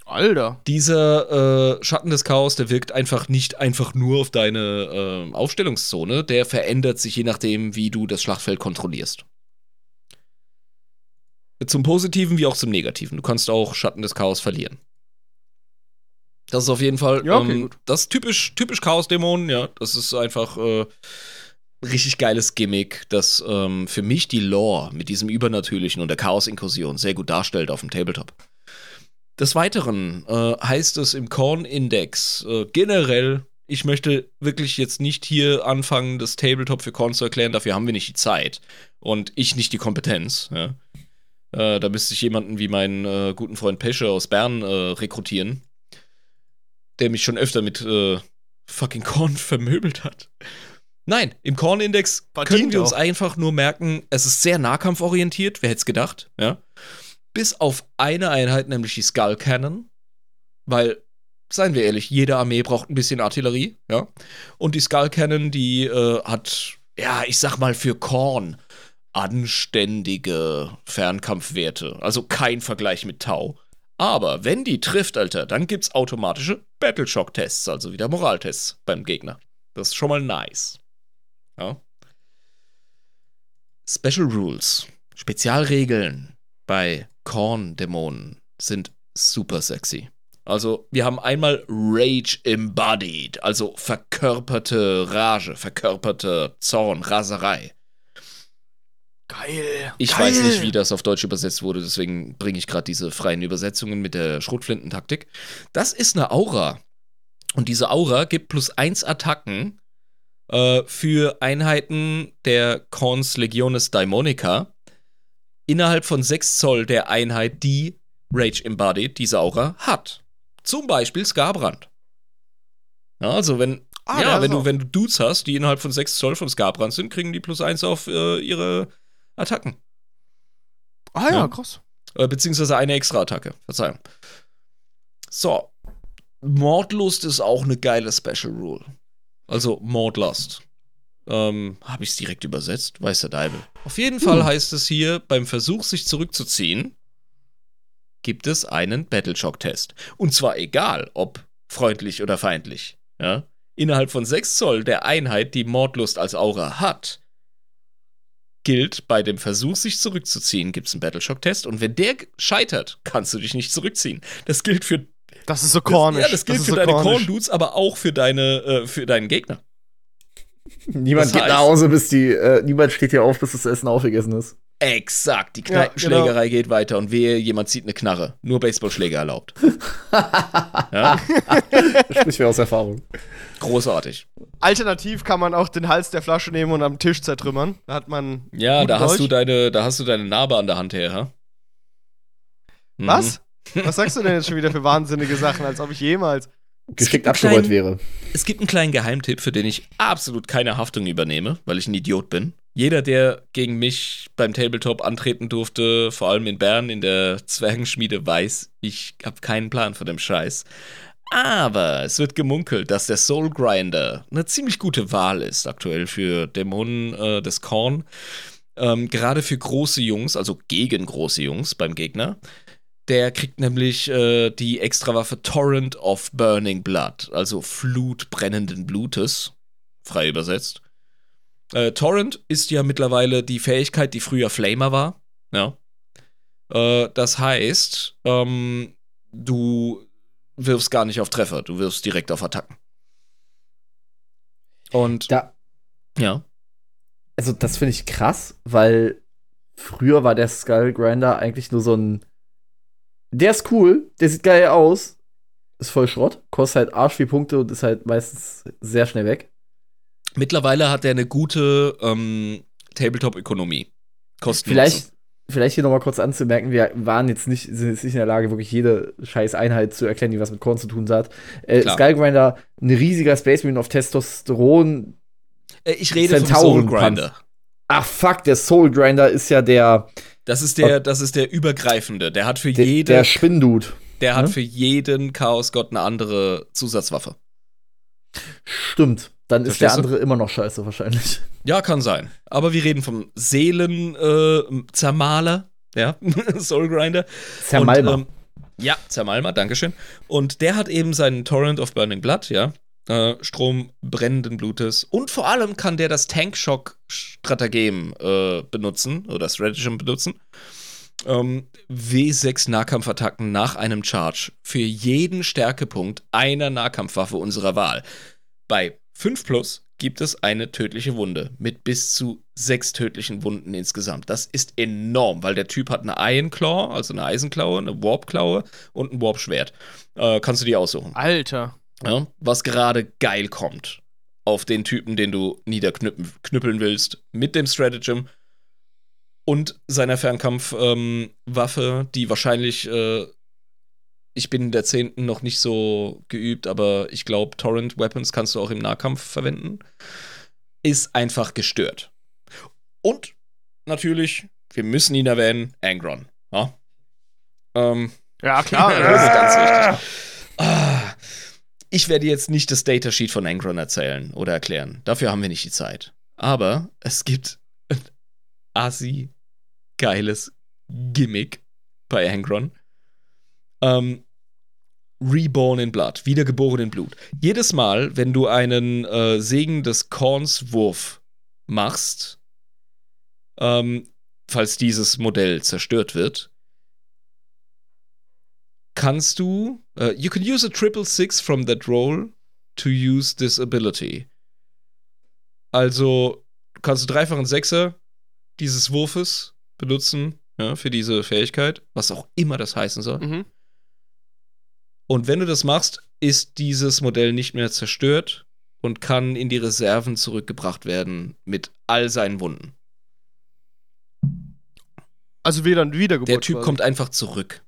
Alter. Dieser äh, Schatten des Chaos, der wirkt einfach nicht einfach nur auf deine äh, Aufstellungszone, der verändert sich je nachdem, wie du das Schlachtfeld kontrollierst. Zum Positiven wie auch zum Negativen. Du kannst auch Schatten des Chaos verlieren. Das ist auf jeden Fall Ja, okay, ähm, das ist typisch, typisch Chaos-Dämonen, ja. Das ist einfach, äh, richtig geiles Gimmick, das ähm, für mich die Lore mit diesem Übernatürlichen und der Chaos-Inkursion sehr gut darstellt auf dem Tabletop. Des Weiteren äh, heißt es im Korn-Index äh, generell, ich möchte wirklich jetzt nicht hier anfangen, das Tabletop für Korn zu erklären, dafür haben wir nicht die Zeit und ich nicht die Kompetenz. Ja. Äh, da müsste ich jemanden wie meinen äh, guten Freund Pesche aus Bern äh, rekrutieren, der mich schon öfter mit äh, fucking Korn vermöbelt hat. Nein, im Korn-Index können wir uns auch. einfach nur merken, es ist sehr nahkampforientiert, wer hätte es gedacht, ja. Bis auf eine Einheit, nämlich die Skull Cannon, weil, seien wir ehrlich, jede Armee braucht ein bisschen Artillerie, ja. Und die Skull Cannon, die äh, hat, ja, ich sag mal, für Korn anständige Fernkampfwerte. Also kein Vergleich mit Tau. Aber wenn die trifft, Alter, dann gibt's automatische Battleshock-Tests, also wieder Moraltests beim Gegner. Das ist schon mal nice. Ja. Special Rules, Spezialregeln bei Korn-Dämonen sind super sexy. Also, wir haben einmal Rage Embodied, also verkörperte Rage, verkörperte Zorn, Raserei. Geil. Ich Geil. weiß nicht, wie das auf Deutsch übersetzt wurde, deswegen bringe ich gerade diese freien Übersetzungen mit der Schrotflintentaktik. Das ist eine Aura. Und diese Aura gibt plus 1 Attacken äh, für Einheiten der Korns Legiones Daimonica innerhalb von 6 Zoll der Einheit, die Rage Embodied, diese Aura, hat. Zum Beispiel Skarbrand. Ja, also wenn, Ah, ja, wenn du, wenn du Dudes hast, die innerhalb von 6 Zoll von Skarbrand sind, kriegen die plus 1 auf äh, ihre Attacken. Ah ja, Ja. krass. Äh, beziehungsweise eine Extra-Attacke. Verzeihung. So. Mordlust ist auch eine geile Special Rule. Also Mordlust. Ähm, Habe ich es direkt übersetzt? Weiß der Deibel. Auf jeden Fall heißt es hier, beim Versuch, sich zurückzuziehen, gibt es einen Battleshock-Test. Und zwar egal, ob freundlich oder feindlich. Ja? Innerhalb von 6 Zoll der Einheit, die Mordlust als Aura hat, gilt, bei dem Versuch, sich zurückzuziehen, gibt es einen Battleshock-Test. Und wenn der scheitert, kannst du dich nicht zurückziehen. Das gilt für Das ist so kornisch. ja, das gilt ist für so deine. Korn-Dudes, aber auch für deine, äh, für deinen Gegner. Niemand Das geht heißt- nach Hause, bis die, äh, niemand steht hier auf, bis das Essen aufgegessen ist. Exakt. Die Ja, Kneipenschlägerei geht weiter und wehe, jemand zieht eine Knarre. Nur Baseballschläger erlaubt. ja, Sprich mir aus Erfahrung. großartig. Alternativ kann man auch den Hals der Flasche nehmen und am Tisch zertrümmern. Da hat man. Ja, da hast, du deine, da hast du deine Narbe an der Hand her, ha? Mhm. Was? Was sagst du denn jetzt schon wieder für wahnsinnige Sachen, als ob ich jemals. Geschickt abgerollt wäre. Es gibt einen kleinen Geheimtipp, für den ich absolut keine Haftung übernehme, weil ich ein Idiot bin. Jeder, der gegen mich beim Tabletop antreten durfte, vor allem in Bern in der Zwergenschmiede, weiß, ich habe keinen Plan von dem Scheiß. Aber es wird gemunkelt, dass der Soul Grinder eine ziemlich gute Wahl ist aktuell für Dämonen äh, des Korn. Ähm, gerade für große Jungs, also gegen große Jungs beim Gegner. Der kriegt nämlich äh, die Extrawaffe Torrent of Burning Blood, also Flut brennenden Blutes, frei übersetzt. Äh, Torrent ist ja mittlerweile die Fähigkeit, die früher Flamer war. Ja. Äh, das heißt, ähm, du wirfst gar nicht auf Treffer, du wirfst direkt auf Attacken. Und Da, ja, also das finde ich krass, weil früher war der Skull Grinder eigentlich nur so ein. Der ist cool, der sieht geil aus, ist voll Schrott, kostet halt arsch viel Punkte und ist halt meistens sehr schnell weg. Mittlerweile hat er eine gute ähm, Tabletop-Ökonomie. Vielleicht, vielleicht hier noch mal kurz anzumerken, wir waren jetzt nicht, sind jetzt nicht in der Lage, wirklich jede scheiß Einheit zu erklären, die was mit Korn zu tun hat. Äh. Skullgrinder, ein riesiger Space Marine auf Testosteron. Äh, ich rede vom Centauren Soul Grinder. Ach fuck, der Soul Grinder ist ja der, Das ist der, das ist der übergreifende. Der hat für der, jede, der Spinndude. der hat ne? für jeden Chaosgott eine andere Zusatzwaffe. Stimmt. Dann ist Verstehst der du? andere immer noch scheiße wahrscheinlich. Ja, kann sein. Aber wir reden vom Seelen-Zermaler, äh, ja, Soul Grinder. Zermalmer. Und, ähm, ja, Zermalmer, Dankeschön. Und der hat eben seinen Torrent of Burning Blood, ja. Äh, Strom brennenden Blutes. Und vor allem kann der das Tankshock-Stratagem äh, benutzen oder Stratagem benutzen. Ähm, W6 Nahkampfattacken nach einem Charge für jeden Stärkepunkt einer Nahkampfwaffe unserer Wahl. Bei 5 plus gibt es eine tödliche Wunde mit bis zu sechs tödlichen Wunden insgesamt. Das ist enorm, weil der Typ hat eine Iron Claw, also eine Eisenklaue, eine Warp-Klaue und ein Warp-Schwert. Äh, kannst du die aussuchen. Alter. Ja, was gerade geil kommt auf den Typen, den du niederknüppeln willst, mit dem Stratagem und seiner Fernkampfwaffe, ähm, die wahrscheinlich, äh, ich bin in der 10. noch nicht so geübt, aber ich glaube, Torrent Weapons kannst du auch im Nahkampf verwenden, ist einfach gestört. Und natürlich, wir müssen ihn erwähnen, Angron. Ja, ähm, ja klar. das ist ganz wichtig. Ah, ich werde jetzt nicht das Datasheet von Angron erzählen oder erklären. Dafür haben wir nicht die Zeit. Aber es gibt ein assi geiles Gimmick bei Angron. Ähm, Reborn in Blood, wiedergeboren in Blut. Jedes Mal, wenn du einen äh, Segen des Korns Wurf machst, ähm, falls dieses Modell zerstört wird, kannst du. Uh, you can use a triple six from that roll to use this ability. Also kannst du dreifachen Sechser dieses Wurfes benutzen ja, für diese Fähigkeit, was auch immer das heißen soll. Mhm. Und wenn du das machst, ist dieses Modell nicht mehr zerstört und kann in die Reserven zurückgebracht werden mit all seinen Wunden. Also wieder ein Wiedergeburt. Der Typ quasi. kommt einfach zurück.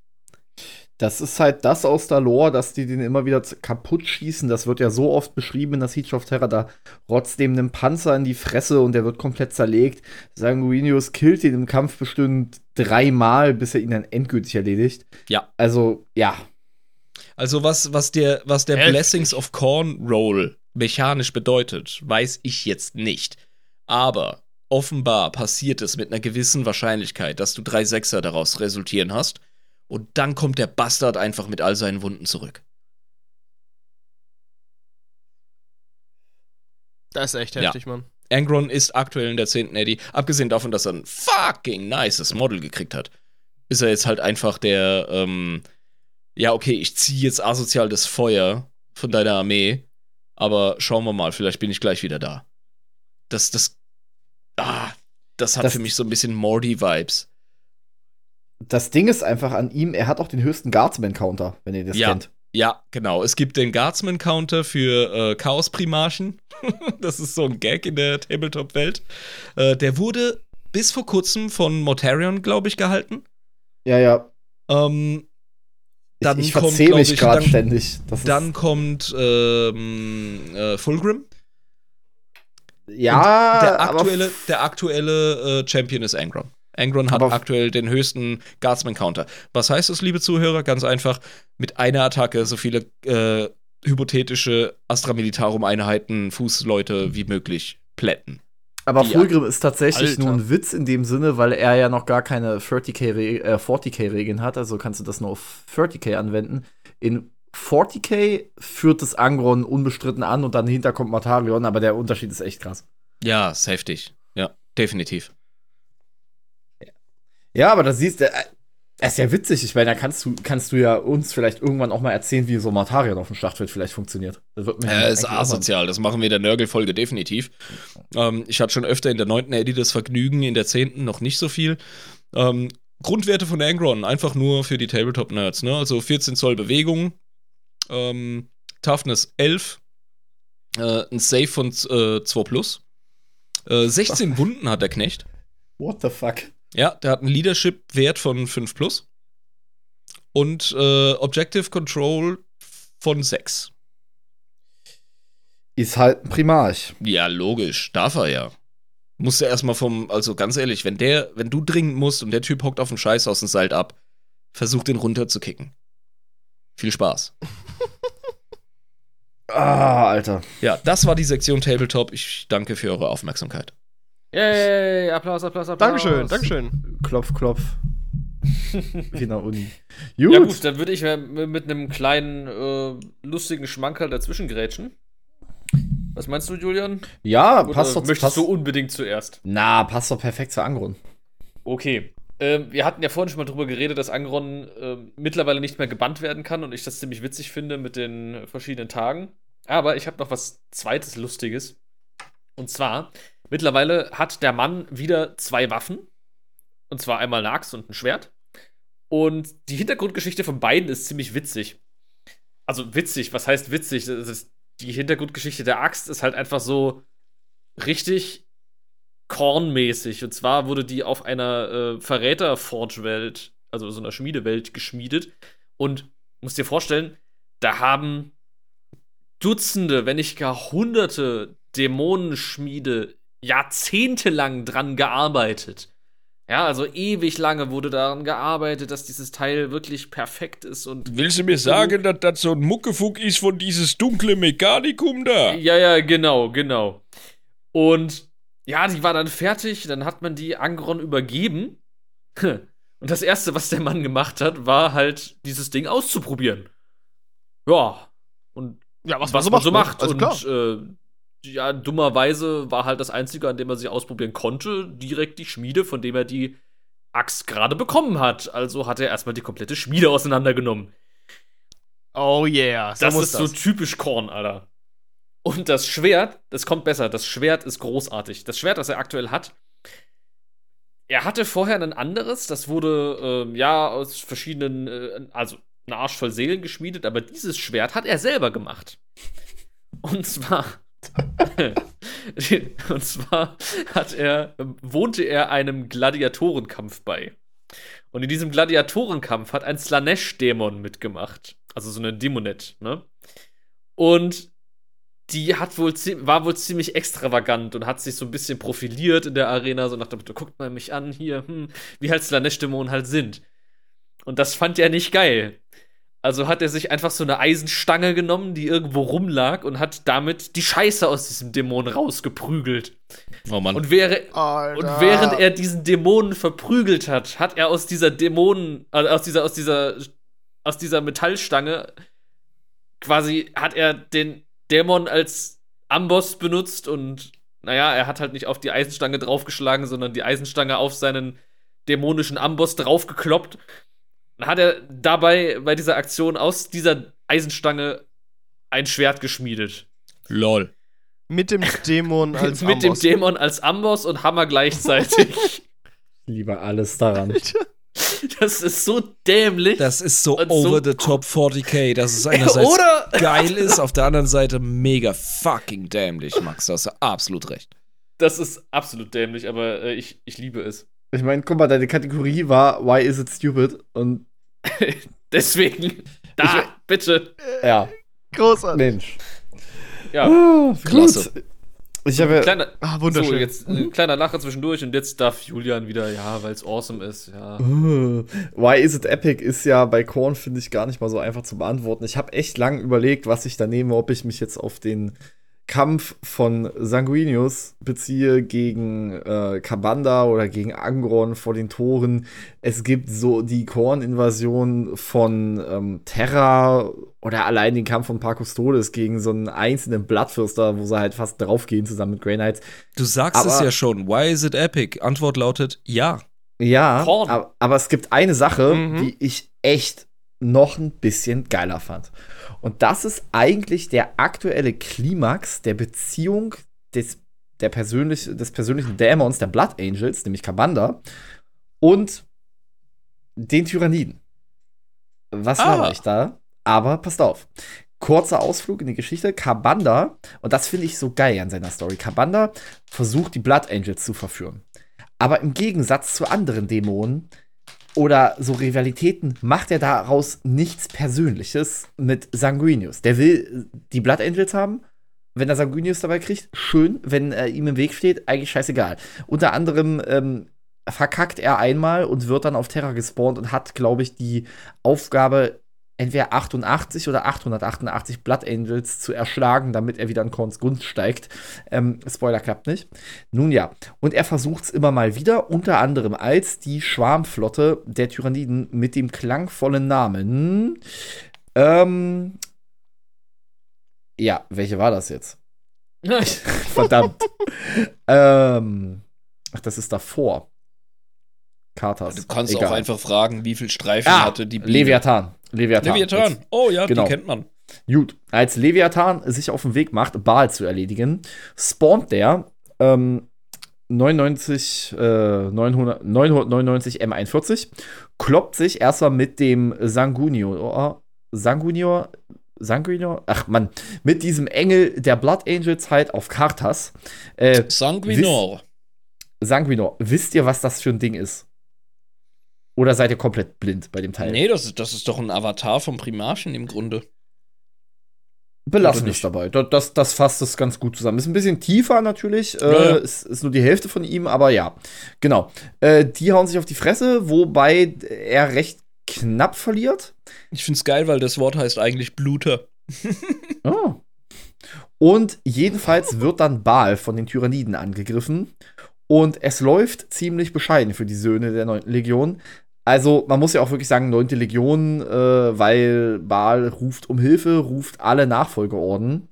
Das ist halt das aus der Lore, dass die den immer wieder kaputt schießen. Das wird ja so oft beschrieben in der Siege of Terror. Da rotzt dem einen Panzer in die Fresse und der wird komplett zerlegt. Sanguinius killt ihn im Kampf bestimmt dreimal, bis er ihn dann endgültig erledigt. Ja. Also, ja. Also was, was der, was der. Blessings of Corn Roll mechanisch bedeutet, weiß ich jetzt nicht. Aber offenbar passiert es mit einer gewissen Wahrscheinlichkeit, dass du drei Sechser daraus resultieren hast. Und dann kommt der Bastard einfach mit all seinen Wunden zurück. Das ist echt Ja. heftig, Mann. Angron ist aktuell in der 10. Eddie. Abgesehen davon, dass er ein fucking nices Model gekriegt hat, ist er jetzt halt einfach der, ähm, ja, okay, ich ziehe jetzt asozial das Feuer von deiner Armee, aber schauen wir mal, vielleicht bin ich gleich wieder da. Das, das, ah, das hat Das- für mich so ein bisschen Morty-Vibes. Das Ding ist einfach an ihm, er hat auch den höchsten Guardsman-Counter, wenn ihr das Ja. kennt. Ja, genau. Es gibt den Guardsman-Counter für äh, Chaos-Primarchen. das ist so ein Gag in der Tabletop-Welt. Äh, der wurde bis vor kurzem von Mortarion, glaube ich, gehalten. Ja, ja. Ähm, Dann ich kommt, verzähle glaub mich ich, gerade ständig. Das dann kommt ähm, äh, Fulgrim. ja, der aber aktuelle, der aktuelle äh, Champion ist Angron. Angron hat aktuell den höchsten Guardsman-Counter. Was heißt das, liebe Zuhörer? Ganz einfach, mit einer Attacke so viele äh, hypothetische Astra Militarum-Einheiten, Fußleute wie möglich plätten. Aber Die- Fulgrim ist tatsächlich Alter. nur ein Witz in dem Sinne, weil er ja noch gar keine 30K Re äh, 40K-Regeln hat, also kannst du das nur auf 30K anwenden. In 40K führt das Angron unbestritten an und dann hinter kommt Matarion, aber der Unterschied ist echt krass. Ja, ist heftig. Ja, definitiv. Ja, aber da siehst du, äh, das ist ja witzig. Ich meine, da kannst du, kannst du ja uns vielleicht irgendwann auch mal erzählen, wie so Matarion auf dem Schlachtfeld vielleicht funktioniert. Das wird mir Ja, ist asozial. Das machen wir in der Nörgel-Folge definitiv. Ähm, ich hatte schon öfter in der 9. Eddy das Vergnügen, in der 10. noch nicht so viel. Ähm, Grundwerte von Angron, einfach nur für die Tabletop-Nerds. Ne? Also 14 Zoll Bewegung, ähm, Toughness 11, äh, ein Save von äh, 2 plus. Äh, 16 Wunden hat der Knecht. What the fuck? Ja, der hat einen Leadership-Wert von 5 plus. Und äh, Objective Control von 6. Ist halt ein Primarch. Ja, logisch, darf er ja. Musst du erstmal vom, also ganz ehrlich, wenn der, wenn du dringend musst und der Typ hockt auf dem Scheiß aus dem Seil ab, versuch den runterzukicken. Viel Spaß. Ah, Alter. Ja, das war die Sektion Tabletop. Ich danke für eure Aufmerksamkeit. Yay, Applaus, Applaus, Applaus. Dankeschön, Dankeschön. Klopf, klopf. Wie in der Uni. Ja gut, dann würde ich äh, mit einem kleinen, äh, lustigen Schmankerl dazwischen grätschen. Was meinst du, Julian? Ja, Oder passt doch möchtest passt, du unbedingt zuerst? Na, passt doch perfekt zu Angron. Okay. Ähm, wir hatten ja vorhin schon mal drüber geredet, dass Angron ähm, mittlerweile nicht mehr gebannt werden kann und ich das ziemlich witzig finde mit den verschiedenen Tagen. Aber ich habe noch was zweites Lustiges. Und zwar, mittlerweile hat der Mann wieder zwei Waffen. Und zwar einmal eine Axt und ein Schwert. Und die Hintergrundgeschichte von beiden ist ziemlich witzig. Also witzig, was heißt witzig? Ist, die Hintergrundgeschichte der Axt ist halt einfach so richtig kornmäßig. Und zwar wurde die auf einer äh, Verräter-Forge-Welt, also so einer Schmiedewelt, geschmiedet. Und musst dir vorstellen, da haben Dutzende, wenn nicht gar Hunderte Dämonenschmiede jahrzehntelang dran gearbeitet. Ja, also ewig lange wurde daran gearbeitet, dass dieses Teil wirklich perfekt ist und. Willst du mir sagen, dass das so ein Muckefuck ist von dieses dunkle Mechanikum da? Ja, ja, genau, genau. Und ja, die war dann fertig, dann hat man die Angron übergeben. Und das erste, was der Mann gemacht hat, war halt dieses Ding auszuprobieren. Ja. Und Ja, was, was man man so macht. ne? Also klar. und äh, ja, dummerweise war halt das Einzige, an dem er sich ausprobieren konnte, direkt die Schmiede, von dem er die Axt gerade bekommen hat. Also hat er erstmal die komplette Schmiede auseinandergenommen. Oh yeah. So Das ist so typisch Korn, Alter. Und das Schwert, das kommt besser. Das Schwert ist großartig. Das Schwert, das er aktuell hat, er hatte vorher ein anderes, das wurde ähm, ja aus verschiedenen, äh, also ein Arsch voll Seelen geschmiedet, aber dieses Schwert hat er selber gemacht. Und zwar. und zwar er, wohnte er einem Gladiatorenkampf bei. Und in diesem Gladiatorenkampf hat ein Slanesh-Dämon mitgemacht. Also so eine Dämonet, ne? Und die hat wohl war wohl ziemlich extravagant und hat sich so ein bisschen profiliert in der Arena, so nach dem Motto, guckt mal mich an hier, hm, wie halt Slanesh-Dämonen halt sind. Und das fand er nicht geil. Also hat er sich einfach so eine Eisenstange genommen, die irgendwo rumlag und hat damit die Scheiße aus diesem Dämon rausgeprügelt. Oh Mann. Und, wäre, und während er diesen Dämonen verprügelt hat, hat er aus dieser Dämonen, also aus dieser, aus dieser, aus dieser Metallstange quasi hat er den Dämon als Amboss benutzt und naja, er hat halt nicht auf die Eisenstange draufgeschlagen, sondern die Eisenstange auf seinen dämonischen Amboss draufgekloppt. Dann hat er dabei bei dieser Aktion aus dieser Eisenstange ein Schwert geschmiedet. Lol. Mit dem Dämon als Mit dem Amboss. Dämon als Amboss und Hammer gleichzeitig. Lieber alles daran. Das ist so dämlich. Das ist so Und so over the top 40k, dass es einerseits Oder? geil ist, auf der anderen Seite mega fucking dämlich, Max. Da hast du absolut recht. Das ist absolut dämlich, aber äh, ich, ich liebe es. Ich meine, guck mal, deine Kategorie war Why is it stupid? Und Deswegen, da, bitte. ja, Großartig. Mensch. Ja, Ah, Klasse. Gut. Ich habe ja, kleiner, Ah, so, wunderschön. jetzt äh, kleiner Lacher zwischendurch und jetzt darf Julian wieder, ja, weil es awesome ist, ja. Why is it epic ist ja bei Korn, finde ich, gar nicht mal so einfach zu beantworten. Ich habe echt lang überlegt, was ich da nehme, ob ich mich jetzt auf den Kampf von Sanguinius beziehe gegen äh, Kabanda oder gegen Angron vor den Toren. Es gibt so die Korn-Invasion von ähm, Terra oder allein den Kampf von Parkus Todes gegen so einen einzelnen Blattfürster, wo sie halt fast draufgehen zusammen mit Grey Knights. Du sagst es Aber- ja schon. Why is it epic? Antwort lautet ja. Ja, Korn. aber, aber es gibt eine Sache, Mhm. die ich echt noch ein bisschen geiler fand. Und das ist eigentlich der aktuelle Klimax der Beziehung des, der persönlich, des persönlichen Dämons, der Blood Angels, nämlich Kabanda, und den Tyranniden. Was Ah. war ich da? Aber passt auf. Kurzer Ausflug in die Geschichte. Kabanda, und das finde ich so geil an seiner Story. Kabanda versucht, die Blood Angels zu verführen. Aber im Gegensatz zu anderen Dämonen oder so Rivalitäten macht er daraus nichts Persönliches mit Sanguinius. Der will die Blood Angels haben. Wenn er Sanguinius dabei kriegt, schön. Wenn er ihm im Weg steht, eigentlich scheißegal. Unter anderem ähm, verkackt er einmal und wird dann auf Terra gespawnt und hat, glaube ich, die Aufgabe, entweder 88 oder 888 Blood Angels zu erschlagen, damit er wieder in Korns Gunst steigt. Ähm, Spoiler klappt nicht. Nun ja, und er versucht es immer mal wieder, unter anderem als die Schwarmflotte der Tyranniden mit dem klangvollen Namen. Ähm, ja, welche war das jetzt? Verdammt. ähm, ach, das ist davor. Katas. Du kannst Egal. auch einfach fragen, wie viel Streifen Ah, hatte die Biene. Leviathan. Leviathan. Leviathan. Jetzt. Oh ja, Genau. die kennt man. Gut, als Leviathan sich auf den Weg macht, Baal zu erledigen, spawnt der ähm, 99, äh, 900, 999 M41, kloppt sich erstmal mit dem Sangunior, Sangunior, Sanguinior, ach man, mit diesem Engel der Blood Angels halt auf Kartas. Äh, Sanguinor. Sanguinor, wisst ihr, was das für ein Ding ist? Oder seid ihr komplett blind bei dem Teil? Nee, das ist, das ist doch ein Avatar vom Primarchen im Grunde. Belassen es dabei. Das, das, das fasst es ganz gut zusammen. Ist ein bisschen tiefer natürlich. Ja, äh, ja. Ist, ist nur die Hälfte von ihm, aber ja. Genau. Äh, die hauen sich auf die Fresse, wobei er recht knapp verliert. Ich find's geil, weil das Wort heißt eigentlich Bluter. Oh. Und jedenfalls wird dann Baal von den Tyranniden angegriffen. Und es läuft ziemlich bescheiden für die Söhne der 9. Legion. Also, man muss ja auch wirklich sagen, 9. Legion, äh, weil Baal ruft um Hilfe, ruft alle Nachfolgeorden.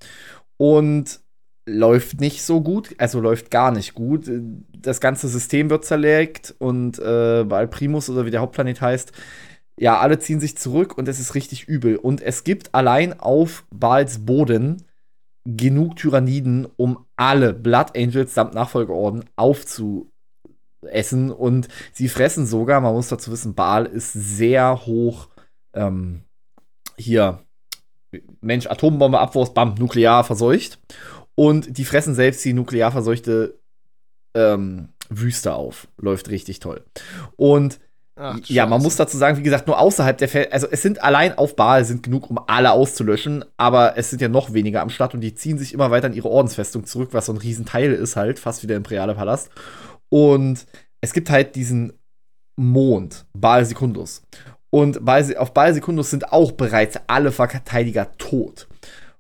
Und läuft nicht so gut, also läuft gar nicht gut. Das ganze System wird zerlegt und äh, Baal Primus oder wie der Hauptplanet heißt, ja, alle ziehen sich zurück und es ist richtig übel. Und es gibt allein auf Baals Boden genug Tyranniden, um alle Blood Angels samt Nachfolgeorden aufzuessen. Und sie fressen sogar, man muss dazu wissen, Baal ist sehr hoch ähm, hier, Mensch, Atombombe, Abwurf, bam, nuklear verseucht. Und die fressen selbst die nuklear verseuchte ähm, Wüste auf. Läuft richtig toll. Und Ach, ja, man muss dazu sagen, wie gesagt, nur außerhalb der Fel also es sind allein auf Baal sind genug, um alle auszulöschen, aber es sind ja noch weniger am Start und die ziehen sich immer weiter in ihre Ordensfestung zurück, was so ein Riesenteil ist halt, fast wie der imperiale Palast. Und es gibt halt diesen Mond, Baal Secundus. Und Baal, auf Baal Secundus sind auch bereits alle Verteidiger tot.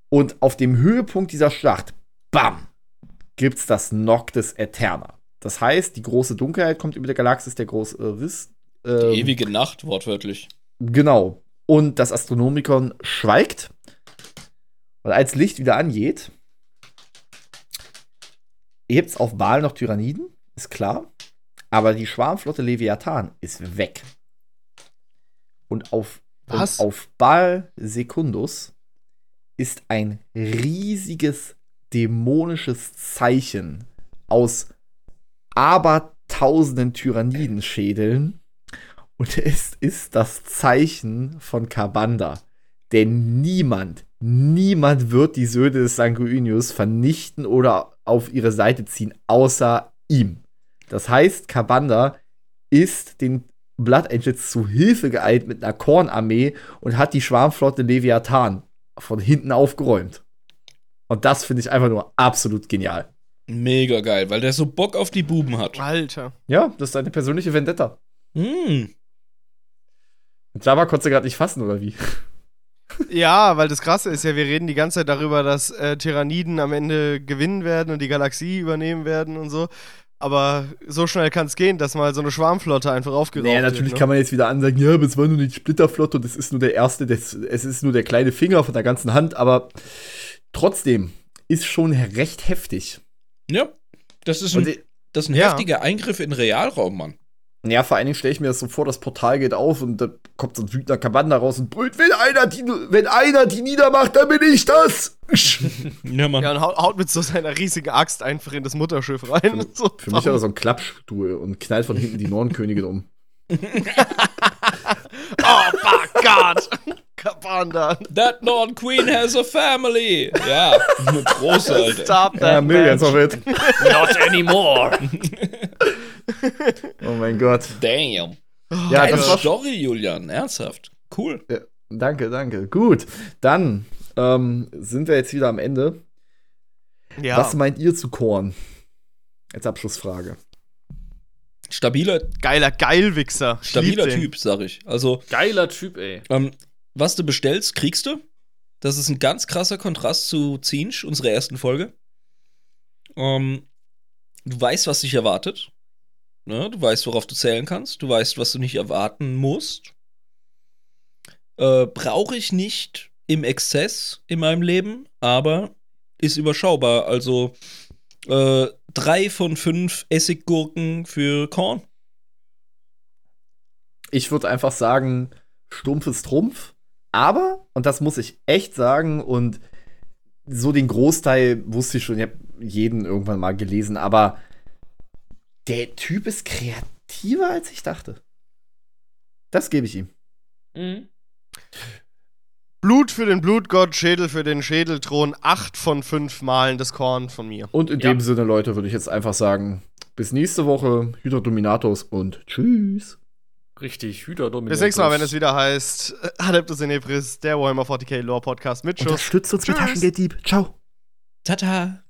Und auf dem Höhepunkt dieser Schlacht, bam, gibt's das Noctis Eterna. Das heißt, die große Dunkelheit kommt über der Galaxis, der große äh, Riss. Die ähm, ewige Nacht, wortwörtlich. Genau. Und das Astronomikon schweigt. Und als Licht wieder angeht, hebt's auf Baal noch Tyranniden, ist klar. Aber die Schwarmflotte Leviathan ist weg. Und auf, und auf Baal Secundus ist ein riesiges dämonisches Zeichen aus abertausenden Tyrannidenschädeln. Und es ist das Zeichen von Kabanda. Denn niemand, niemand wird die Söhne des Sanguinius vernichten oder auf ihre Seite ziehen, außer ihm. Das heißt, Kabanda ist den Blood Angels zu Hilfe geeilt mit einer Kornarmee und hat die Schwarmflotte Leviathan von hinten aufgeräumt. Und das finde ich einfach nur absolut genial. Mega geil, weil der so Bock auf die Buben hat. Alter. Ja, das ist eine persönliche Vendetta. Hm. Java konntest du gerade nicht fassen, oder wie? Ja, weil das Krasse ist ja, wir reden die ganze Zeit darüber, dass äh, Tyranniden am Ende gewinnen werden und die Galaxie übernehmen werden und so. Aber so schnell kann es gehen, dass mal so eine Schwarmflotte einfach aufgeraucht Nee, wird. natürlich ne? kann man jetzt wieder ansagen, ja, aber es war nur die Splitterflotte und es ist nur der erste, des, es ist nur der kleine Finger von der ganzen Hand, aber trotzdem ist schon recht heftig. Ja. Das ist ein, das ist ein Ja. heftiger Eingriff in den Realraum, Mann. Ja, vor allen Dingen stelle ich mir das so vor, das Portal geht auf und da kommt so ein wütender Kabanda raus und brüllt, wenn einer die, wenn einer die niedermacht, dann bin ich das. Ja, Mann. Ja, und haut, haut mit so seiner riesigen Axt einfach in das Mutterschiff rein. und so. Für mich aber so ein Klappstuhl und knallt von hinten die Nornkönigin um. Oh, my God! Kabanda. That Nord Queen has a family. Ja, eine große, Alter. Stop Ja, that Millions man. of it. Not anymore. Oh mein Gott. Damn. Ja, Geile das war Story, Julian. Ernsthaft. Cool. Danke, danke. Gut, dann ähm, sind wir jetzt wieder am Ende. Ja. Was meint ihr zu Korn? Als Abschlussfrage. Stabiler, Geiler Geilwichser. Ich stabiler. Typ, sag ich. Also, Geiler Typ, ey. ähm, was du bestellst, kriegst du. Das ist ein ganz krasser Kontrast zu Zinsch, unserer ersten Folge. Ähm, du weißt, was dich erwartet. Ne? Du weißt, worauf du zählen kannst. Du weißt, was du nicht erwarten musst. Äh, Brauche ich nicht im Exzess in meinem Leben, aber ist überschaubar. Also äh, drei von fünf Essiggurken für Korn. Ich würde einfach sagen, stumpfes Trumpf. Aber, und das muss ich echt sagen, und so den Großteil wusste ich schon, ich habe jeden irgendwann mal gelesen, aber der Typ ist kreativer, als ich dachte. Das gebe ich ihm. Mhm. Blut für den Blutgott, Schädel für den Schädelthron, acht von fünf Malen das Korn von mir. Und in Ja. dem Sinne, Leute, würde ich jetzt einfach sagen, bis nächste Woche, Hydra Dominatus und tschüss. Richtig, Hüter Bis nächstes Mal, wenn es wieder heißt äh, Adeptus in Ebris, der Warhammer 40k Lore Podcast mit Schuss. Unterstützt uns mit Tschüss. Taschengelddieb. Ciao. Tata.